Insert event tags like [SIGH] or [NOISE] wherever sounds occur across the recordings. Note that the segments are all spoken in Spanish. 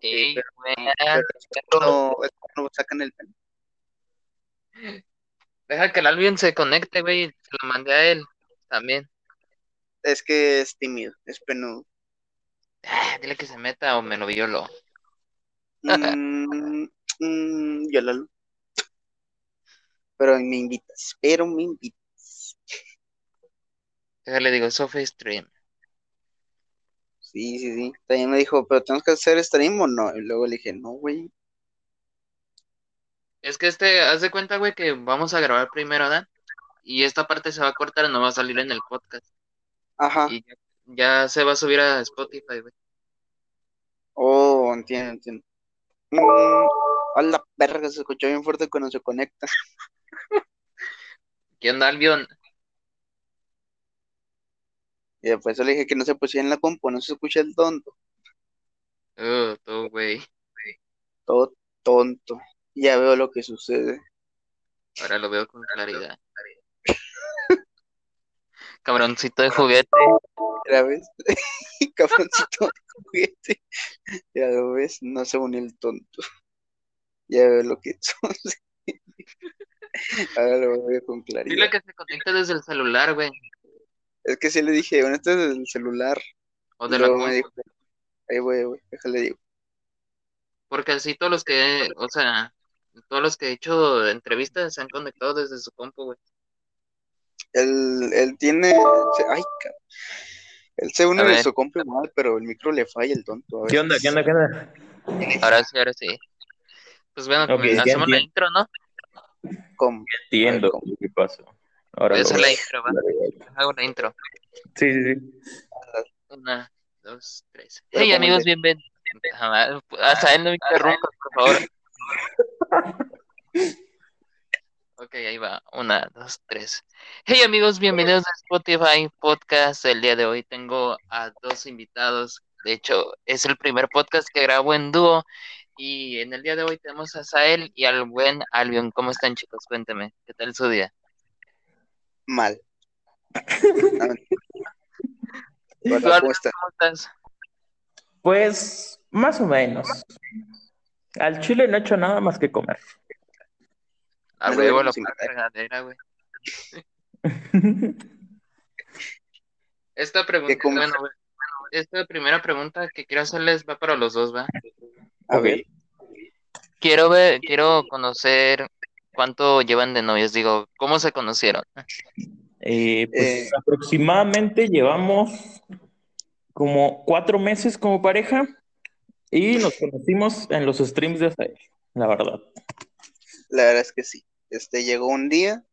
Pero, pero sacan el pene. Deja que el Albion se conecte, güey. Se lo mandé a él también. Es que es tímido, es penudo. Ah, dile que se meta o me lo violo. Mm, mm, Pero me invitas, pero me invitas. Déjale, digo, Sophie Stream. Sí, sí, sí. También me dijo, pero tenemos que hacer stream o no. Y luego le dije, no, güey. Es que este, haz de cuenta, güey, que vamos a grabar primero, ¿verdad? Y esta parte se va a cortar, no va a salir en el podcast. Ajá. Y ya, ya se va a subir a Spotify, güey. Oh, entiendo, entiendo. Mm, a la verga, se escuchó bien fuerte cuando se conecta. [LAUGHS] ¿Qué onda, Albion? Y después le dije que no se pusiera en la compu, no se escucha el tonto. Uh, tú, güey. Todo tonto. Ya veo lo que sucede. Ahora lo veo con claridad. [LAUGHS] Cabroncito de juguete. ¿Ya ves? [LAUGHS] Cabroncito de juguete. Ya lo ves, no se une el tonto. Ya veo lo que [LAUGHS] sucede. Ahora lo veo con claridad. Dile que se conecte desde el celular, güey. Es que sí le dije, bueno, este es el celular. O Y de la luego me dijo, ahí voy, güey, déjale digo. Porque así todos los que, o sea, todos los que he hecho entrevistas se han conectado desde su compu, güey. Él, él tiene, ay, cabrón. Él se une de su compu igual, pero el micro le falla el tonto. a ¿Qué onda? ¿Qué onda? ¿Qué onda? Ahora sí, ahora sí. Pues bueno, hacemos la intro, ¿no? ¿Cómo? Entiendo ¿cómo? qué pasó. Ahora la intro, va. Hago la intro. Sí, sí, sí. Una, dos, tres. Hey ¿cómo amigos, bienvenidos. Hasta él no me por favor. [LAUGHS] Ok, ahí va. Una, dos, tres. Hey amigos, bienvenidos a Spotify Podcast. El día de hoy tengo a dos invitados. De hecho, es el primer podcast que grabo en dúo. Y en el día de hoy tenemos a Sael y al buen Albion. ¿Cómo están, chicos? Cuénteme, ¿qué tal su día? Mal. No, mentira. ¿Tú, Hola, ¿cómo estás? Pues, más o menos. Al chile no he hecho nada más que comer. A Me lo huevo, la fregadera, güey. [LAUGHS] Esta pregunta, bueno, güey, esta primera pregunta que quiero hacerles va para los dos, ¿va? A ver, Quiero ver, quiero conocer cuánto llevan de novios, digo, ¿cómo se conocieron? Eh, pues Eh. aproximadamente llevamos como cuatro meses como pareja y nos conocimos en los streams de Azael, la verdad. la verdad es que sí. Este llegó un día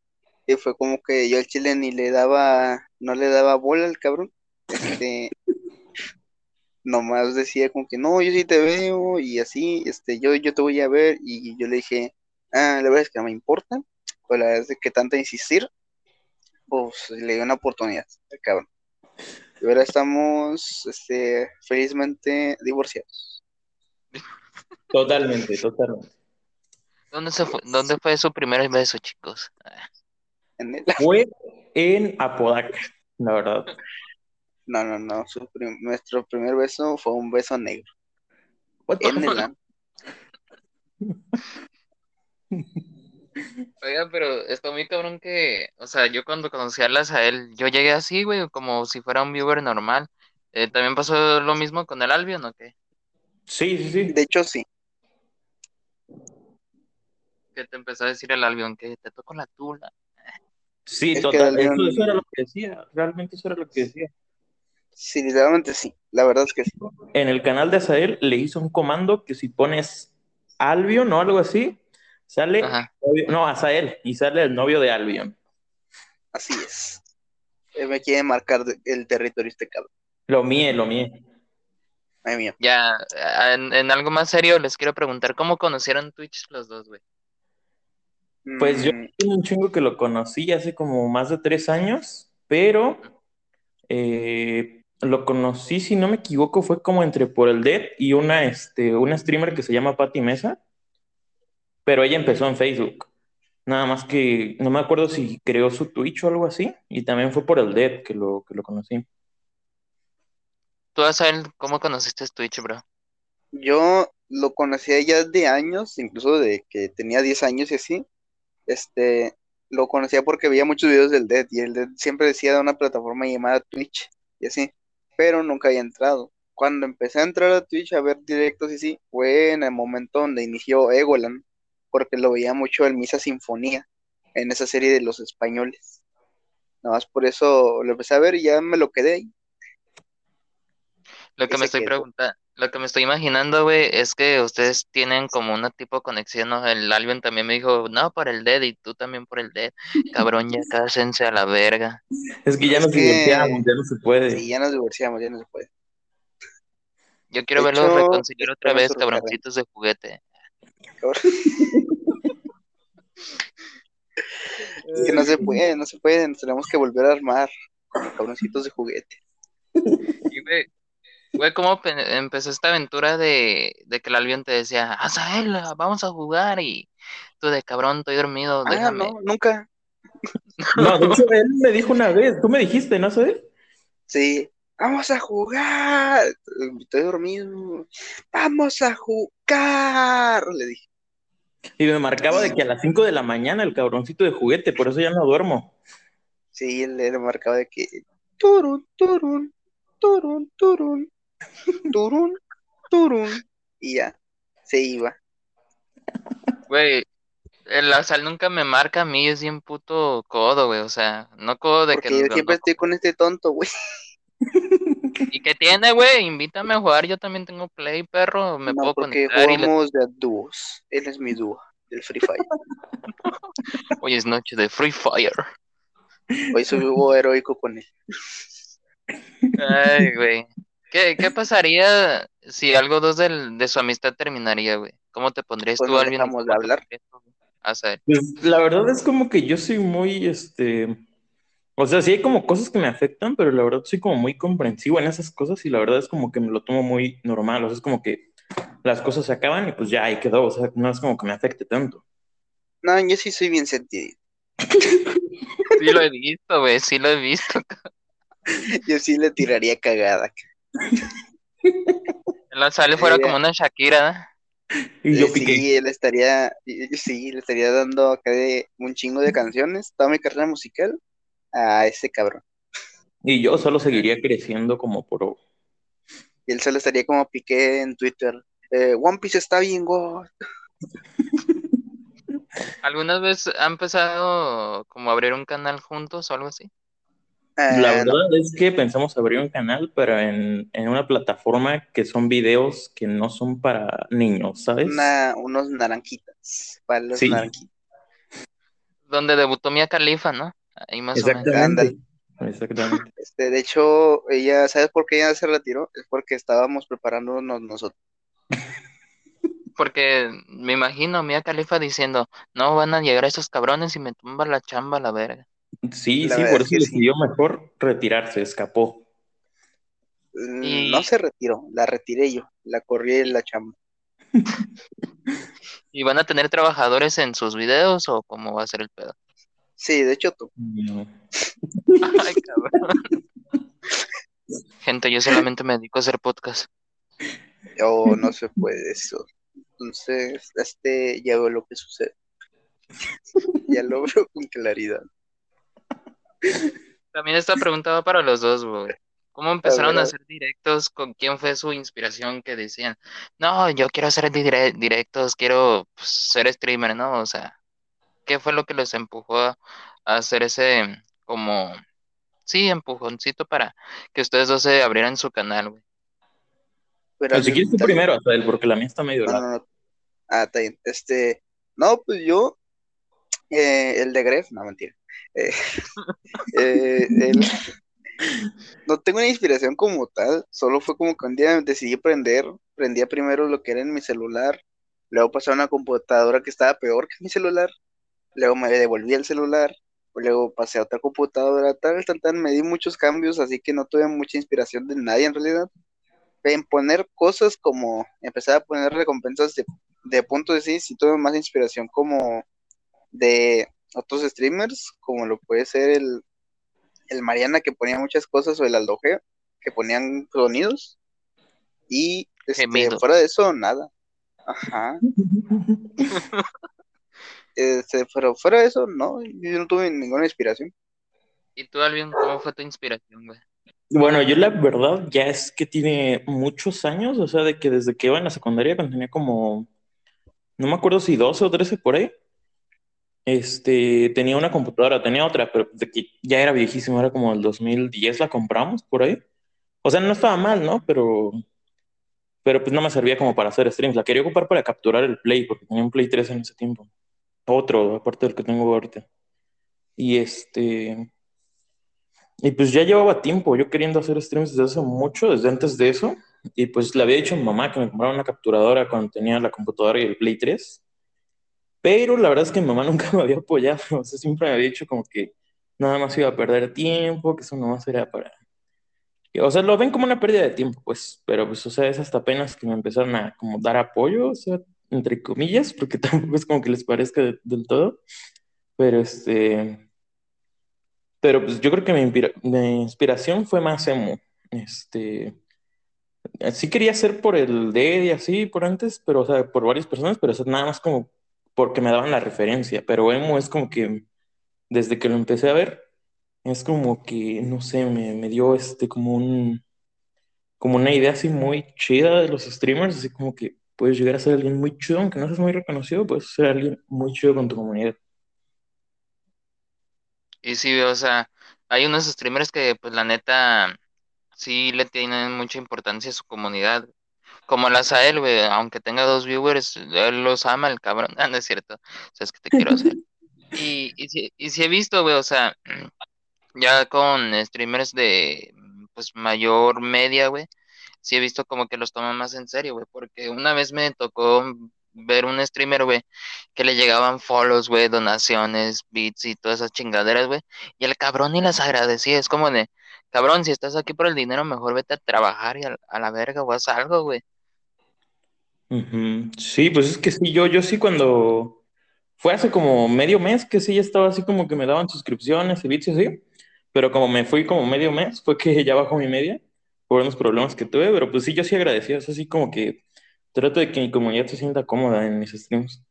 y fue como que yo al chile ni le daba, no le daba bola al cabrón. Este, nomás decía como que no, yo sí te veo y así, este, yo, yo te voy a ver y yo le dije, ah, la verdad es que no me importa, pues la verdad es que tanto insistir, pues le di una oportunidad cabrón. Y ahora estamos, este, felizmente divorciados. Totalmente, totalmente. ¿Dónde se fue, dónde fue su primer beso, chicos? En el- [LAUGHS] Fue en Apodaca, la verdad. no, no, no, su prim- nuestro primer beso fue un beso negro. En el. [LAUGHS] Oiga, pero está muy cabrón que, o sea, yo cuando conocí a él, yo llegué así, güey, como si fuera un viewer normal. Eh, ¿también pasó lo mismo con el Albion o qué? Sí, sí, sí. De hecho, sí. Que te empezó a decir el Albion que te tocó la tula. Sí, Es total. Eso era lo que decía. Realmente eso era lo que decía. Sí, literalmente sí. La verdad es que sí. En el canal de Azael le hizo un comando que si pones Albion o algo así, sale. Ajá. no, Azael, y sale el novio de Albion. Así es. Él me quiere marcar el territorio este cabrón. Lo mío, lo mío. Ay, mío. Ya, en, en algo más serio les quiero preguntar, ¿cómo conocieron Twitch los dos, güey? Pues yo Mm, tengo un chingo que lo conocí hace como más de tres años, pero eh, lo conocí, si no me equivoco, fue como entre por el Dead y una, este, una streamer que se llama Patty Mesa, pero ella empezó en Facebook. Nada más que no me acuerdo si creó su Twitch o algo así, y también fue por el Dead que lo, que lo conocí. Tú, Asael, ¿cómo conociste Twitch, bro? Yo lo conocía ya de años, incluso de que tenía 10 años y así. Este, lo conocía porque veía muchos videos del Dead y el Dead siempre decía de una plataforma llamada Twitch y así, pero nunca había entrado. Cuando empecé a entrar a Twitch a ver directos y así, fue en el momento donde inició Egolan, porque lo veía mucho el Misa Sinfonía en esa serie de los españoles. Nada más por eso lo empecé a ver y ya me lo quedé ahí. Lo que me estoy preguntando, lo que me estoy imaginando, güey, es que ustedes tienen como una tipo de conexión, ¿no? El Albion también me dijo, no, por el Dead, y tú también por el Dead. Cabrón, ya [LAUGHS] cásense a la verga. Es que ya nos divorciamos, ya no se puede. Sí, ya nos divorciamos, ya no se puede. Yo quiero verlos reconciliar otra vez, cabroncitos de juguete. [LAUGHS] es que no se puede, no se puede, nos tenemos que volver a armar cabroncitos de juguete. Y, güey, Güey, ¿cómo empezó esta aventura de, que el Albion te decía, él, vamos a jugar? Y tú de cabrón, estoy dormido, ah, déjame. no, nunca. No, de hecho, él me dijo una vez, tú me dijiste, ¿no sé? Sí, vamos a jugar. Estoy dormido. Vamos a jugar, le dije. Y me marcaba de que a las 5 de la mañana el cabroncito de juguete, por eso ya no duermo. Sí, él le marcaba de que turun, turun, turun, turun turun, turun, y ya, se iba. Güey, la sal nunca me marca a mí, es bien puto codo, güey, o sea, no codo de Porque que... yo siempre estoy con este tonto, güey. [LAUGHS] ¿Y qué tiene, güey? Invítame a jugar, yo también tengo play, perro, me puedo porque conectar jugamos de dúos, él es mi dúo, del Free Fire. [LAUGHS] Hoy es noche de Free Fire. Hoy subo heroico con él. Ay, güey. ¿Qué, qué pasaría si algo dos del, de su amistad terminaría, güey? ¿Cómo te pondrías Pues tú, no dejamos de hablar. A. Pues la verdad es como que yo soy muy, este, o sea, sí hay como cosas que me afectan, pero la verdad soy como muy comprensivo en esas cosas y la verdad es como que me lo tomo muy normal, o sea, es como que las cosas se acaban y pues ya ahí quedó, o sea, no es como que me afecte tanto. No, yo sí soy bien sentido. Sí lo he visto, güey, sí lo he visto. Yo sí le tiraría cagada. La sale fuera como una Shakira. Y yo Eh, piqué. Sí, él estaría, sí, le estaría dando acá de un chingo de canciones, toda mi carrera musical, a ese cabrón. Y yo solo seguiría creciendo como por... Y él solo estaría como piqué en Twitter. eh, One Piece está bien, God. ¿Algunas veces han empezado como a abrir un canal juntos o algo así? Ah, La no, verdad es que pensamos abrir un canal, pero en, en una plataforma que son videos que no son para niños, ¿sabes? una- unos naranjitas, para los Sí. naranjitas. Donde debutó Mia Khalifa, ¿no? Ahí más o menos. Exactamente. [LAUGHS] Este, de hecho, ella, ¿sabes por qué ella se retiró? Es porque estábamos preparándonos nosotros. [LAUGHS] Porque me imagino Mia Khalifa diciendo, no van a llegar esos cabrones y me tumba la chamba a la verga. Sí, La sí, por es eso sí. decidió mejor retirarse, escapó. Mm, Y- No se retiró, la retiré yo, la corrí en la chamba. [LAUGHS] ¿Y van a tener trabajadores en sus videos o cómo va a ser el pedo? Sí, de hecho, tú. No. [LAUGHS] Ay, cabrón. [LAUGHS] Gente, yo solamente me dedico a hacer podcast. O no [LAUGHS] se puede eso. Entonces, este, ya veo lo que sucede. ya lo veo con claridad. También esta pregunta va para los dos, güey. ¿Cómo empezaron a hacer directos? ¿Con quién fue su inspiración que decían, no, yo quiero hacer dire- directos, quiero pues, ser streamer, ¿no? O sea, ¿qué fue lo que los empujó a, a hacer ese, como, sí, empujoncito para que ustedes dos se abrieran su canal, güey? Pero Pero si quieres tú también- primero, Azael, porque la mía está medio No, no, no. Ah, está bien. Este, no, pues yo, eh, el de Gref, no, mentira. Eh, [LAUGHS] eh, el- no tengo una inspiración como tal, solo fue como que un día decidí aprender, prendía primero lo que era en mi celular, luego pasé a una computadora que estaba peor que mi celular, luego me devolví el celular, luego pasé a otra computadora, tal, tal, tal, me di muchos cambios, así que no tuve mucha inspiración de nadie en realidad. En poner cosas como empezar a poner recompensas de, de puntos de sí, sí tuve más inspiración como de otros streamers, como lo puede ser el, el Mariana que ponía muchas cosas o el Aldogeo, que ponían sonidos. Y Este, fuera de eso, nada. Ajá. [LAUGHS] Este, pero fuera de eso, no, yo no tuve ninguna inspiración. ¿Y tú, Alvin, cómo fue tu inspiración, güey? Bueno, yo la verdad ya es que tiene muchos años, o sea, de que desde que iba en la secundaria, cuando tenía como, no me acuerdo si 12 o 13 por ahí, este, tenía una computadora, tenía otra, pero de que ya era viejísima, era como el 2010 la compramos por ahí. O sea, no estaba mal, ¿no? Pero, pero pues no me servía como para hacer streams, la quería ocupar para capturar el Play, porque tenía un Play 3 en ese tiempo. Otro, aparte del que tengo ahorita. Y este... Y pues ya llevaba tiempo yo queriendo hacer streams desde hace mucho, desde antes de eso. Y pues le había dicho a mi mamá que me comprara una capturadora cuando tenía la computadora y el Play 3. Pero la verdad es que mi mamá [LAUGHS] nunca me había apoyado. O sea, siempre me había dicho como que nada más iba a perder tiempo, que eso nomás era para... O sea, lo ven como una pérdida de tiempo, pues. Pero pues, o sea, es hasta apenas que me empezaron a como dar apoyo, o sea, entre comillas, porque [LAUGHS] tampoco es como que les parezca de- del todo. Pero este... Pero pues yo creo que mi, inspira- inspiración fue más emo. Este, sí quería ser por el DED y así por antes, pero o sea, por varias personas, pero eso nada más como porque me daban la referencia. Pero emo es como que desde que lo empecé a ver, es como que, no sé, me, me dio este como un, como una idea así muy chida de los streamers, así como que puedes llegar a ser alguien muy chido, aunque no seas muy reconocido, puedes ser alguien muy chido con tu comunidad. Y sí, o sea, hay unos streamers que, pues, la neta, sí le tienen mucha importancia a su comunidad. Como las a él, güey, aunque tenga dos viewers, él los ama, el cabrón. [LAUGHS] Ah, no es cierto. O sea, es que te quiero hacer. [LAUGHS] Y, y, sí he visto, güey, o sea, ya con streamers de, pues, mayor media, güey, sí he visto como que los toman más en serio, güey, porque una vez me tocó ver un streamer, güey, que le llegaban follows, güey, donaciones, bits y todas esas chingaderas, güey, y el cabrón ni las agradecía, es como de, cabrón, si estás aquí por el dinero, mejor vete a trabajar y a, a la verga o haz algo, güey. Sí, pues es que sí, yo, yo sí cuando fue hace como medio mes que sí ya estaba así como que me daban suscripciones y bits y así, pero como me fui como medio mes, fue que [LAUGHS] ya bajó mi media por unos problemas que tuve, pero pues sí, yo sí agradecía, es así como que trato de que mi comunidad se sienta cómoda en mis streams.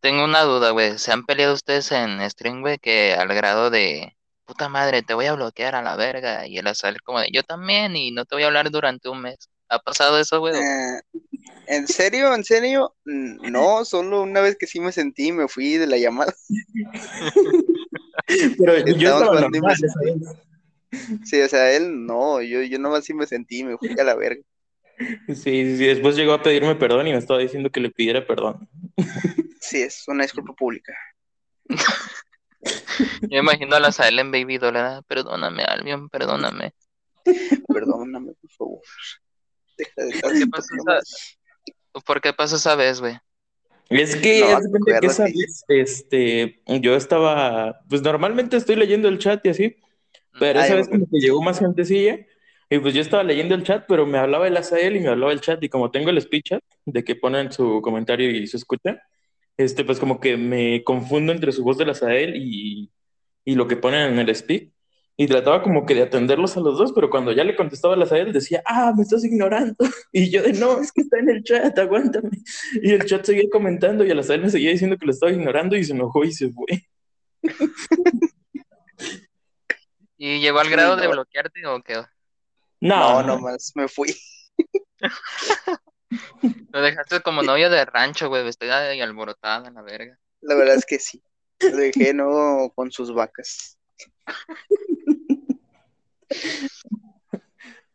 Tengo una duda, güey, ¿se han peleado ustedes en stream, güey, que al grado de, puta madre, te voy a bloquear a la verga, y él a salir como de, yo también, y no te voy a hablar durante un mes? ¿Ha pasado eso, güey? Eh, ¿En serio? ¿En serio? Mm, No, solo una vez que sí me sentí, me fui de la llamada. [LAUGHS] Pero yo estaba normal. Sí, o sea, él no, yo, yo nomás sí me sentí, me fui a la verga. Sí, sí, sí, después llegó a pedirme perdón y me estaba diciendo que le pidiera perdón. Sí, es una disculpa pública. Yo imagino a la Sael en Baby Doll, ¿verdad? Perdóname, Albion, perdóname. Perdóname, por favor. Deja de estar ¿Qué sin pasó problemas. ¿Por qué pasó esa vez, güey? Es que, No, cuenta que esa vez, este, yo estaba, pues normalmente estoy leyendo el chat y así, pero esa ya vez como que llegó más gentecilla y pues yo estaba leyendo el chat, pero me hablaba el Azael y me hablaba el chat y como tengo el speech chat de que ponen su comentario y se escucha, este, pues como que me confundo entre su voz del Azael y, y lo que ponen en el speak y trataba como que de atenderlos a los dos, pero cuando ya le contestaba el Azael decía, ah, me estás ignorando [LAUGHS] y yo de no, es que está en el chat, aguántame. Y el chat seguía comentando y el Azael me seguía diciendo que lo estaba ignorando y se enojó y se fue. [LAUGHS] ¿Y llegó al Sí, grado de no. bloquearte o qué? No, No, nomás me fui. [LAUGHS] Lo dejaste como novia de rancho, güey, vestida y alborotada, la verga. La verdad es que sí. Lo dejé no con sus vacas.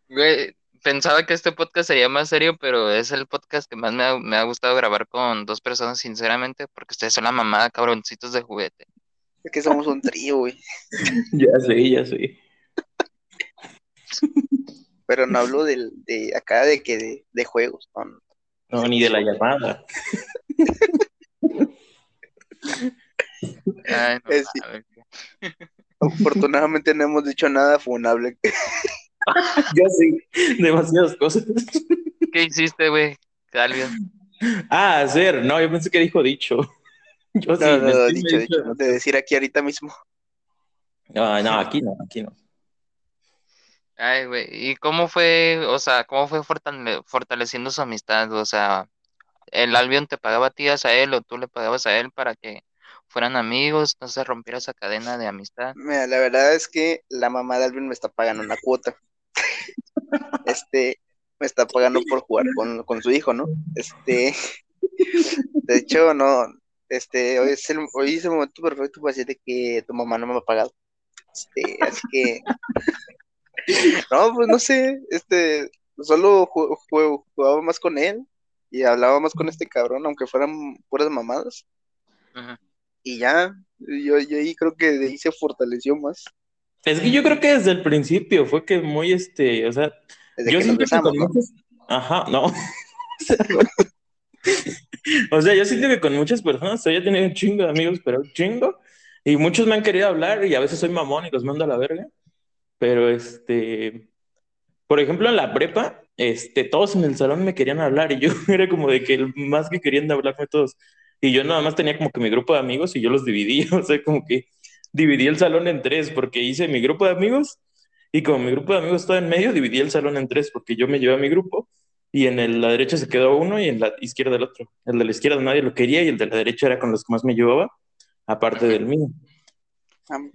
Güey, pensaba que este podcast sería más serio, pero es el podcast que más me ha, me ha gustado grabar con dos personas, sinceramente, porque ustedes son la mamada, cabroncitos de juguete. Es que somos un trío, güey. [LAUGHS] ya sé, ya sé. Pero no hablo del, de acá de que de, de juegos. no, no. No, ni de la llamada. [LAUGHS] Ay, no Es- mames. [LAUGHS] Afortunadamente no hemos dicho nada funable. Ya sé, demasiadas cosas. ¿Qué hiciste, güey? Ah, hacer, no, yo pensé que dijo dicho. [LAUGHS] Yo sí, No, no, me no, estoy dicho, medio- dicho, no de decir aquí ahorita mismo. No, no, aquí no, aquí no. Ay, güey, ¿y cómo fue, o sea, cómo fue fortale- fortaleciendo su amistad? O sea, ¿el Albion te pagaba a ti a él o tú le pagabas a él para que fueran amigos, no se rompiera esa cadena de amistad? Mira, la verdad es que la mamá de Alvin me está pagando una cuota. [LAUGHS] Este, me está pagando por jugar con, con su hijo, ¿no? Este, [LAUGHS] de hecho, no, este, hoy es el, hoy es el momento perfecto para decirte que tu mamá no me ha pagado. Este, así que, [LAUGHS] no, pues no sé, este, solo ju- ju- jugaba más con él y hablaba más con este cabrón, aunque fueran puras mamadas. Ujú. Y ya, yo, yo ahí creo que de ahí se fortaleció más. Es que yo creo que desde el principio fue que muy este, o sea, Desde yo siento que con ¿no? ajá, no. [LAUGHS] [LAUGHS] O sea, yo siento que con muchas personas, yo he tenido un chingo de amigos, pero un chingo, y muchos me han querido hablar y a veces soy mamón y los mando a la verga, pero este, por ejemplo, en la prepa, este, todos en el salón me querían hablar y yo [LAUGHS] era como de que el más que querían hablarme todos, y yo nada más tenía como que mi grupo de amigos y yo los dividí, [LAUGHS] o sea, como que dividí el salón en tres porque hice mi grupo de amigos y como mi grupo de amigos estaba en medio, dividí el salón en tres porque yo me llevé a mi grupo y en el- la derecha se quedó uno y en la izquierda el otro. El de la izquierda nadie lo quería y el de la derecha era con los que más me llevaba, aparte del mío.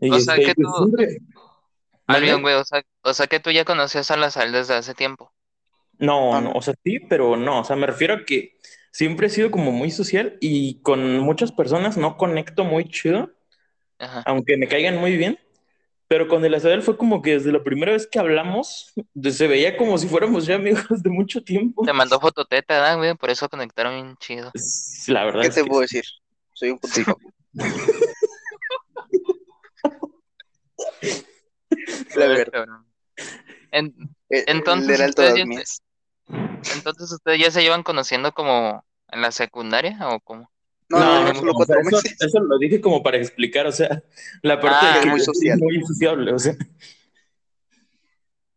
Y O sea, este, que tú- o sea, o sea que tú ya conocías a la sal desde hace tiempo. No, Ah, no, no. o sea, sí, pero no, o sea, me refiero a que siempre he sido como muy social y con muchas personas no conecto muy chido, Ajá. aunque me caigan muy bien, pero con el Azael fue como que desde la primera vez que hablamos, se veía como si fuéramos ya amigos de mucho tiempo. Te mandó fototeta, ¿verdad, güey? Por eso conectaron bien chido. La verdad ¿Qué es te que puedo sí. decir? Soy un puto. [LAUGHS] La verdad. En- Él- Entonces, el ustedes ya entonces ustedes ya se llevan conociendo como en la secundaria o como No, No, no, solo cuatro eso, meses. eso lo dije como para explicar, o sea, la parte Ah, de que es muy social. muy sociable, o sea.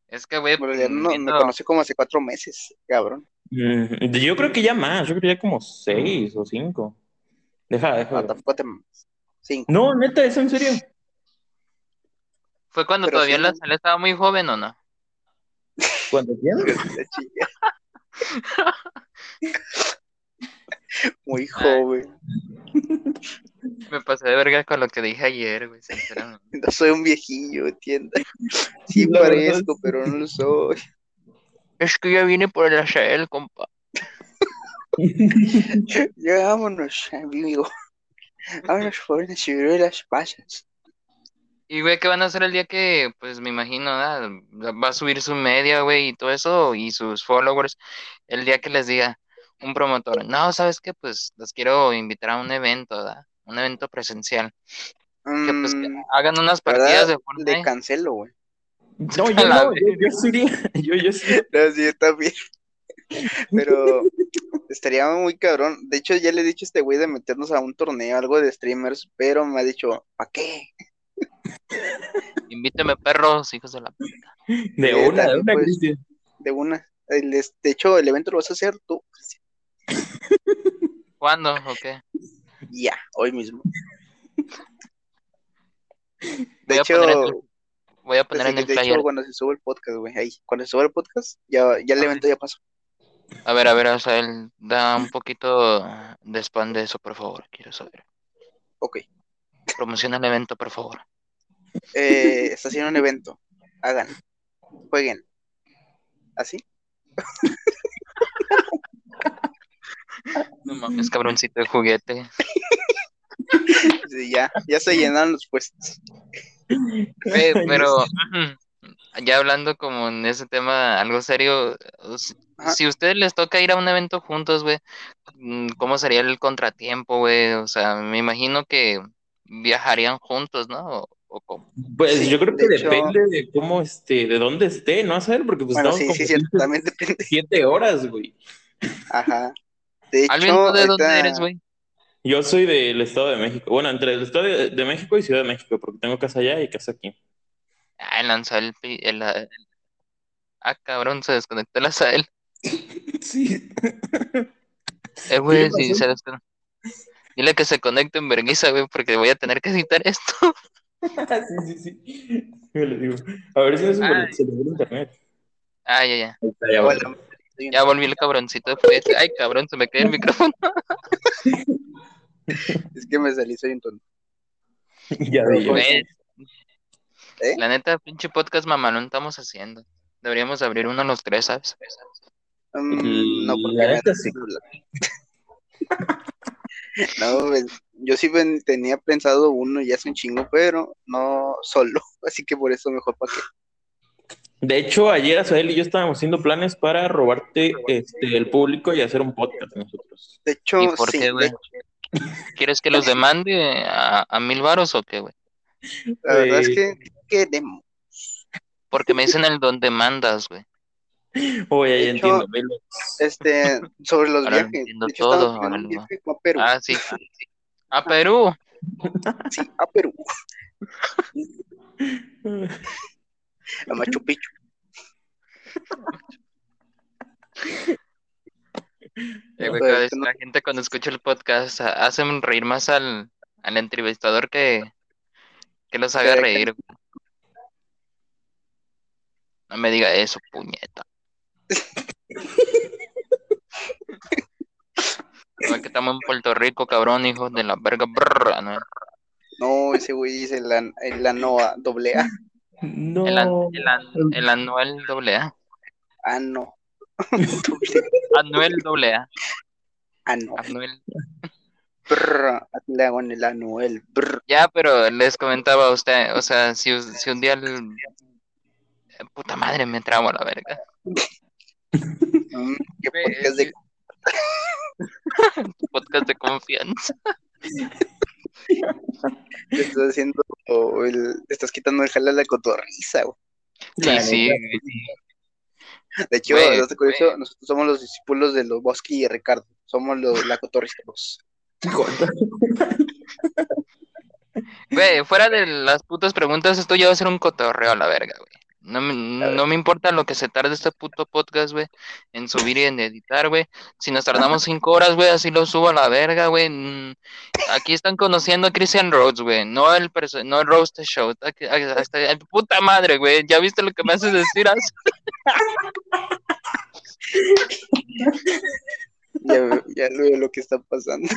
es que, güey, no, me conocí como hace cuatro meses, cabrón. Mm, Yo creo que ya más, yo creo que ya como seis o cinco. Deja, deja. No, ver. tampoco te... Cinco. No, neta, ¿es en serio? fue cuando pero todavía sí. la sal estaba muy joven o no. ¿Cuándo quién? [LAUGHS] [LAUGHS] Muy joven. Me pasé de verga con lo que dije ayer, güey, sinceramente. [LAUGHS] No soy un viejillo, entienda. [LAUGHS] Sí parezco, pero no lo soy. Es que ya vine por el Azael, compa. [LAUGHS] Ya vámonos, amigo. Vámonos por unas ciruelas pasas. Y, güey, ¿qué van a hacer el día que, pues, me imagino, ¿verdad? va a subir su media, güey, y todo eso, y sus followers, el día que les diga un promotor, no, ¿sabes qué? Pues, los quiero invitar a un evento, ¿verdad? Un evento presencial. Que, pues, que Mm, hagan unas partidas verdad, de le Fortnite. cancelo, güey. No, yo [LAUGHS] no, yo, yo [LAUGHS] yo, yo sí. No, sí, está bien. [LAUGHS] Pero estaría muy cabrón. De hecho, ya le he dicho a este güey de meternos a un torneo, algo de streamers, pero me ha dicho, ¿para qué? Invíteme, perros, hijos de la... De una, de también, una, pues. De una. El, es- de hecho, el evento lo vas a hacer tú. ¿Cuándo o qué? Ya, hoy mismo. Voy De a el, hecho, voy a poner en el de flyer. hecho, cuando se sube el podcast, güey, ahí. Cuando se sube el podcast, ya, ya el Ah. evento ya pasó. A ver, a ver, Azael, da un poquito de spam de eso, por favor, quiero saber. Ok. Promociona el evento, por favor. Eh, está haciendo un evento. Hagan. Jueguen. ¿Así? [LAUGHS] No mames, cabroncito de juguete. Sí, ya, ya se llenaron los puestos. Pero ya hablando como en ese tema algo serio, si, a ustedes les toca ir a un evento juntos, güey, mm, ¿cómo sería el contratiempo, güey? O sea, me imagino que viajarían juntos, ¿no? O, o cómo. Pues Sí, yo creo de que hecho- depende de cómo, este, de dónde esté, ¿no? A saber, porque pues Bueno, estamos sí, como sí, cierto, también depende. siete horas, güey. Ajá. De Alvin, hecho, ¿tú de dónde eres, güey? Yo soy del Estado de México. Bueno, entre el Estado de, de México y Ciudad de México, porque tengo casa allá y casa aquí. Ah, el pi- el, el- Ah, cabrón, se desconectó el Azael. [LAUGHS] Sí. Eh, güey, si se desconectó. Dile que se conecte en vergüenza, güey, porque voy a tener que editar esto. [LAUGHS] sí, sí, sí. Yo le digo. A ver si no se ve internet. Ah, ya, ya. Ahí está, ya un- Ya volví el cabroncito. Ay, cabrón, se me cae el micrófono. [LAUGHS] Es que me salí, soy un tonto. [LAUGHS] Ya vi yo. Güey, ¿Eh? La neta, pinche podcast mamalón estamos haciendo. Deberíamos abrir uno los tres, ¿sabes? Mm, no, porque La neta sí. [LAUGHS] No, pues, yo sí tenía pensado uno y hace un chingo, pero no solo. Así que por eso mejor para qué. De hecho, ayer Azael y yo estábamos haciendo planes para robarte este, el público y hacer un podcast nosotros. De hecho, ¿Y por sí, qué, güey? ¿Quieres que los [LAUGHS] demande a, a mil varos o qué, güey? la verdad es que queremos. Porque me dicen el don demandas, güey. Oye, ya hecho, entiendo. velo. Este, sobre los Ahora viajes. entiendo hecho, todo, planeando ahora un lo- viaje a Perú. Ah, sí. A Perú. Sí, a Perú, [LAUGHS] a Machu Picchu. Eh, güey, cada vez no- la gente cuando escucha el podcast hacen reír más al, al entrevistador que, que los haga reír. No me diga eso, puñeta. [LAUGHS] No, que estamos en Puerto Rico, cabrón, hijo de la verga. brr, Anuel. No, ese güey dice el, an- el ANOA, doble A. No. El, an- el, an- el Anuel doble A. Ah, no. [LAUGHS] Anuel doble A. Ah, no. Anuel. Brr, le hago en el Anuel. Brr. Ya, pero les comentaba a usted, o sea, si, si un día el... eh, Puta madre, me tramo a la verga. Mm, ¿Qué Güey, podcast de. [LAUGHS] Podcast de confianza. [LAUGHS] te estás haciendo? o el, te estás quitando el jale a la cotorriza, güey. Sí, sí. De hecho, dato curioso, nosotros somos los discípulos de los Bosque y Ricardo. Somos los, la cotorriza dos. Güey, fuera de las putas preguntas, esto ya va a ser un cotorreo a la verga, güey. No me, no me importa lo que se tarde este puto podcast, güey, en subir y en editar, güey. Si nos tardamos [LAUGHS] cinco horas, güey, así lo subo a la verga, güey. Mm, Aquí están conociendo a Christian Rhodes, güey, no el no el Roast Show. Hasta- puta madre, güey, ¿ya viste lo que me haces decir? Az? [LAUGHS] Ya, ya veo lo que está pasando.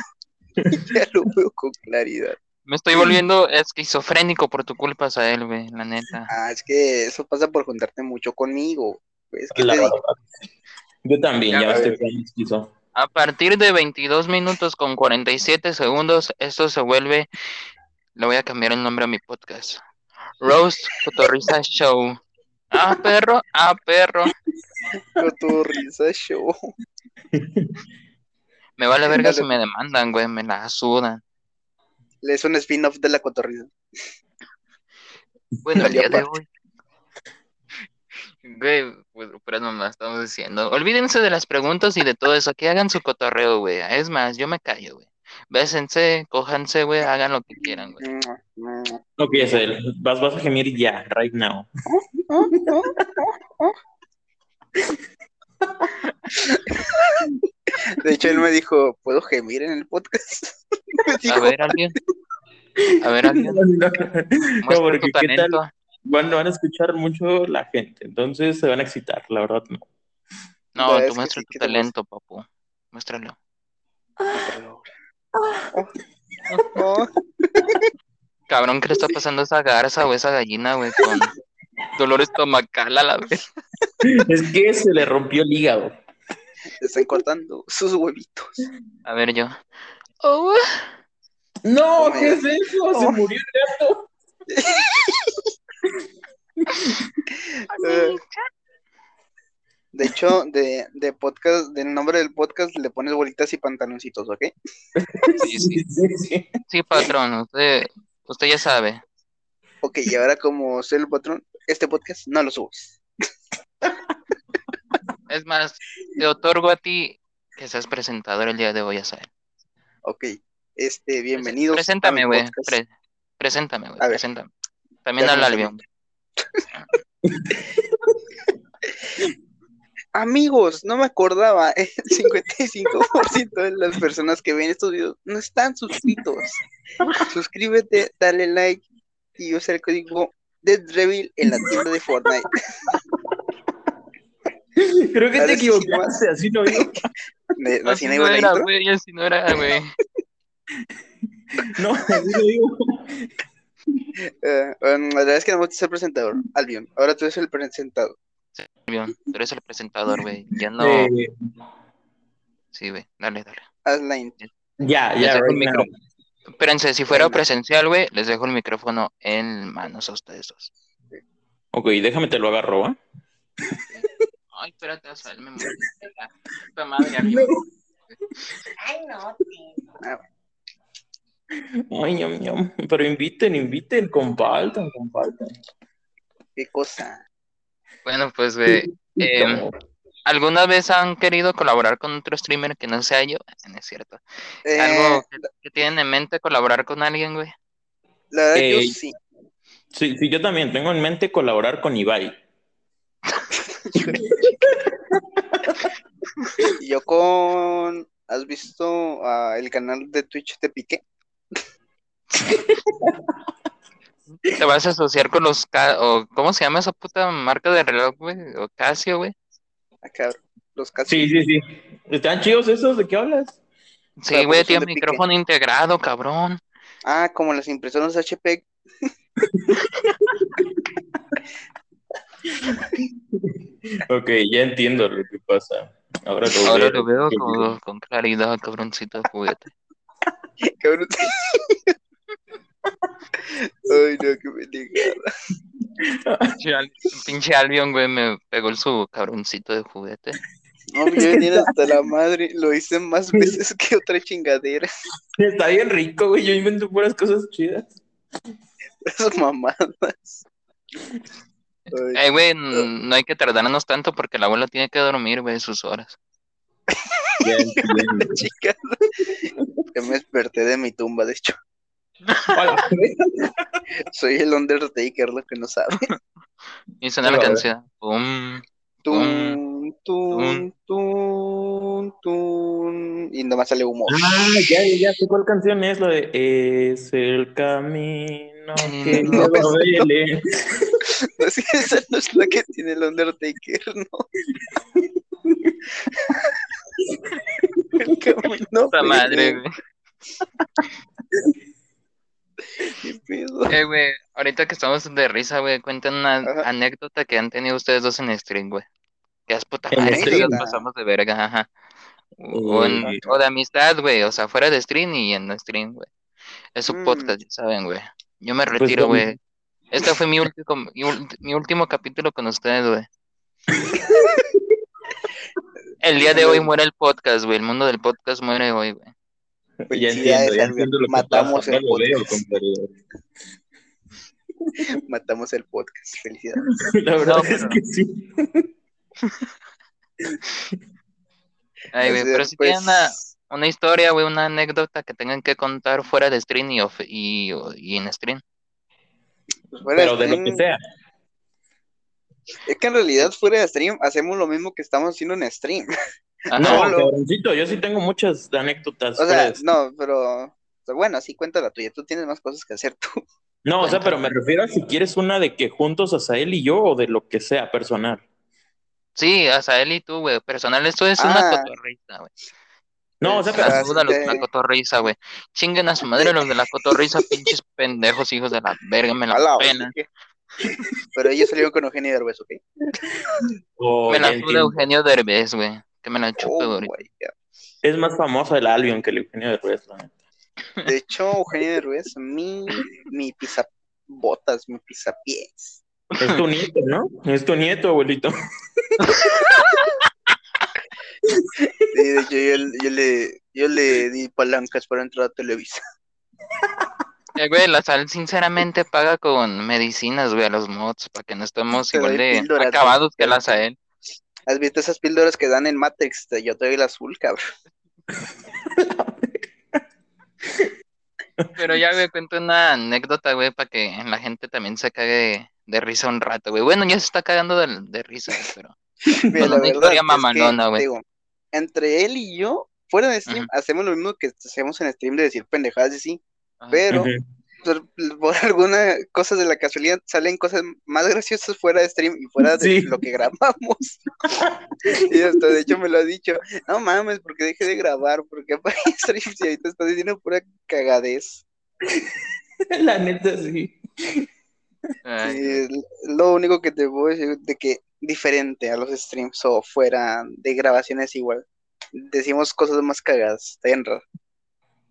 [LAUGHS] ya lo veo con claridad. Me estoy volviendo esquizofrénico por tu culpa, Sael, güey, la neta. Ah, es que eso pasa por juntarte mucho conmigo. Pues, ¿qué La te digo? Yo también, Ya, estoy esquizo. A partir de 22 minutos con 47 segundos, esto se vuelve. Le voy a cambiar el nombre a mi podcast. Roast Cotorriza Show. Ah, perro, ah, perro. Cotorriza show. Me vale verga Dale. si me demandan, güey, me la sudan. Es un spin-off de la cotorriza. Bueno, el día de hoy. Güey, pues, pero no me estamos diciendo. Olvídense de las preguntas y de todo eso. Que hagan su cotorreo, güey. Es más, yo me callo, güey. Bésense, cójanse, güey, hagan lo que quieran, güey. Ok, Azael, vas, vas a gemir ya, right now. [LAUGHS] [LAUGHS] De hecho, él me dijo, ¿puedo gemir en el podcast? [LAUGHS] A ver, alguien. A ver, alguien. [LAUGHS] No, porque tu qué tal, talento. van, van a escuchar mucho la gente, entonces se van a excitar, la verdad no. No, tú muestra sí, tu ¿qué te talento, papu. Muéstralo. "Oh, Cabrón, ¿qué le está pasando a esa garza o esa gallina, güey? Con dolor estomacal a la vez. Es que se le rompió el hígado. Están cortando sus huevitos. A ver, yo. Oh, No, Oh, ¿qué es eso? Se Oh. murió el gato. Eh, De hecho, de, de podcast, del nombre del podcast le pones bolitas y pantaloncitos, ¿ok? sí, sí. [LAUGHS] sí, sí. Sí, patrón, usted, usted ya sabe. Ok, y ahora como soy el patrón, este podcast no lo subes. Es más, te otorgo a ti que seas presentador el día de hoy, a saber. Ok, este, bienvenidos. Preséntame, güey. pre- preséntame, güey. Preséntame. También me Albion. [LAUGHS] Amigos, no me acordaba, el 55% de las personas que ven estos videos no están suscritos. Suscríbete, dale like y usa el código DeadRevil en la tienda de Fortnite. Creo que te equivocaste, así no. [LAUGHS] Me- Así no era, intro. güey, así no era, güey. [LAUGHS] No, así no digo. Eh, um, la verdad es que no me gusta ser presentador, Albion. Ahora tú eres el presentador. Bien, tú eres el presentador, güey. Ya no. Eh, Sí, güey, dale, dale. Haz la intro. ya, ya, Espérense, si fuera presencial, güey, les dejo el micrófono en manos a ustedes dos. Ok, déjame te lo agarro, ¿va? [LAUGHS] Ay, espérate, o sea, él me [LAUGHS] muere. La puta madre arriba. Ay, no, Ay, ñam, ñam. Pero inviten, inviten, compartan, compartan. ¿Qué cosa? Bueno, pues, güey, em, ¿alguna vez han querido colaborar con otro streamer que no sea yo? No es cierto. Eh, ¿Algo que, que tienen en mente colaborar con alguien, güey? la verdad, yo Eh, sí. Sí, sí, yo también tengo en mente colaborar con Ibai. [LAUGHS] Yo con. ¿Has visto ah, el canal de Twitch de Piqué? [LAUGHS] ¿Te vas a asociar con los... Ca- o ¿Cómo se llama esa puta marca de reloj, güey? O Casio, güey. Acá, los casi. Sí, sí, sí. ¿Están chidos esos? ¿De qué hablas? Sí, güey, tiene Piqué. micrófono integrado, cabrón. Ah, como las impresoras HP. [LAUGHS] Ok, ya entiendo lo que pasa. Ahora lo Ahora veo. lo veo con, con claridad, cabroncito de juguete. [LAUGHS] Cabrón. [LAUGHS] Ay, no, qué pendejada. Pinche Al- Pinche Albion, güey, me pegó el su cabroncito de juguete. No, yo venía hasta la madre. Lo hice más veces que otra chingadera. Está bien rico, güey. Yo invento puras cosas chidas. [LAUGHS] Esas mamadas. Ay, Eh, güey, no hay que tardarnos tanto porque la abuela tiene que dormir, güey, sus horas. Ya entiendo. chica. Ya me desperté de mi tumba, de hecho. Hola. [LAUGHS] Soy el Undertaker, lo que no sabe. [LAUGHS] Y suena la canción. Pum. Tun, tun, tun, tun. Y nomás sale humo. Ah, ya, ya, ya sé cuál canción es, lo de Es el camino que [LAUGHS] No, lleva a pues, no. Belén. Así [LAUGHS] que esa no es la que tiene el Undertaker, ¿no? [LAUGHS] El camino. Puta madre, güey. Eh, güey, ahorita que estamos de risa, güey, cuenten una Ajá. anécdota que han tenido ustedes dos en stream, güey. Que es puta ¿En madre, stream? nos pasamos de verga, ajá. O, en- de amistad, güey, o sea, fuera de stream y en stream, güey. Es su Mm. podcast, ya saben, güey. Yo me Pues, retiro, güey. Este fue mi último, mi, último capítulo con ustedes, güey. [LAUGHS] El día de hoy muere el podcast, güey. El mundo del podcast muere hoy, güey. Ya entiendo, ya Albion. entiendo lo que Matamos pasa. el veo, podcast. compadre. [LAUGHS] Matamos el podcast. Felicidades. [LAUGHS] La verdad No, es que sí. [LAUGHS] Ay, güey, pero si pues, tienen una, una historia, güey, una anécdota que tengan que contar fuera de stream y, off- y, y en stream. pues, fuera Pero de lo que sea. Es que en realidad fuera de stream hacemos lo mismo que estamos haciendo en stream. No, lo- cabroncito, yo sí tengo muchas anécdotas. O sea, no, pero o sea, bueno, sí cuenta la tuya. Tú tienes más cosas que hacer tú. No, o sea, pero me refiero a si quieres una de que juntos a él y yo o de lo que sea personal. Sí, hasta él y tú, güey. Personal, esto es una Ah. cotorriza, güey. No, o sea, pero Saluda a los de la este- cotorriza, güey. Chinguen a su madre los de la cotorriza, pinches pendejos, hijos de la verga, me la pena. Pero ellos salieron con Eugenio Derbez, ¿ok? o Me la suda entiendo. Eugenio Derbez, güey. Que me la chupe, Oh, güey. es más famosa el Albion que el Eugenio de Ruiz, la neta. De hecho, Eugenio Derbez, mi, mi pisabotas, mi pisapiés. Es tu nieto, ¿no? Es tu nieto, abuelito. Sí, de hecho, yo, yo le, yo le di palancas para entrar a Televisa. Eh, güey, la sal sinceramente paga con medicinas, güey, a los mods, para que no estemos Te igual de píldoras, acabados que las a él. ¿Has visto esas píldoras que dan en Matrix? Yo te doy el azul, cabrón. Pero ya, güey, cuento una anécdota, güey, para que la gente también se cague de risa un rato, güey. Bueno, ya se está cagando de, de risa, güey, pero... [LAUGHS] Mira, Con la una historia mamalona, güey. entre él y yo, fuera de stream, hacemos lo mismo que hacemos en stream de decir pendejadas y sí, pero por, por alguna cosa de la casualidad salen cosas más graciosas fuera de stream y fuera de Sí. lo que grabamos. [LAUGHS] y hasta de hecho me lo ha dicho, no mames, porque dejé de grabar, porque apagué streams y ahorita estás diciendo pura cagadez. [LAUGHS] La neta, sí. Ay, Sí, es lo único que te puedo decir de que diferente a los streams o fuera de grabaciones igual. Decimos cosas más cagadas, está bien raro.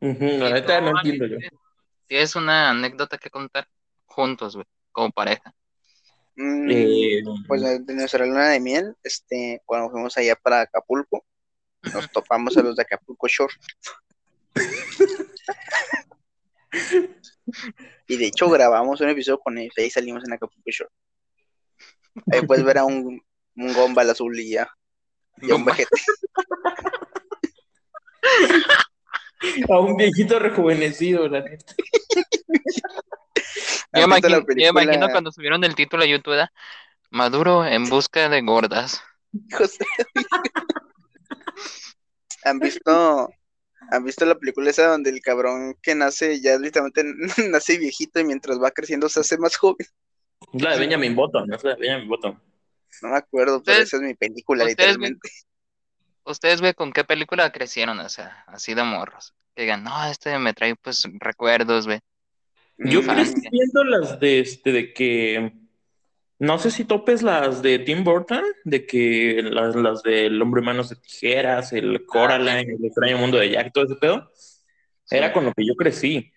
Ujú, ¿y La neta tú, no Ani, entiendo yo. tienes- ¿Tienes una anécdota que contar juntos, güey, como pareja? Mm, Eh, pues de de nuestra luna de miel, este, cuando fuimos allá para Acapulco, nos topamos a los de Acapulco Shore. [LAUGHS] Y de hecho grabamos un episodio con ellos, ahí salimos en Acapulco Shore. Ahí puedes ver a un, un Gumball azul y ya, y a un vejete. a un viejito rejuvenecido, la neta. [LAUGHS] Yo ¿Has visto imagino, la yo película? imagino cuando subieron el título a YouTube, ¿verdad? Maduro en busca de gordas. La- [LAUGHS] ¿Han visto, han visto la película esa donde el cabrón que nace ya literalmente [LAUGHS] nace viejito y mientras va creciendo se hace más joven? La de Benjamin Button, no es la de Benjamin Button. No me acuerdo, pero Ustedes- esa es mi película, ustedes literalmente. ¿Ustedes, güey, con qué película crecieron? O sea, así de morros. Que digan, no, este me trae, pues, recuerdos, güey. Yo Mm, crecí viendo las de este, de que. No sé si topes las de Tim Burton, de que las, las del hombre manos de tijeras, el Coraline, el extraño mundo de Jack, todo ese pedo. Era con lo que yo crecí.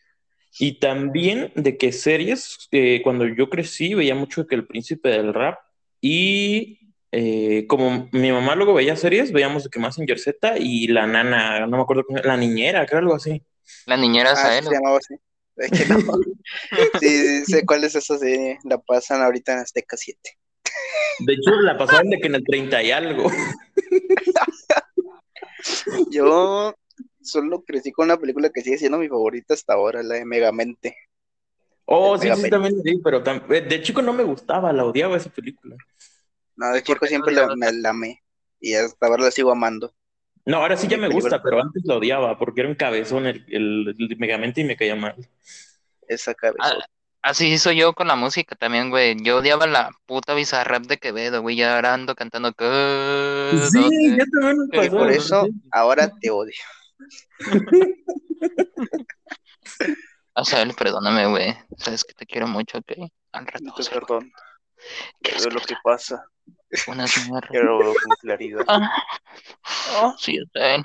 Y también de que series, eh, cuando yo crecí, veía mucho que el príncipe del rap. Y eh, como mi mamá luego veía series, veíamos de que Mazinger Z y la nana, no me acuerdo cómo, la niñera, creo algo así. La niñera Ah, Sael. se llamaba así. Es que no. [LAUGHS] Sí, sí, sé cuál es esa serie. La pasan ahorita en Azteca 7. De hecho, la pasaban de que en el 30 y algo. [LAUGHS] Yo solo crecí con una película que sigue siendo mi favorita hasta ahora, la de Megamente. Oh, sí, sí, también sí, pero tam- eh, de chico no me gustaba, la odiaba esa película. No, de ¿Y por chico siempre no la, me la amé. Y hasta ahora la sigo amando. No, ahora sí ya me gusta, pero antes la odiaba porque era un cabezón el, el, el Megamente y me caía mal. Esa cabeza. Ah, Así soy yo con la música también, güey. Yo odiaba la puta bizarrap de Quevedo, güey. Ya ahora ando cantando que... Sí, ya también me Y y pasó. por eso Sí. ahora te odio. [LAUGHS] Asael, perdóname, güey. Sabes que te quiero mucho, ¿ok? Al rato. Te perdón. ¿Quieres Veo que lo que pasa. mierdas? Quiero verlo con claridad. Ah, sí, Asael.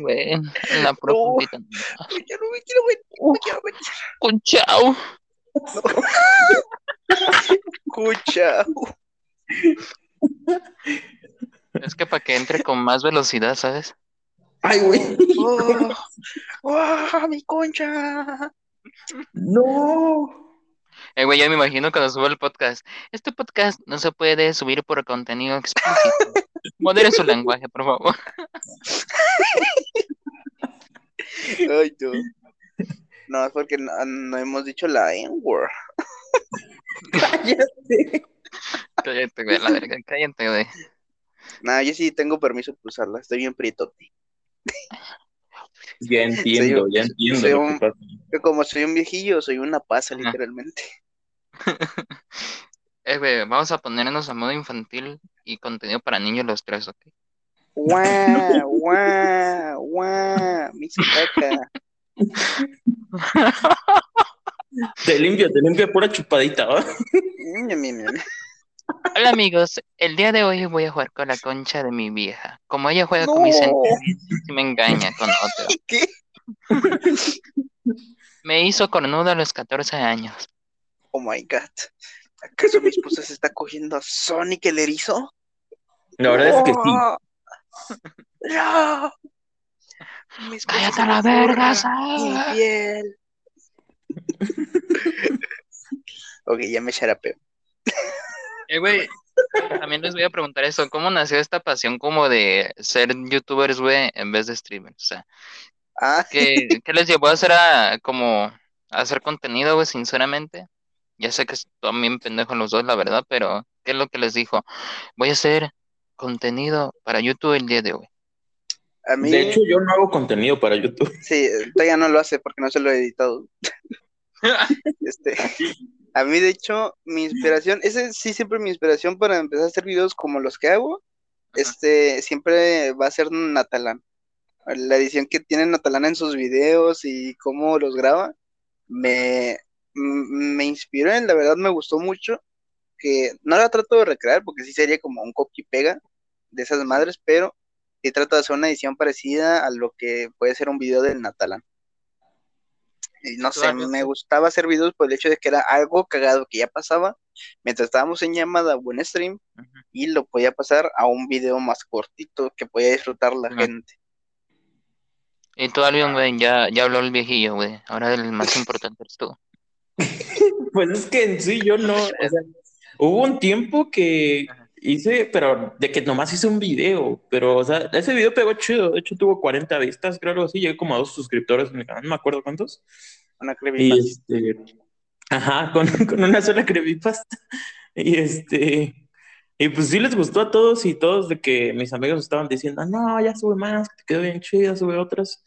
Güey, en la profundidad. Ya no me quiero ver. No me quiero ver. [LAUGHS] Con chao. Es que para que entre con más velocidad, ¿sabes? Ay, güey. Oh, oh, [LAUGHS] mi concha. No. Eh, güey, ya me imagino cuando subo el podcast. Este podcast no se puede subir por contenido explícito. Modere su lenguaje, por favor. [LAUGHS] Ay, no. No, es porque no, no hemos dicho la N-word. [LAUGHS] Cállate. Cállate, güey, la verga, cállate, güey. Nah, yo sí tengo permiso para usarla. Estoy bien prietote. Ya [LAUGHS] entiendo, Soy- ya entiendo soy un- como soy un viejillo, soy una pasa, Ajá. literalmente. [LAUGHS] Eh, vamos a ponernos a modo infantil y contenido para niños los tres, ¿ok? ¡Guau! [LAUGHS] ¡Guau! ¡Guau! Caca. Te limpio, te limpio pura chupadita, ¿va? Hola amigos, el día de hoy voy a jugar con la concha de mi vieja. Como ella juega con mis sentimientos y me engaña con otro. [LAUGHS] ¿Qué? Me hizo cornuda a los 14 años. Oh my god. ¿Acaso mi esposa se está cogiendo a Sonic el erizo? La verdad es que sí. ¡No! ¡Cállate a la verga, piel. ok, ya me charapeo. Eh, güey, también les voy a preguntar eso. ¿Cómo nació esta pasión como de ser youtubers, güey, en vez de streamers? O sea, Ah, ¿qué, [LAUGHS] qué les llevó a hacer a, como, a hacer contenido, güey, sinceramente? Ya sé que están bien pendejos los dos, la verdad, pero ¿qué es lo que les dijo? Voy a hacer contenido para YouTube el día de hoy. a mí. De hecho, yo no hago contenido para YouTube. Sí, todavía no lo hace porque no se lo he editado. [LAUGHS] Este, a mí, de hecho, mi inspiración, ese sí siempre mi inspiración para empezar a hacer videos como los que hago, este, siempre va a ser Natalán. La edición que tiene Natalán en sus videos y cómo los graba, me, me inspiró, en la verdad me gustó mucho, que no la trato de recrear porque sí sería como un copy pega de esas madres, pero sí trato de hacer una edición parecida a lo que puede ser un video del Natalán. Y no sé, me gustaba hacer videos por el hecho de que era algo cagado que ya pasaba mientras estábamos en llamada o en stream y lo podía pasar a un video más cortito que podía disfrutar la gente. Y tú, Albion, güey, ya, ya habló el viejillo, güey. Ahora el más importante es tú. [LAUGHS] pues es que en sí yo no, o sea, hubo un tiempo que hice, pero de que nomás hice un video, pero, o sea, ese video pegó chido, de hecho tuvo 40 vistas, creo algo así, llegué como a dos suscriptores en el canal, no me acuerdo cuántos. Una creepypasta. Y este, ajá, con, [LAUGHS] con una sola creepypasta. Y este, y pues sí les gustó a todos y todos de que mis amigos estaban diciendo, no, ya sube más, te quedó bien chida, sube otras.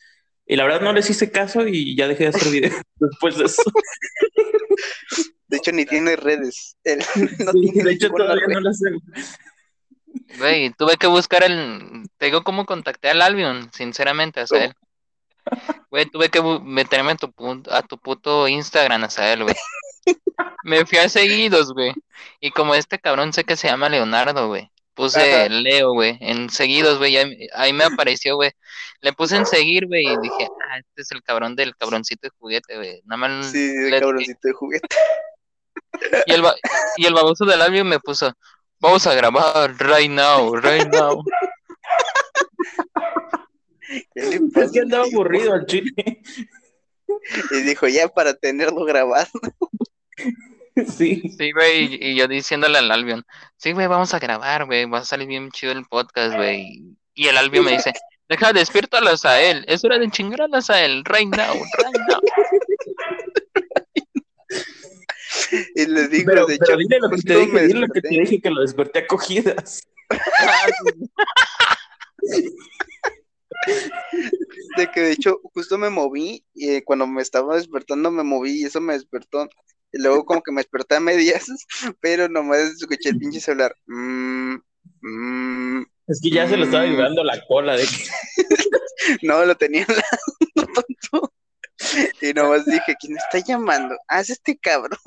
Y la verdad no les hice caso y ya dejé de hacer [LAUGHS] videos después de eso. [LAUGHS] De hecho, ni tiene redes. Él [LAUGHS] [LAUGHS] no Sí, tiene de hecho, todavía red. no lo sé. Güey, tuve que buscar el. Te digo cómo contacté al Albion, sinceramente, a él. [LAUGHS] Güey, tuve que meterme a tu, pun- a tu puto Instagram, a él, güey. Me fui a seguidos, güey. Y como este cabrón sé que se llama Leonardo, güey. Puse Ajá. Leo, güey, en seguidos, güey. Ahí, ahí me apareció, güey. Le puse en seguir, güey, y dije, ah, este es el cabrón del cabroncito de juguete, güey. Nada más. Sí, de le- cabroncito de juguete. Y, el, ba- y el baboso del Albion me puso, vamos a grabar right now, right now. ¿Qué le Es que andaba aburrido al chile. Y dijo, ya para tenerlo grabado. Sí. Sí, güey, y yo diciéndole al Albion, sí, güey, vamos a grabar, güey, va a salir bien chido el podcast, güey. Y el Albion me dice, deja despierto a él, es hora de chingar a las a él, right now, right now. Y les dijo, Pero, de pero hecho, dile lo que te justo dije, dile lo que te dije que lo desperté a cogidas. [LAUGHS] de que de hecho justo me moví y eh, cuando me estaba despertando me moví y eso me despertó. Y luego como que me desperté a medias, [LAUGHS] pero nomás escuché el pinche celular. Mm, mm, Es que ya se lo estaba Mm. ayudando la cola de que [LAUGHS] no, lo tenía al lado, tonto. [LAUGHS] Y nomás dije, ¿quién está llamando? Ah, es este cabrón.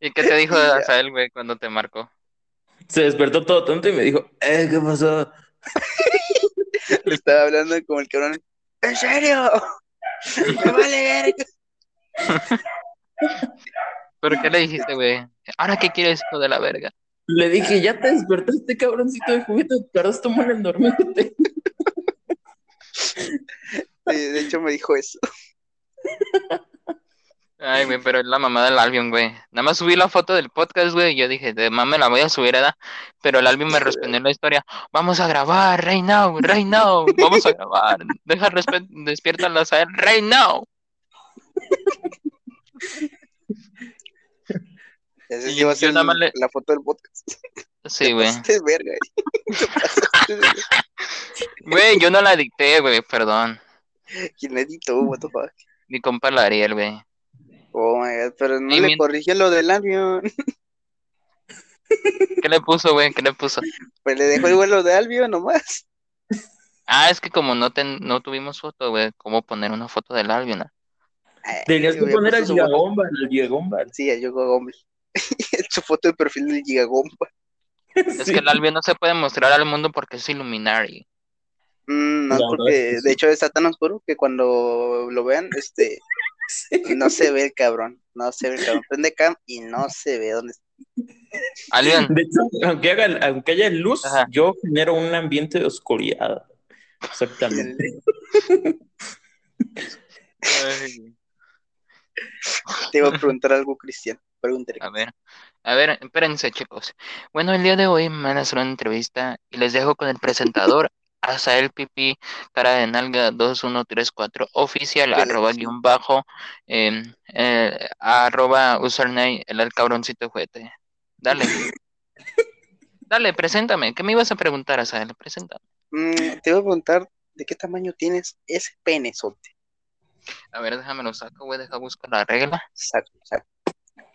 ¿Y qué te dijo. [LAUGHS] Azael, güey, cuando te marcó? se despertó todo tonto y me dijo, eh, ¿qué pasó? [LAUGHS] Le estaba hablando como el cabrón. ¿En serio? Me vale verga. ¿Pero qué le dijiste, güey? ¿Ahora qué quieres, hijo de la verga? Le dije, ya te despertaste, cabroncito de juguete, tardaste buen en dormirte. De hecho me dijo eso. Ay, güey, pero es la mamá del Albion, güey. Nada más subí la foto del podcast, güey, y yo dije, de mame la voy a subir, ¿verdad? Pero el Albion me [LAUGHS] respondió en la historia, vamos a grabar, right now, right now, vamos a grabar. Deja despierta a las right now. Ese sí va a ser le- la foto del podcast. Sí, güey. [LAUGHS] Güey, yo no la dicté, güey, perdón. [LAUGHS] ¿Quién le editó? What the fuck? Mi compa la Ariel, güey. Oh my god, pero no Y le mi- corrige lo del Albion. [LAUGHS] ¿Qué le puso, güey? ¿Qué le puso? Pues le dejó igual lo de Albion nomás. Ah, es que como no ten- no tuvimos foto, güey, ¿cómo poner una foto del Albion? Ay, Tenías que poner al. Gigagomba, al Gigagomba. Sí, a Yogo Gómez. su foto de perfil del Gigagomba. Es que el Albion no se puede mostrar al mundo porque es Illuminati. Mm, no, porque de hecho está tan oscuro que cuando lo vean, este, [LAUGHS] no se ve el cabrón. No se ve el cabrón. Prende cam y no se ve dónde está. De hecho, aunque, haga, aunque haya luz, Ajá. yo genero un ambiente de oscuridad. Exactamente. Te iba a preguntar algo, Cristian. Pregúntale. A ver, a ver, espérense, chicos. Bueno, el día de hoy me van a hacer una entrevista y les dejo con el presentador, Azael Pipi, cara de nalga 2134, oficial, arroba guion bajo, em, eh, arroba username, el, el cabroncito juguete. Dale. [LAUGHS] Dale, preséntame. ¿Qué me ibas a preguntar, Azael? Preséntame. Mm, te iba a preguntar de qué tamaño tienes ese penezote. A ver, déjame lo saco, güey, deja buscar la regla. Saca, saca.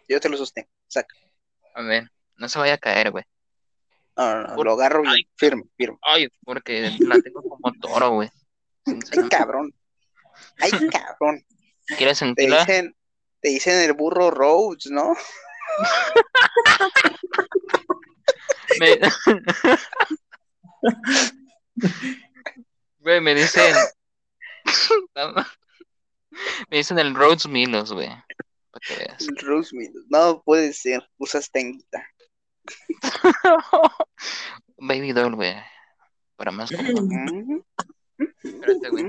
Yo te lo sostengo. Saca. A ver, no se vaya a caer, güey. No, no, no, Por- lo agarro bien. Ay. Firme, firme. Ay, porque la tengo como toro, güey. Ay, cabrón. Ay, cabrón. ¿Quieres Te sentirla? dicen, te dicen el burro Rhodes, ¿no? Me... [LAUGHS] Güey, me dicen. [LAUGHS] me dicen el Rhodes Milos, güey. Rhodes Milos. No puede ser. Usas tenguita. Baby doll, güey. Para más. Mm, Espérate, güey.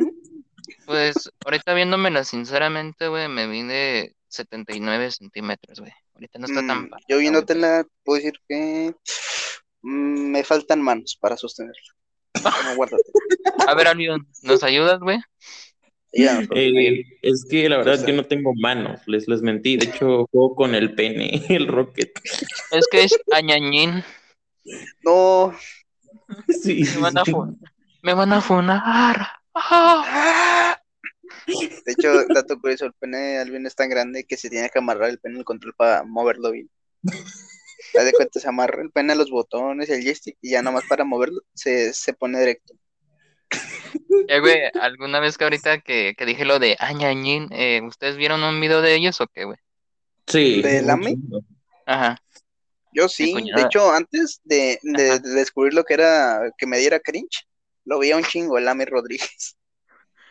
Pues ahorita viéndomela sinceramente, güey, me vine 79 centímetros, güey. Ahorita no está tan mm, parada, Yo viéndotela, puedo decir que mm, me faltan manos para sostenerla. [LAUGHS] No. A ver, Alion, ¿nos ayudas, güey? Ya, Eh, es que la verdad yo no tengo manos, les, les mentí. De hecho, juego con el pene, [LAUGHS] el rocket. Es que es añañín. No. [LAUGHS] Sí, Me van a, fu- me van a funar. Ah. De hecho, dato curioso, el pene de Alvin es tan grande que se tiene que amarrar el pene en el control para moverlo bien. Haz de cuenta, se amarra el pene a los botones el joystick y ya nomás para moverlo se, se pone directo. [LAUGHS] Eh, güey, alguna vez que ahorita que, que dije lo de añañín, eh, ¿ustedes vieron un video de ellos o qué, güey? Sí. ¿De Lame? Ajá. Yo sí, de hecho, antes de, de- descubrir lo que era que me diera cringe, lo veía un chingo, el Ame Rodríguez. [LAUGHS]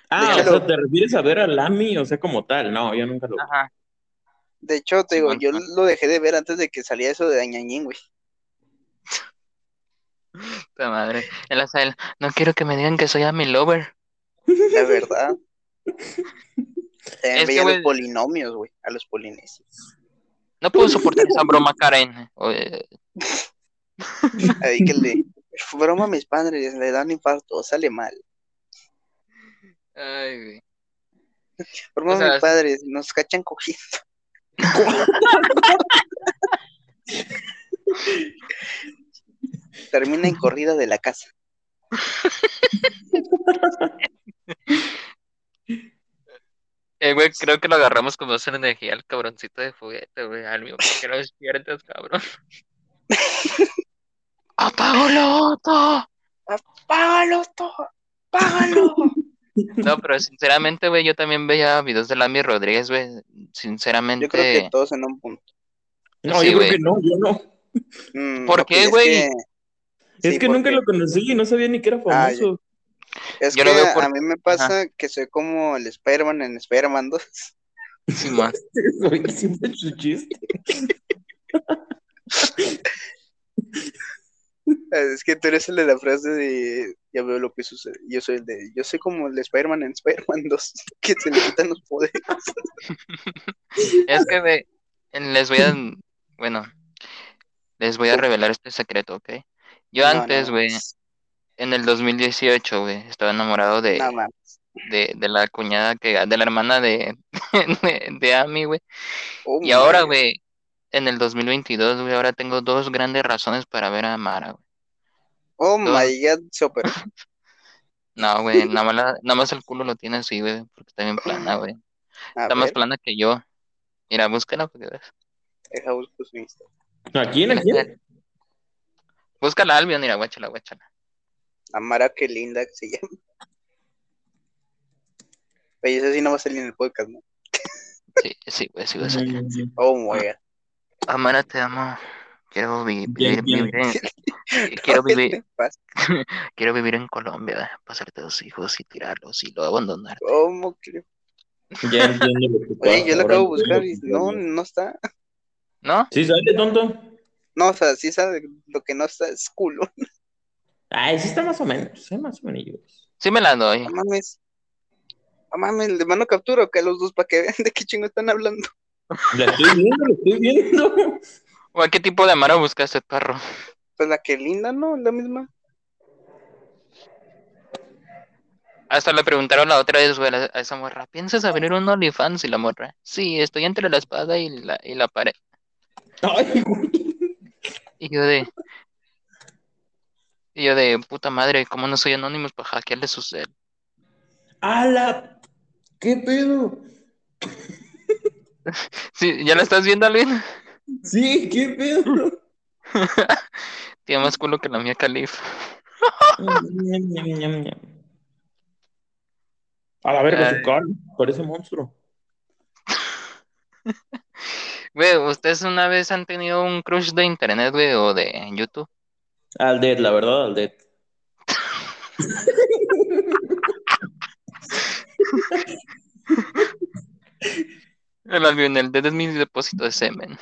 Ah, De o hecho, sea, lo- ¿te refieres a ver a Lami? O sea, como tal. No, yo nunca lo vi. Ajá. De hecho, te digo, yo lo dejé de ver antes de que saliera eso de Añañín, güey. Puta madre. El no quiero que me digan que soy a mi lover. La verdad. A güey- los polinomios, güey, a los polinesios. No puedo soportar esa broma, Karen. Oye, [LAUGHS] Ahí que le. Broma a mis padres, le dan infarto, sale mal. Ay, güey. Broma O a mis padres, nos cachan cogiendo. [LAUGHS] [LAUGHS] Termina en [LAUGHS] corrida de la casa. Eh, güey, creo que lo agarramos como hacer energía al cabroncito de juguete, güey. Al mío, ¿por qué lo despiertas, cabrón? [LAUGHS] ¡Apágalo, Otto! ¡Págalo todo! ¡Págalo! No, pero sinceramente, güey, yo también veía videos de Lami Rodríguez, güey. Sinceramente. Yo creo que todos en un punto. No, Sí, yo güey. creo que no, yo no. Mm, ¿Por qué, es güey? que- Es sí, que nunca lo conocí y no sabía ni que era Ah, famoso. Es Yo que lo veo por- a mí me pasa que soy como el Spider-Man en Spider-Man 2. Simón. [LAUGHS] Es buenísimo su chiste. Es que tú eres el de la frase de ya veo lo que sucede. Yo soy el de yo soy como el de Spider-Man en Spider-Man 2, [LAUGHS] que se le quitan los poderes. [LAUGHS] Es que, güey, les voy a. Bueno, les voy a revelar este secreto, ¿ok? Yo No, antes, güey, en el 2018, güey, estaba enamorado de, de, de la cuñada que, de la hermana de, [LAUGHS] de, de Ami, güey. Oh Y ahora, güey, en el 2022, güey, ahora tengo dos grandes razones para ver a Mara, güey. Oh my god, se operó. [LAUGHS] No, güey, nada más, la- nada más el culo lo tiene así, güey, porque está bien plana, güey. Está más plana que yo. Mira, búscala porque ves. deja busco su Insta. ¿A quién? ¿A quién? Búscala, Albion, mira, guáchala, guáchala. Amara, qué linda que se llama. Oye, eso sí no va a salir en el podcast, ¿no? Sí, sí, güey, sí, güey. sí. Mm, Oh my god. Amara, te amo. Quiero vivir, bien. vivir en, [LAUGHS] [LAUGHS] quiero ¿Qué vivir, [LAUGHS] quiero vivir en Colombia, pasarte dos hijos y tirarlos y luego abandonar. ¿Cómo que? Ya entiendo lo que Oye, pasa, yo lo acabo de buscar y no, no está. ¿No? Sí, sale, tonto. No, o sea, sí sabe, lo que no está es culo. [LAUGHS] Ay, sí está más o menos, sí, más o menos. Sí me la doy. No mames. No mames, le mando captura o que a los dos para que vean de qué chingo están hablando. La estoy viendo, la estoy viendo. Güey, ¿qué tipo de Amara buscaste, perro? Pues la que linda, ¿no? La misma. Hasta le preguntaron la otra vez, güey, a a esa morra, ¿piensas abrir un OnlyFans? Y la morra, sí, estoy entre la espada y la, y la pared. Ay, güey. Y yo de... Y yo de, puta madre, ¿cómo no soy anónimos para hackearle su cel? A la. ¿Qué pedo? [LAUGHS] Sí, ¿ya la estás viendo, Alvin? Sí, ¿qué pedo? [LAUGHS] Tiene más culo que la mía Calif. [LAUGHS] A la verga, su cara, parece monstruo. Güey, ¿ustedes una vez han tenido un crush de internet, güey, o de YouTube? Al Dead, la verdad, al Dead. [LAUGHS] El Alvin, el dedo es mi depósito de semen.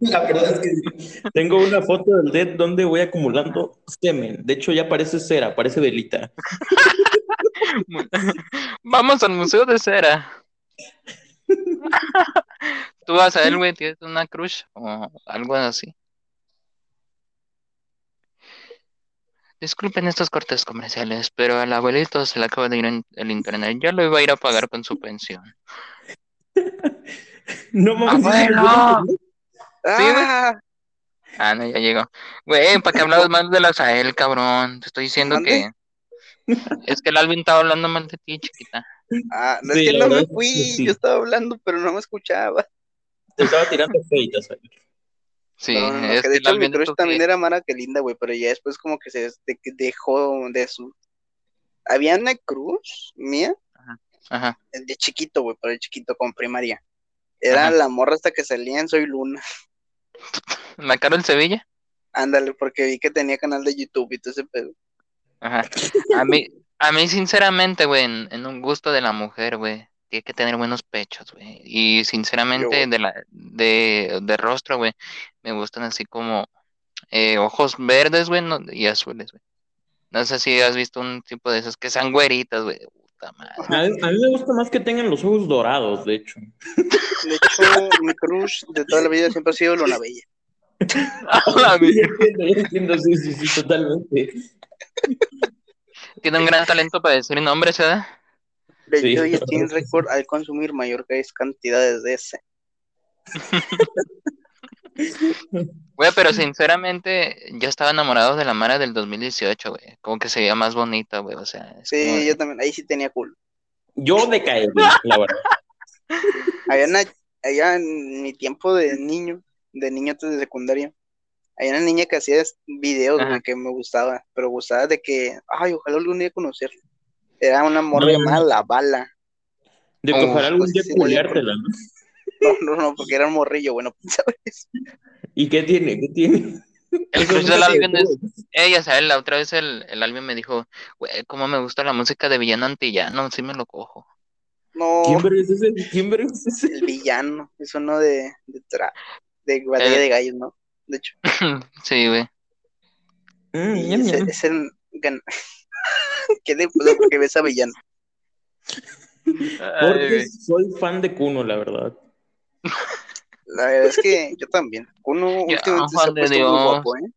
La verdad es que sí. Tengo una foto del Dead donde voy acumulando semen. De hecho, ya parece cera, parece velita. [LAUGHS] Vamos al Museo de Cera. [LAUGHS] Tú vas a él, güey, tienes una crush o algo así. Disculpen estos cortes comerciales, pero al abuelito se le acaba de ir en- el internet. Ya lo iba a ir a pagar con su pensión. [LAUGHS] No mames, ¡Abuelo! ¡Ah! Ah, no, ya llegó. Güey, ¿para qué hablabas mal de la Sael, cabrón? Te estoy diciendo que. Es que el Alvin estaba hablando mal de ti, chiquita. Ah, no Sí, es que no me fui, sí. yo estaba hablando, pero no me escuchaba. Te estaba tirando feitas. Sí, No, no, no, es que de hecho mi crush también que- era Mara que linda, güey, pero ya después como que se dejó de su... Había una cruz mía Ajá. de chiquito, güey, pero de chiquito con primaria. Era Ajá. la morra hasta que salía en Soy Luna. [LAUGHS] ¿La Carol Sevilla? Ándale, porque vi que tenía canal de YouTube y todo ese pedo. Ajá. A mí, a mí sinceramente, güey, en, en un gusto de la mujer, güey, tiene que tener buenos pechos, güey. Y sinceramente, Yo- de la, de, de rostro, güey, me gustan así como eh, ojos verdes, güey, no- y azules, güey. No sé si has visto un tipo de esos que sean güeritas, güey. Puta madre. A mí, a mí me gusta más que tengan los ojos dorados, de hecho. De hecho, mi crush de toda la vida siempre ha sido Luna Bella. La vi- Ya entiendo, entiendo, sí, sí, sí, totalmente. Tiene un gran talento para decir nombres, ¿verdad? De Sí, hecho, que [LAUGHS] récord al consumir mayor cantidades de ese. [LAUGHS] Güey, pero sinceramente, yo estaba enamorado de la Mara del 2018, güey. Como que se veía más bonita, güey. O sea, como Sí, de- yo también, ahí sí tenía culo. Yo decaí, la verdad. [LAUGHS] Había una, allá en mi tiempo de niño, de niño antes de secundaria, había una niña que hacía videos, güey, que me gustaba, pero gustaba de que, ay, ojalá algún día conocerla. Era una morra No. llamada La Bala. De Oh, que ojalá algún pues día culiártela, ¿no? [LAUGHS] No, no, no, porque era un morrillo, bueno, ¿sabes? ¿Y qué tiene? ¿Qué tiene? El [LAUGHS] se Alvin es. Ella, ¿sabes? La otra vez el, el Alvin me dijo, güey, cómo me gusta la música de Villano Antillano, sí me lo cojo. No, ¿Quién es ese? ¿Quién es ese? el villano, es uno de, de, tra- de batalla El- de gallos, ¿no? De hecho, [LAUGHS] Sí, güey. Mm, y ñam, ese, ñam. ese gan- ¿Qué le pasa porque ves a villano? Porque soy fan de Kuno, la verdad. La verdad es que yo también. Uno Ya, últimamente se ha muy guapo, ¿eh?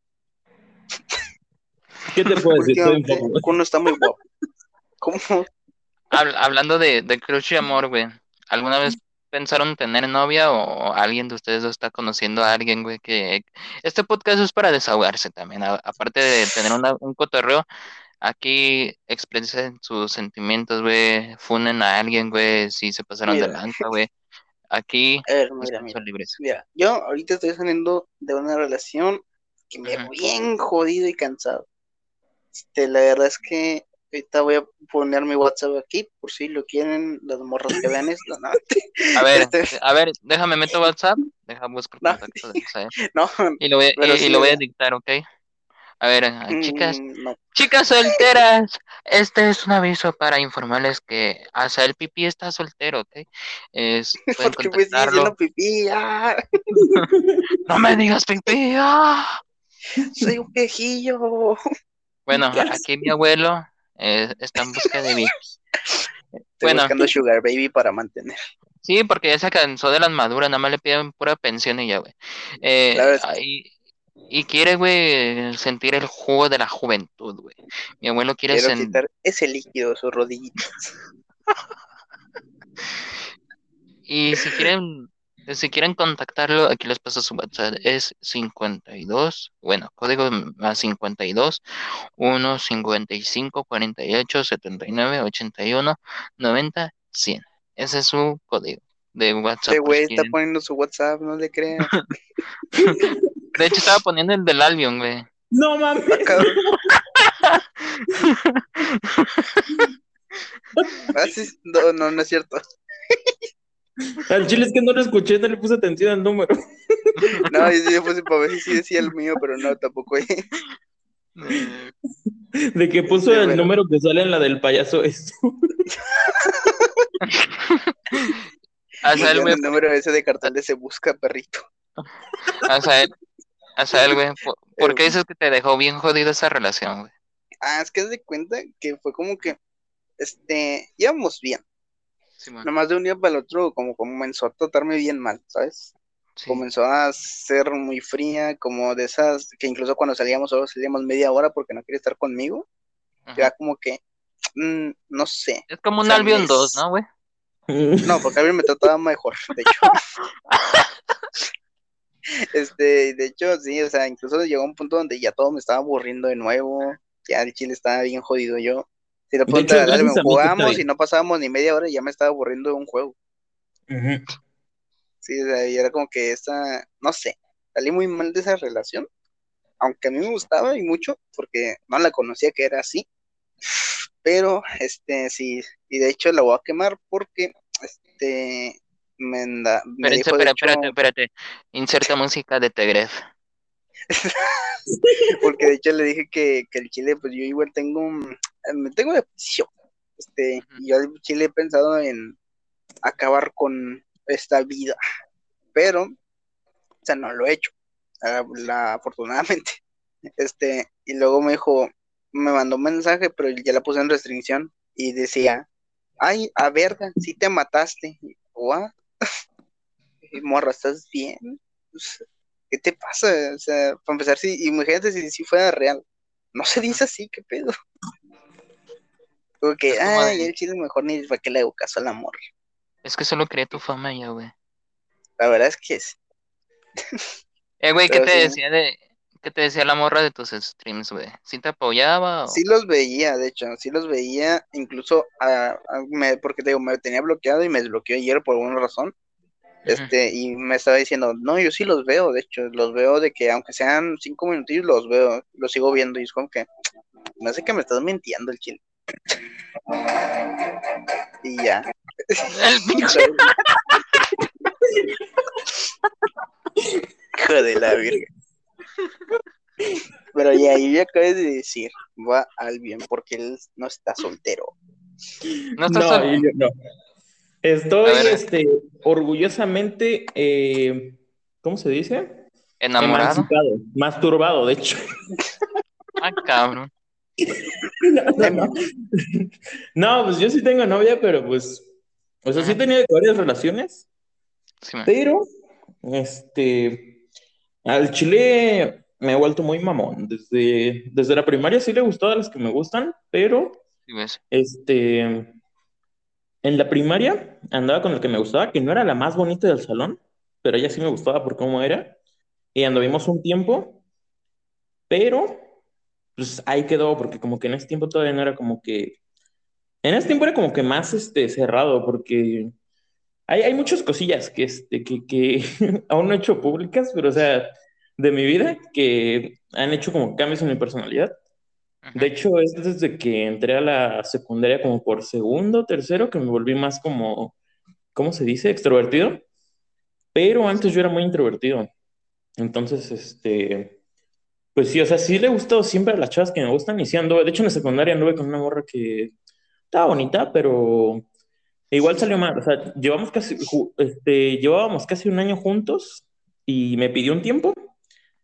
¿Qué te puedo decir? Soy un Últimamente poco. uno está muy guapo. ¿Cómo? Habl- hablando de, de crush y amor, güey. ¿Alguna vez pensaron tener novia o alguien de ustedes dos está conociendo a alguien, güey? Que este podcast es para desahogarse también. a- aparte de tener una- un cotorreo, aquí expresen sus sentimientos, güey. Funen a alguien, güey, si se pasaron de Mira. lanza, güey. Aquí A ver, los mira, son mira. libres. Mira, yo ahorita estoy saliendo de una relación que me Ujú. bien jodido y cansado. Este, la verdad es que ahorita voy a poner mi WhatsApp aquí por si lo quieren las morras que vean esto. No, [LAUGHS] A ver, Este- a ver, déjame meto [LAUGHS] WhatsApp. Déjame buscar No. contacto de Misael. [LAUGHS] no, Y lo voy, a- y- y lo voy a dictar, ¿ok? A ver, ah, chicas, mm, no. chicas solteras, este es un aviso para informarles que Asael Pipí está soltero, ¿ok? Es, [LAUGHS] pueden Porque me sigue contactarlo. haciendo pipí. ¡Ah! [LAUGHS] No me digas Pipí. ¡ah! Soy un viejillo. Bueno, [LAUGHS] aquí mi abuelo eh, está en busca de mí. Estoy Bueno. buscando Sugar Baby para mantener. Sí, porque ya se cansó de las maduras, nada más le piden pura pensión y ya, güey. Eh, Claro, y, quiere, güey, sentir el jugo de la juventud, güey. Mi abuelo quiere Quiero sen- quitar ese líquido de sus rodillitas. [LAUGHS] Y si quieren, si quieren contactarlo, aquí les paso su WhatsApp. Es 52, bueno, código más 52, 1, 55, 48, 79, 81, 90, 100. Ese es su código de WhatsApp. Este güey está poniendo su WhatsApp, no le crean. [LAUGHS] De hecho, estaba poniendo el del Albion, güey. No mames. Ah. Ah, sí, no, no, no es cierto. Al chile es que no lo escuché, no le puse atención al número. No, yo sí le puse para ver si sí decía el mío, pero no, tampoco. De que puso Sí, el bueno. número que sale en la del payaso esto. Güey, el número ese de cartel de se busca perrito. Azael, güey, ¿por, por qué Eh, dices que te dejó bien jodida esa relación, güey? Ah, es que haz de cuenta que fue como que, este, íbamos bien. Nomás de un día para el otro, como comenzó a tratarme bien mal, ¿sabes? sí. Comenzó a ser muy fría, como de esas, que incluso cuando salíamos solo salíamos media hora porque no quería estar conmigo. Ajá. Era como que, mm, no sé. Es como un o sea, Albion me- 2, ¿no, güey? [LAUGHS] No, porque a mí me trataba mejor, de hecho. [LAUGHS] [LAUGHS] Este, de hecho, sí, o sea, incluso llegó un punto donde ya todo me estaba aburriendo de nuevo. Ya el chile estaba bien jodido yo. Si le De preguntas, hecho, a jugábamos y no pasábamos ni media hora y ya me estaba aburriendo de un juego. Sí, o sea, y era como que esa, no sé, salí muy mal de esa relación. Aunque a mí me gustaba y mucho, porque no la conocía que era así. Pero, este, sí, y de hecho la voy a quemar porque, este, me, anda- me Espérense, espera, hecho, espérate, espérate. Inserta [LAUGHS] música de Tegref. porque de hecho le dije que, que el chile, pues yo igual tengo, un- me tengo depresión. Este, y yo al chile he pensado en acabar con esta vida, pero, o sea, no lo he hecho, la, la- afortunadamente. [LAUGHS] Este, y luego me dijo, me mandó un mensaje, pero ya la puse en restricción y decía, ay, a verga, si te mataste. Y. Y, [LAUGHS] morra, ¿estás bien? ¿Qué te pasa? O sea, para empezar, sí, imagínate si, si fuera real. No se dice así, ¿qué pedo? Como que, Es como ay, de- el chile mejor ni para qué le hago caso al amor. Es que solo quería tu fama ya, güey. La verdad es que es. Eh, güey, ¿qué Pero te sí. decía de... ¿Qué te decía la morra de tus streams, güey? ¿Sí te apoyaba o...? Sí los veía, de hecho, sí los veía, incluso a, a- me, porque te digo, me tenía bloqueado y me desbloqueó ayer por alguna razón. Este, y me estaba diciendo, no, yo sí los veo, de hecho, los veo de que aunque sean cinco minutillos, los veo, los sigo viendo, y es como que, me hace que me estás mintiendo el chile. Y ya. [LAUGHS] [LAUGHS] Hijo de la virgen. Pero ya, yo ya acabé de decir, va al bien, porque él no está soltero. No estás No, yo no. Estoy este, orgullosamente, eh, ¿cómo se dice? enamorado. Emancipado, masturbado, de hecho. Ah, cabrón. No, no, no. No, pues yo sí tengo novia, pero pues, o sea, sí he tenido varias relaciones, Sí, pero, este, al chile me he vuelto muy mamón. Desde, desde la primaria sí le gustó a las que me gustan, pero Sí. Este, en la primaria andaba con el que me gustaba, que no era la más bonita del salón, pero ella sí me gustaba por cómo era. Y anduvimos un tiempo, pero pues ahí quedó, porque como que en ese tiempo todavía no era como que... En ese tiempo era como que más este, cerrado, porque hay, hay muchas cosillas que, este, que, que [LAUGHS] aún no he hecho públicas, pero o sea, de mi vida, que han hecho como cambios en mi personalidad. De hecho, es desde que entré a la secundaria como por segundo, tercero, que me volví más como, ¿cómo se dice? Extrovertido. Pero antes yo era muy introvertido. Entonces, este, pues sí, o sea, sí le he gustado siempre a las chavas que me gustan y sí anduve, de hecho en la secundaria anduve con una morra que estaba bonita, pero igual salió mal. O sea, llevamos casi, este, llevábamos casi un año juntos y me pidió un tiempo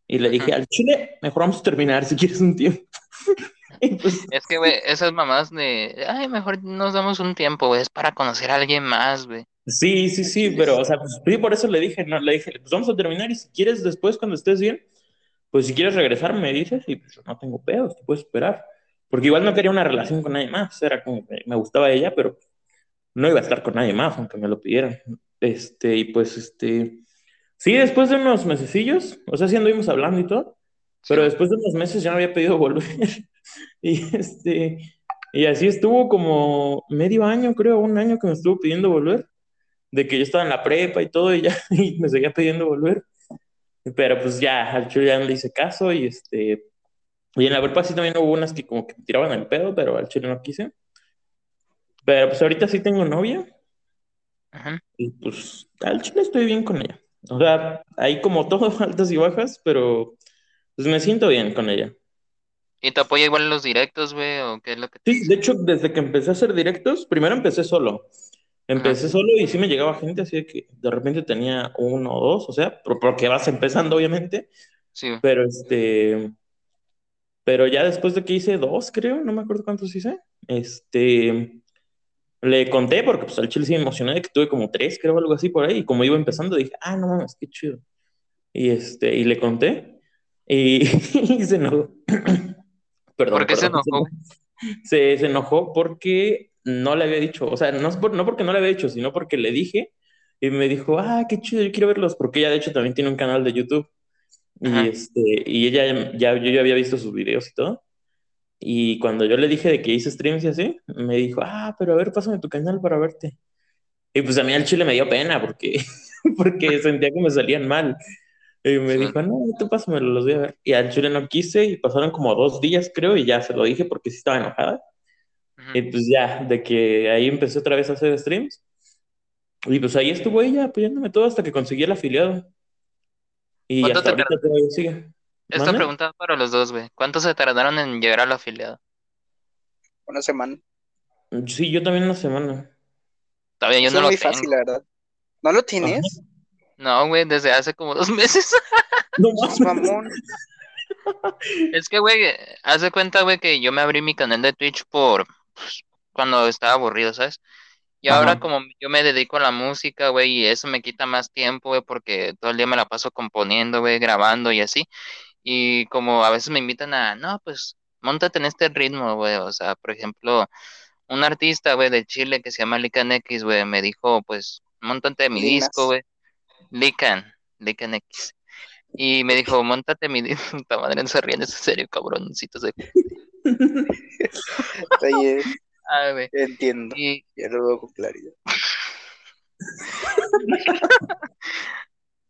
y le dije, al chile, mejor vamos a terminar si quieres un tiempo. [LAUGHS] Pues, Es que, güey, esas mamás de... Ay, mejor nos damos un tiempo, güey. Es para conocer a alguien más, güey. Sí, sí, sí, pero, o sea, pues sí, por eso le dije, no, le dije, pues vamos a terminar y si quieres después, cuando estés bien, pues si quieres regresar, me dices y pues no tengo pedos, te puedes esperar. Porque igual no quería una relación con nadie más, era como que me gustaba ella, pero no iba a estar con nadie más, aunque me lo pidieran. Este, y pues, este, sí, después de unos mesecillos, o sea, sí anduvimos hablando y todo, pero después de unos meses ya me había pedido [LAUGHS] volver. Y este, Y así estuvo como medio año, creo, un año que me estuvo pidiendo volver. De que yo estaba en la prepa y todo, y ya [LAUGHS] y me seguía pidiendo volver. Pero pues ya, al chile ya no le hice caso y este. Y en la prepa sí también hubo unas que como que me tiraban el pedo, pero al chile no quise. Pero pues ahorita sí tengo novia Ajá. y pues al chile estoy bien con ella. O sea, hay como [LAUGHS] todo, altas y bajas, pero pues me siento bien con ella. ¿Y te apoya igual en los directos, güey? ¿O qué es lo que te Sí, de hecho, desde que empecé a hacer directos, primero empecé solo. Empecé solo y sí me llegaba gente, así de que de repente tenía uno o dos, o sea, por- porque vas empezando, obviamente, Sí, pero este, pero ya después de que hice dos, creo, no me acuerdo cuántos hice, este, le conté porque pues al chile sí me emocioné de que tuve como tres, creo, algo así por ahí, y como iba empezando dije, ah, no mames, qué chido. Y este, y le conté y, [LAUGHS] y se enojó. [CLEARS THROAT] Perdón, ¿Por qué se enojó? se, se enojó porque no le había dicho, o sea, no, es por- no porque no le había dicho, sino porque le dije y me dijo, ah, qué chido, yo quiero verlos, porque ella de hecho también tiene un canal de YouTube y, este, y ella ya, yo ya había visto sus videos y todo. Y cuando yo le dije de que hice streams y así, me dijo, ah, pero a ver, pásame tu canal para verte. Y pues a mí al chile me dio pena porque, [LAUGHS] porque sentía que me salían mal. Y me Sí. dijo, no, tú pásamelo, los voy a ver. Y al chile no quise y pasaron como dos días, creo, y ya se lo dije porque sí estaba enojada. Y pues ya, de que ahí empecé otra vez a hacer streams. Y pues ahí estuvo ella apoyándome todo hasta que conseguí el afiliado. Y ¿Cuánto hasta te ahorita todavía sigue. Esta pregunta para los dos, güey. ¿Cuánto se tardaron en llegar al afiliado? Una semana. Sí, yo también una semana. Todavía yo Eso no es lo muy tengo. fácil, la verdad. ¿No lo tienes? No, güey, desde hace como dos [LAUGHS] meses. No mamón. Es que, güey, haz de cuenta, güey, que yo me abrí mi canal de Twitch por pues, cuando estaba aburrido, ¿sabes? Y ahora como yo me dedico a la música, güey, y eso me quita más tiempo, güey, porque todo el día me la paso componiendo, güey, grabando y así. Y como a veces me invitan a, no, pues, móntate en este ritmo, güey. O sea, por ejemplo, un artista, güey, de Chile que se llama Lican X, güey, me dijo, pues, móntate mi Linas. disco, güey. Lican, Lican X. Y me dijo, montate mi disco. [LAUGHS] Puta madre, no se ríen, es serio, cabroncitos de... Ah, [LAUGHS] güey. entiendo. Y, Ya lo veo con claridad. [LAUGHS]